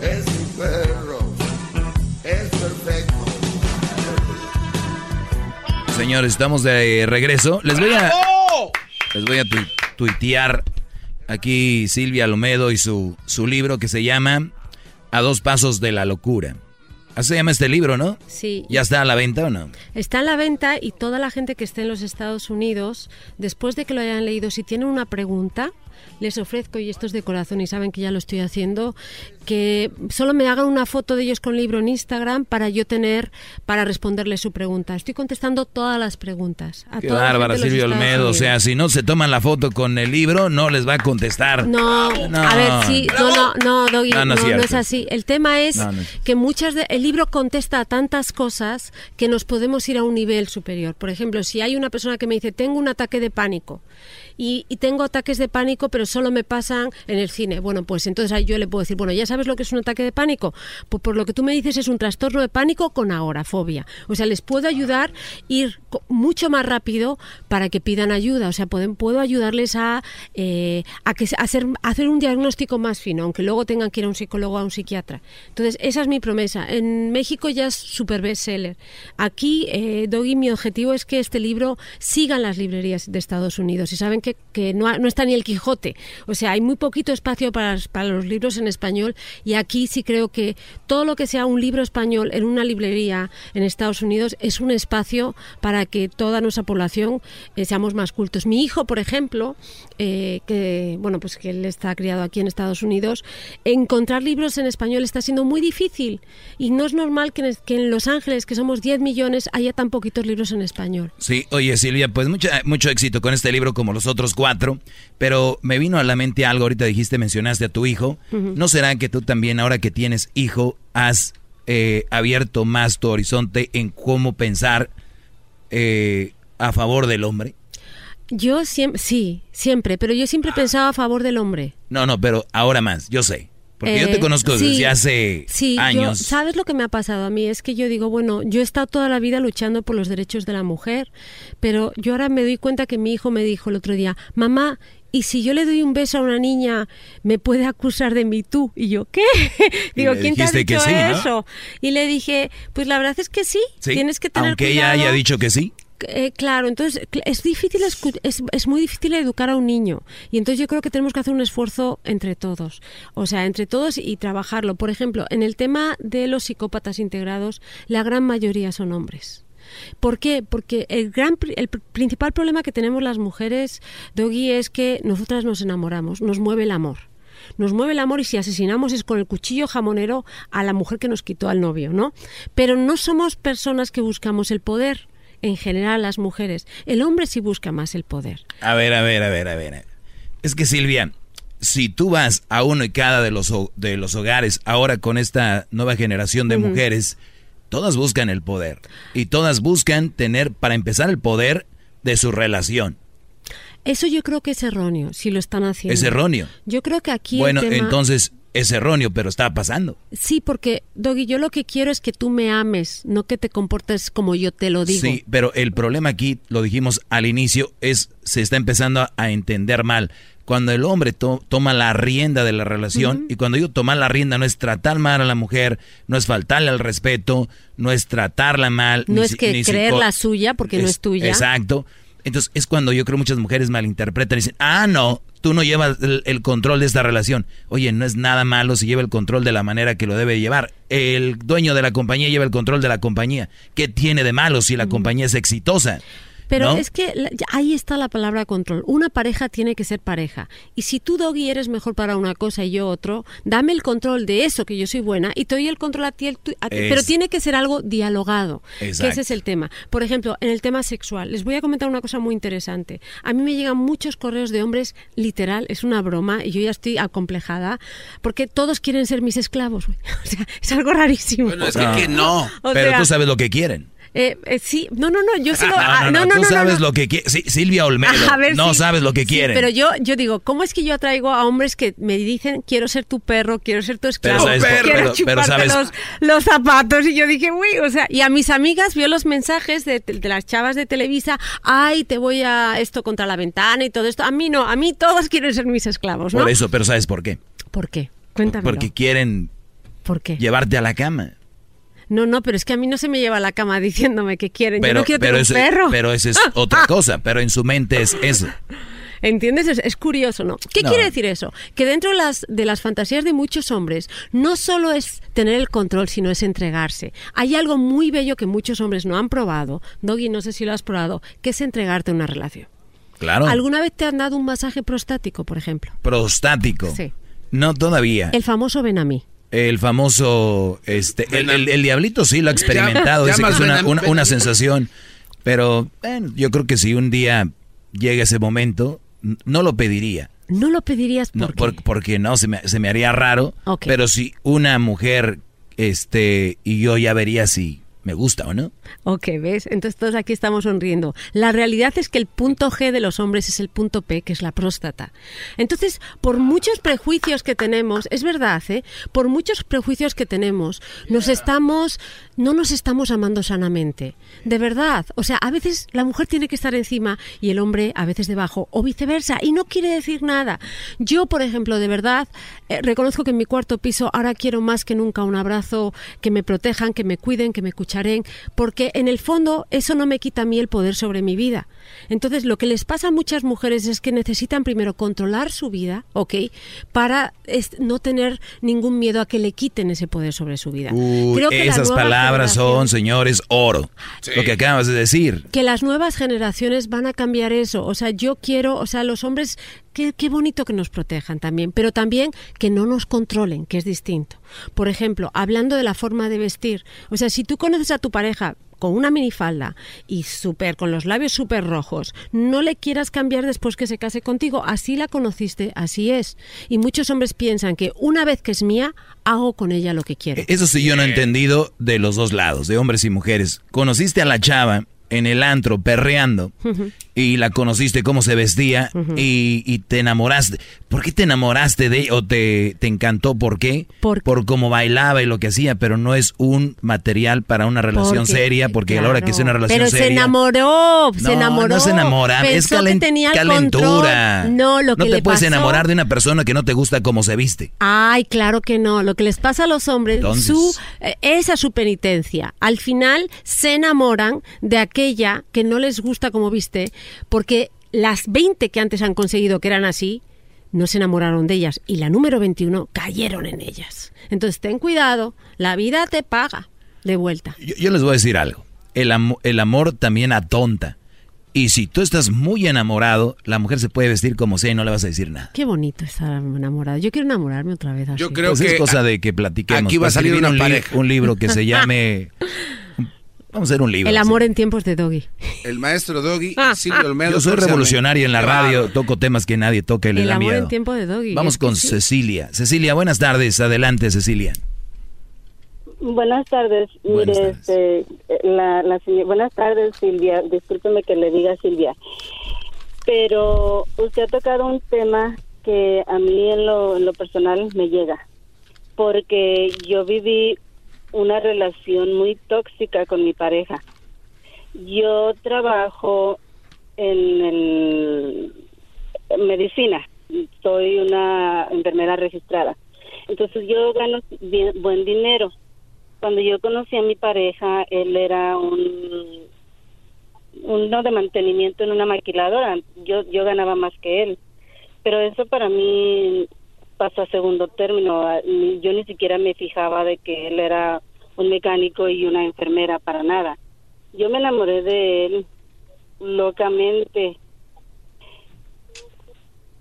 Es mi perro. Es perfecto. Señores, estamos de regreso. Les voy a. Les voy a tuitear aquí Silvia Lomedo y su, su libro que se llama A dos pasos de la locura. Así se llama este libro, ¿no? Sí. ¿Ya está a la venta o no? Está a la venta y toda la gente que esté en los Estados Unidos, después de que lo hayan leído, si tienen una pregunta, les ofrezco, y esto es de corazón y saben que ya lo estoy haciendo, que solo me hagan una foto de ellos con libro en Instagram para yo tener, para responderles su pregunta. Estoy contestando todas las preguntas. A Qué bárbara, Silvio Olmedo. O sea, si no se toman la foto con el libro, no les va a contestar. No, a ver, sí, no, no, no, no, no, es así. El tema es que muchas de, el libro contesta a tantas cosas que nos podemos ir a un nivel superior. Por ejemplo, si hay una persona que me dice, tengo un ataque de pánico, y, tengo ataques de pánico, pero solo me pasan en el cine. Bueno, pues entonces yo le puedo decir, bueno, ¿ya sabes lo que es un ataque de pánico? Pues por lo que tú me dices es un trastorno de pánico con agorafobia. O sea, les puedo ayudar a ir mucho más rápido para que pidan ayuda. O sea, pueden, puedo ayudarles a, eh, a, que, hacer, hacer un diagnóstico más fino, aunque luego tengan que ir a un psicólogo o a un psiquiatra. Entonces, esa es mi promesa. En México ya es super bestseller. Aquí, eh, Doggy, mi objetivo es que este libro siga en las librerías de Estados Unidos. Y saben que, no, está ni el Quijote. O sea, hay muy poquito espacio para, para, los libros en español y aquí sí creo que todo lo que sea un libro español en una librería en Estados Unidos es un espacio para que toda nuestra población eh, seamos más cultos. Mi hijo, por ejemplo, eh, que bueno, pues que él está criado aquí en Estados Unidos, encontrar libros en español está siendo muy difícil y no es normal que en, Los Ángeles, que somos 10 millones, haya tan poquitos libros en español. Sí, oye Silvia, pues mucho éxito con este libro como los otros cuatro, pero me vino a la mente algo, ahorita dijiste, mencionaste a tu hijo, ¿no será que tú también, ahora que tienes hijo, has eh, abierto más tu horizonte en cómo pensar eh, a favor del hombre? Yo siempre, sí, siempre, pero yo siempre he pensado a favor del hombre. No, no, pero ahora más, yo sé. Porque yo te eh, conozco desde hace sí, años. ¿Sabes lo que me ha pasado a mí? Es que yo digo, bueno, yo he estado toda la vida luchando por los derechos de la mujer, pero yo ahora me doy cuenta que mi hijo me dijo el otro día, mamá, ¿y si yo le doy un beso a una niña, me puede acusar de mí tú? Y yo, ¿qué? (laughs) Digo, ¿quién te ha dicho que sí, eso? Y le dije, pues la verdad es que sí, tienes que tener Aunque ella haya dicho que sí. Eh, claro, entonces es difícil es, es, muy difícil educar a un niño y entonces yo creo que tenemos que hacer un esfuerzo entre todos, o sea, entre todos y trabajarlo. Por ejemplo, en el tema de los psicópatas integrados, la gran mayoría son hombres. ¿Por qué? Porque el, gran, el principal problema que tenemos las mujeres, Doggy, es que nosotras nos enamoramos, nos mueve el amor nos mueve el amor y si asesinamos es con el cuchillo jamonero a la mujer que nos quitó al novio, ¿no? Pero no somos personas que buscamos el poder, en general las mujeres. El hombre sí busca más el poder. A ver, a ver, a ver, a ver. Es que Silvia, si tú vas a uno y cada de los, de los hogares ahora con esta nueva generación de mujeres, Todas buscan el poder y todas buscan tener, para empezar, el poder de su relación. Eso yo creo que es erróneo, si lo están haciendo. Es erróneo. Yo creo que aquí. Bueno, entonces es erróneo, pero está pasando. Sí, porque, Doggy, yo lo que quiero es que tú me ames, no que te comportes como yo te lo digo. Sí, pero el problema aquí, lo dijimos al inicio, es se está empezando a entender mal cuando el hombre toma la rienda de la relación, y cuando digo tomar la rienda no es tratar mal a la mujer, no es faltarle al respeto, no es tratarla mal. No es que creer la suya porque no es tuya. Exacto. Entonces es cuando yo creo muchas mujeres malinterpretan y dicen, ah, no, tú no llevas el, control de esta relación. Oye, no es nada malo si lleva el control de la manera que lo debe llevar. El dueño de la compañía lleva el control de la compañía. ¿Qué tiene de malo si la compañía es exitosa? Pero es que ahí está la palabra control. Una pareja tiene que ser pareja. Y si tú, Doggy, eres mejor para una cosa y yo otro, dame el control de eso, que yo soy buena, y te doy el control a ti. pero tiene que ser algo dialogado. Que ese es el tema. Por ejemplo, en el tema sexual, les voy a comentar una cosa muy interesante. A mí me llegan muchos correos de hombres, literal, es una broma, y yo ya estoy acomplejada, porque todos quieren ser mis esclavos. (laughs) O sea, es algo rarísimo. Bueno, es que, no. pero tú sabes lo que quieren. Eh, eh, sí, no, no, no, yo sigo. (laughs) Ah, no, no, no, tú sabes lo que quiere. Silvia Olmedo, no sabes lo que quiere. pero yo, yo digo, ¿cómo es que yo atraigo a hombres que me dicen, quiero ser tu perro, quiero ser tu esclavo, quiero chuparte los, los, zapatos? Y yo dije, uy, o sea, y a mis amigas vio los mensajes de, de, las chavas de Televisa, ay, te voy a esto contra la ventana y todo esto. A mí no, a mí todos quieren ser mis esclavos, ¿no? Por eso, pero ¿sabes por qué? ¿Por qué? Cuéntame. Porque quieren ¿Por qué? llevarte a la cama. No, no, pero es que a mí no se me lleva a la cama (laughs) diciéndome que quieren. Yo no quiero tener un perro. Pero eso es (laughs) otra cosa, pero en su mente es eso. ¿Entiendes? Es, curioso, ¿no? ¿Qué quiere decir eso? Que dentro de las, de las fantasías de muchos hombres no solo es tener el control, sino es entregarse. Hay algo muy bello que muchos hombres no han probado, Doggy, no sé si lo has probado, que es entregarte una relación. Claro. ¿Alguna vez te han dado un masaje prostático, por ejemplo? Prostático. Sí. No todavía. El famoso ven a mí. El famoso, este, el, diablito sí lo ha experimentado, dice que es una, sensación, pero yo creo que si un día llega ese momento, no lo pediría. ¿No lo pedirías por porque no, se me, se me haría raro, pero si una mujer, este, y yo ya vería si me gusta o no. Ok, ¿ves? Entonces todos aquí estamos sonriendo. La realidad es que el punto G de los hombres es el punto P, que es la próstata. Entonces, por muchos prejuicios que tenemos, es verdad, ¿eh? Por muchos prejuicios que tenemos, nos estamos, no nos estamos amando sanamente. De verdad. O sea, a veces la mujer tiene que estar encima y el hombre a veces debajo, o viceversa, y no quiere decir nada. Yo, por ejemplo, de verdad, eh, reconozco que en mi cuarto piso ahora quiero más que nunca un abrazo, que me protejan, que me cuiden, que me escuchen porque en el fondo eso no me quita a mí el poder sobre mi vida. Entonces, lo que les pasa a muchas mujeres es que necesitan primero controlar su vida, ¿ok? Para no tener ningún miedo a que le quiten ese poder sobre su vida. Creo que esas palabras son, señores, oro. Lo que acabas de decir. Que las nuevas generaciones van a cambiar eso. O sea, yo quiero, o sea, los hombres Qué, qué, bonito que nos protejan también, pero también que no nos controlen, que es distinto. Por ejemplo, hablando de la forma de vestir, o sea, si tú conoces a tu pareja con una minifalda y súper con los labios súper rojos, no le quieras cambiar después que se case contigo. Así la conociste, así es. Y muchos hombres piensan que una vez que es mía, hago con ella lo que quiero. Eso sí yo no he entendido de los dos lados, de hombres y mujeres. Conociste a la chava en el antro perreando y la conociste cómo se vestía y, te enamoraste. ¿Por qué te enamoraste de ella o te, te encantó? ¿Por qué? Por, cómo bailaba y lo que hacía, pero no es un material para una relación seria, porque a la hora que es una relación pero seria... Pero se enamoró, se enamoró. No se enamora, es calentura. No, lo que No te puedes enamorar de una persona que no te gusta cómo se viste. Ay, claro que no. Lo que les pasa a los hombres, su, eh, esa es su penitencia. Al final se enamoran de aquella que no les gusta como viste porque las 20 que antes han conseguido que eran así, no se enamoraron de ellas y la número 21 cayeron en ellas. Entonces ten cuidado, la vida te paga de vuelta. Yo, les voy a decir algo, el, el amor también atonta. Y si tú estás muy enamorado, la mujer se puede vestir como sea y no le vas a decir nada. Qué bonito estar enamorado. Yo quiero enamorarme otra vez así. Yo creo pues que es cosa de que platiquemos. Aquí va a salir un, un libro que se (laughs) llame Vamos a hacer un libro. El amor en tiempos de Doggy. El maestro Doggy, ah, Silvio Olmedo. Yo soy revolucionario en la radio, toco temas que nadie toca El amor en tiempo de Doggy. Vamos con Cecilia. Cecilia, buenas tardes. Adelante, Cecilia. Buenas tardes. Mire, Este, la, la buenas tardes, Silvia. Discúlpeme que le diga Silvia. Pero usted ha tocado un tema que a mí en lo, en lo personal me llega. Porque yo viví una relación muy tóxica con mi pareja. Yo trabajo en el medicina, soy una enfermera registrada. Entonces yo gano buen dinero. Cuando yo conocí a mi pareja, él era un uno de mantenimiento en una maquiladora. Yo yo ganaba más que él. Pero eso para mí pasó a segundo término. Yo ni siquiera me fijaba de que él era un mecánico y una enfermera para nada. Yo me enamoré de él locamente.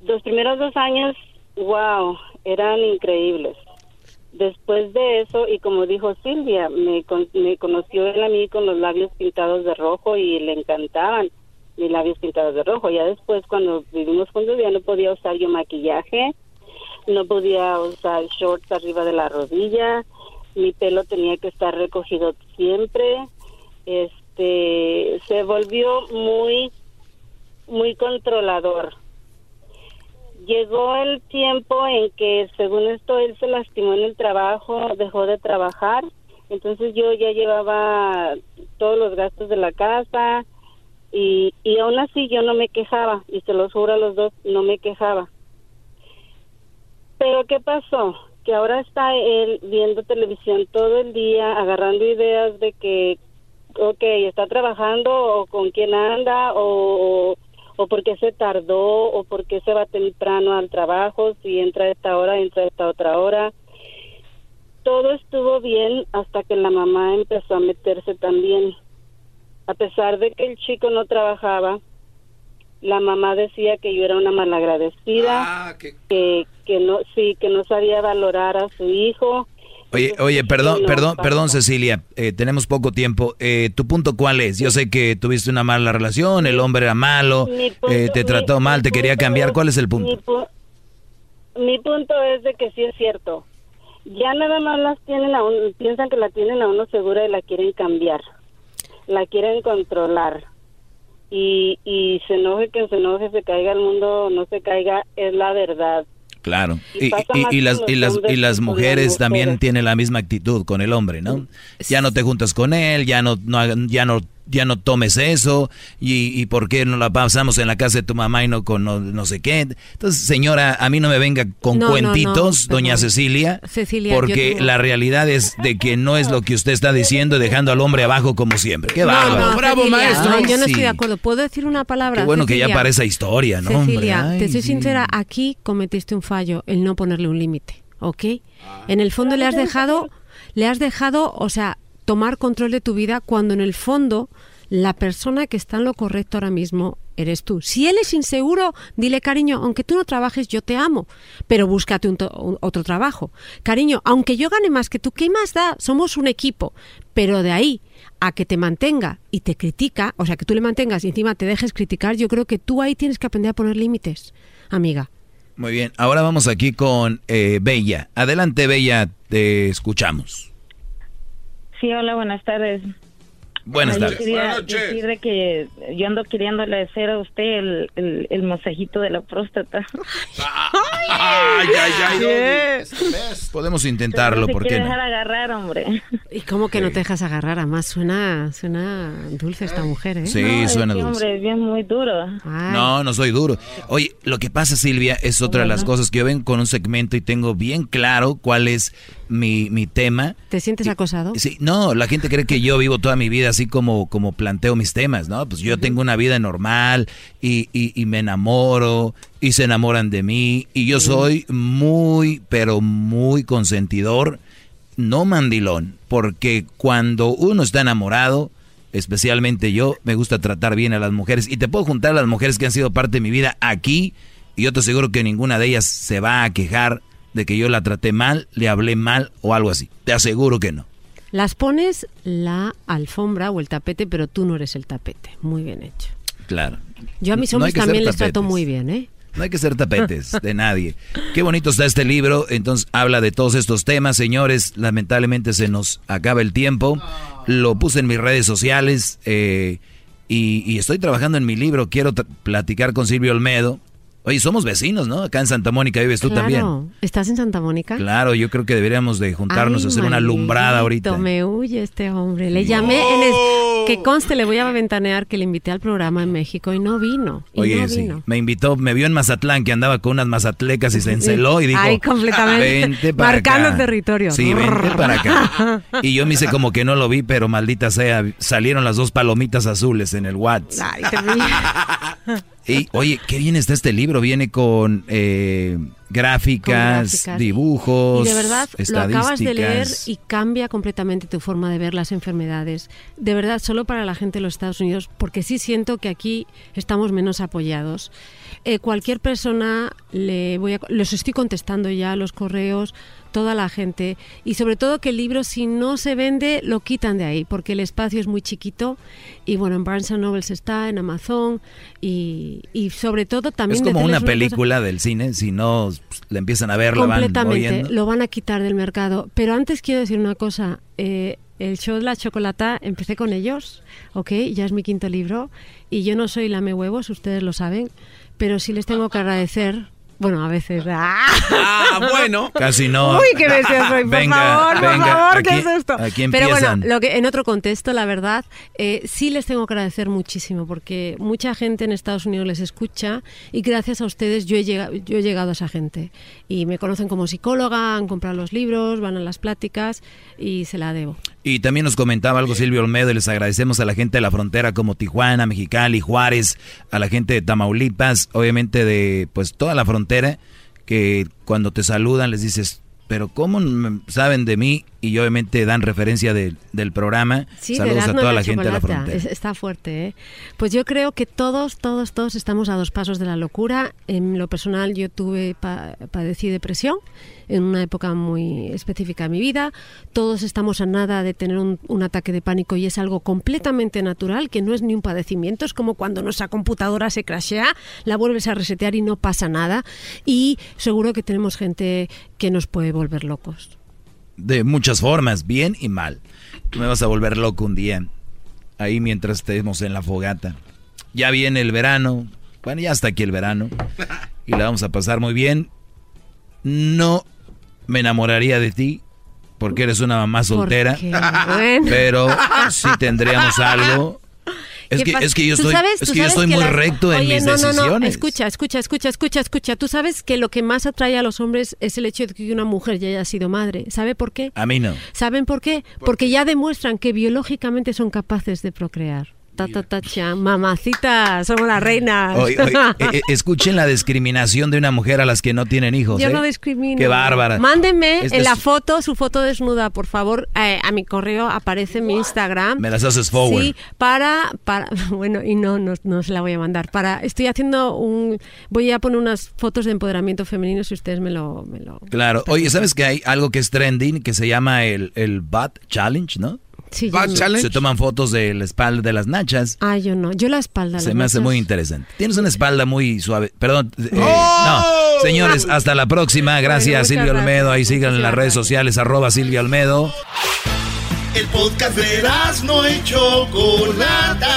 Los primeros dos años, wow, eran increíbles. Después de eso, y como dijo Silvia, me, me conoció él a mí con los labios pintados de rojo y le encantaban mis labios pintados de rojo. Ya después, cuando vivimos juntos, ya no podía usar yo maquillaje, no podía usar shorts arriba de la rodilla, mi pelo tenía que estar recogido siempre. Este, se volvió muy muy controlador. Llegó el tiempo en que, según esto, él se lastimó en el trabajo, dejó de trabajar. Entonces yo ya llevaba todos los gastos de la casa y, y aún así yo no me quejaba, y se los juro a los dos, no me quejaba. Pero ¿qué pasó? que ahora está él viendo televisión todo el día, agarrando ideas de que, ok, está trabajando o con quién anda o, o por qué se tardó o por qué se va temprano al trabajo, si entra a esta hora, entra a esta otra hora. Todo estuvo bien hasta que la mamá empezó a meterse también. A pesar de que el chico no trabajaba, la mamá decía que yo era una malagradecida, ah, que, que no, sí, que no sabía valorar a su hijo. Oye, oye, perdón, perdón, perdón, Cecilia, eh, tenemos poco tiempo. Eh, ¿Tu punto cuál es? Yo sé que tuviste una mala relación, el hombre era malo, eh, te trató mal, te quería cambiar. ¿Cuál es el punto? Mi, punto es de que sí es cierto. Ya nada más las tienen a piensan que la tienen a uno segura y la quieren cambiar, la quieren controlar y, y se enoje que se enoje, se caiga el mundo, no se caiga, es la verdad. Claro, y, y, las, y, las, y las mujeres también tienen la misma actitud con el hombre, ¿no? Ya no te juntas con él, ya no, no ya no ya no tomes eso, y, y por qué no la pasamos en la casa de tu mamá y no con no, sé qué. Entonces, señora, a mí no me venga con cuentitos, doña Cecilia, porque la realidad es de que no es lo que usted está diciendo, dejando al hombre abajo como siempre. ¡Qué bárbaro! ¡Bravo, maestro! yo no estoy de acuerdo. ¿Puedo decir una palabra? Qué bueno que ya para esa historia, ¿no? Cecilia, te soy sincera, aquí cometiste un fallo, el no ponerle un límite, ¿ok? En el fondo le has dejado, le has dejado, o sea, tomar control de tu vida cuando en el fondo la persona que está en lo correcto ahora mismo eres tú. Si él es inseguro, dile cariño, aunque tú no trabajes, yo te amo, pero búscate un otro trabajo. Cariño, aunque yo gane más que tú, ¿qué más da? Somos un equipo, pero de ahí a que te mantenga y te critica, o sea, que tú le mantengas y encima te dejes criticar, yo creo que tú ahí tienes que aprender a poner límites, amiga. Muy bien, ahora vamos aquí con eh, Bella. Adelante, Bella, te escuchamos. Sí, hola, buenas tardes. Buenas Ay, yo tardes. quería decirle que yo ando queriéndole hacer a usted el, el, el masajito de la próstata. Ay, ay, ay. Podemos intentarlo, ¿por qué no? dejar agarrar, hombre. ¿Y cómo que no te dejas agarrar? Además suena, suena dulce esta mujer, ¿eh? Sí, No, suena es que, dulce. hombre, es bien muy duro. No, no soy duro. Oye, lo que pasa, Silvia, es otra de las cosas que yo vengo con un segmento y tengo bien claro cuál es mi, mi tema. ¿Te sientes acosado? Sí, no, la gente cree que yo vivo toda mi vida así como, como planteo mis temas, ¿no? Pues yo tengo una vida normal y, y- y me enamoro y se enamoran de mí y yo soy muy, pero muy consentidor, no mandilón, porque cuando uno está enamorado, especialmente yo, me gusta tratar bien a las mujeres y te puedo juntar a las mujeres que han sido parte de mi vida aquí y yo te aseguro que ninguna de ellas se va a quejar de que yo la traté mal, le hablé mal o algo así. Te aseguro que no. Las pones la alfombra o el tapete, pero tú no eres el tapete. Muy bien hecho. Claro. Yo a mis No hombres también les trato muy bien, ¿eh? No hay que ser tapetes (laughs) de nadie. Qué bonito está este libro. Entonces habla de todos estos temas, señores. Lamentablemente se nos acaba el tiempo. Lo puse en mis redes sociales eh, y, y estoy trabajando en mi libro. Quiero platicar con Silvio Olmedo. Oye, somos vecinos, ¿no? Acá en Santa Mónica vives tú claro. también. ¿Estás en Santa Mónica? Claro, yo creo que deberíamos de juntarnos Ay, a hacer una alumbrada ahorita. Me huye este hombre. Le llamé en el- que conste, le voy a ventanear que le invité al programa en México y no vino. Y Oye, no sí, vino. me invitó, me vio en Mazatlán que andaba con unas mazatlecas y se enceló y dijo, Ay, completamente. vente para Marcando acá. territorio. Sí, vente para acá. (laughs) Y yo me hice como que no lo vi, pero maldita sea, salieron las dos palomitas azules en el WhatsApp. Ay. (laughs) Y oye, qué bien está este libro, viene con, eh, gráficas, Con gráficas. dibujos, Y de verdad lo acabas de leer y cambia completamente tu forma de ver las enfermedades. De verdad, solo para la gente de los Estados Unidos, porque sí siento que aquí estamos menos apoyados. Eh, cualquier persona, le voy a, los estoy contestando ya los correos, toda la gente. Y sobre todo que el libro, si no se vende, lo quitan de ahí, porque el espacio es muy chiquito. Y bueno, en Barnes Nobles está, en Amazon. Y, y sobre todo también... Es como una película del cine, si no pues, la empiezan a ver, la van Completamente, moviendo. lo van a quitar del mercado. Pero antes quiero decir una cosa. eh, el show de la chocolata, empecé con ellos, ¿ok? Ya es mi quinto libro. Y yo no soy lame huevos, ustedes lo saben. Pero sí les tengo que agradecer. Bueno, a veces. ¡Ah! (laughs) Ah, bueno. Casi no. Uy, qué deseo soy, por Venga, favor, por favor, ¿qué aquí- es esto? aquí Pero bueno, lo que, en otro contexto, la verdad, eh, sí les tengo que agradecer muchísimo porque mucha gente en Estados Unidos les escucha y gracias a ustedes yo he, llegado, yo he llegado a esa gente. Y me conocen como psicóloga, han comprado los libros, van a las pláticas y se la debo. Y también nos comentaba algo Silvio Olmedo y les agradecemos a la gente de la frontera como Tijuana, Mexicali, Juárez, a la gente de Tamaulipas, obviamente de pues toda la frontera, que cuando te saludan les dices, pero ¿cómo me- saben de mí? Y obviamente dan referencia de- del programa. Sí, Saludos de a toda la gente de la frontera. Es- está fuerte, ¿eh? Pues yo creo que todos, todos, todos estamos a dos pasos de la locura. En lo personal, yo tuve, pa- padecí depresión en una época muy específica de mi vida. Todos estamos a nada de tener un, un ataque de pánico y es algo completamente natural, que no es ni un padecimiento. Es como cuando nuestra computadora se crashea, la vuelves a resetear y no pasa nada. Y seguro que tenemos gente que nos puede volver locos. De muchas formas, bien y mal. Tú me vas a volver loco un día, ahí mientras estemos en la fogata. Ya viene el verano, bueno, ya está aquí el verano, y la vamos a pasar muy bien. No me enamoraría de ti, porque eres una mamá soltera, pero sí tendríamos algo. Es ¿Qué que, es que yo estoy, sabes- es que yo sabes estoy que muy recto en mis no, no, decisiones. no, escucha, escucha, escucha, escucha, escucha. Tú sabes que lo que más atrae a los hombres es el hecho de que una mujer ya haya sido madre. ¿Sabe por qué? A mí no. ¿Saben por qué? Porque ya demuestran que biológicamente son capaces de procrear. Ta, ta, ta, cha. Mamacita, somos las reinas. Oye, oye, eh, eh, escuchen la discriminación de una mujer a las que no tienen hijos. Yo ¿eh? no discrimino. Qué bárbara. Mándenme Este en la foto su foto desnuda, por favor. eh, a mi correo aparece en mi Instagram. Me las haces forward. Sí, para, para, (laughs) bueno, y no, no, no se la voy a mandar. Para, estoy haciendo un, voy a poner unas fotos de empoderamiento femenino si ustedes me lo, me lo. Claro. Oye, ¿sabes que hay algo que es trending que se llama el, el butt challenge, no? Sí, yo no. Se toman fotos de la espalda de las nachas. Ah, yo no, yo la espalda. Se me hace nachas. muy interesante. Tienes una espalda muy suave. Perdón. eh, ¡Oh! no. Señores, hasta la próxima. Gracias, Bueno, gracias. Olmedo. Ahí sigan en las redes sociales, arroba Silvia Olmedo. El podcast de no y Chocolata.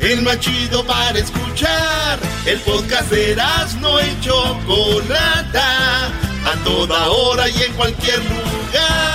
El más chido para escuchar. El podcast de no y Chocolata. A toda hora y en cualquier lugar.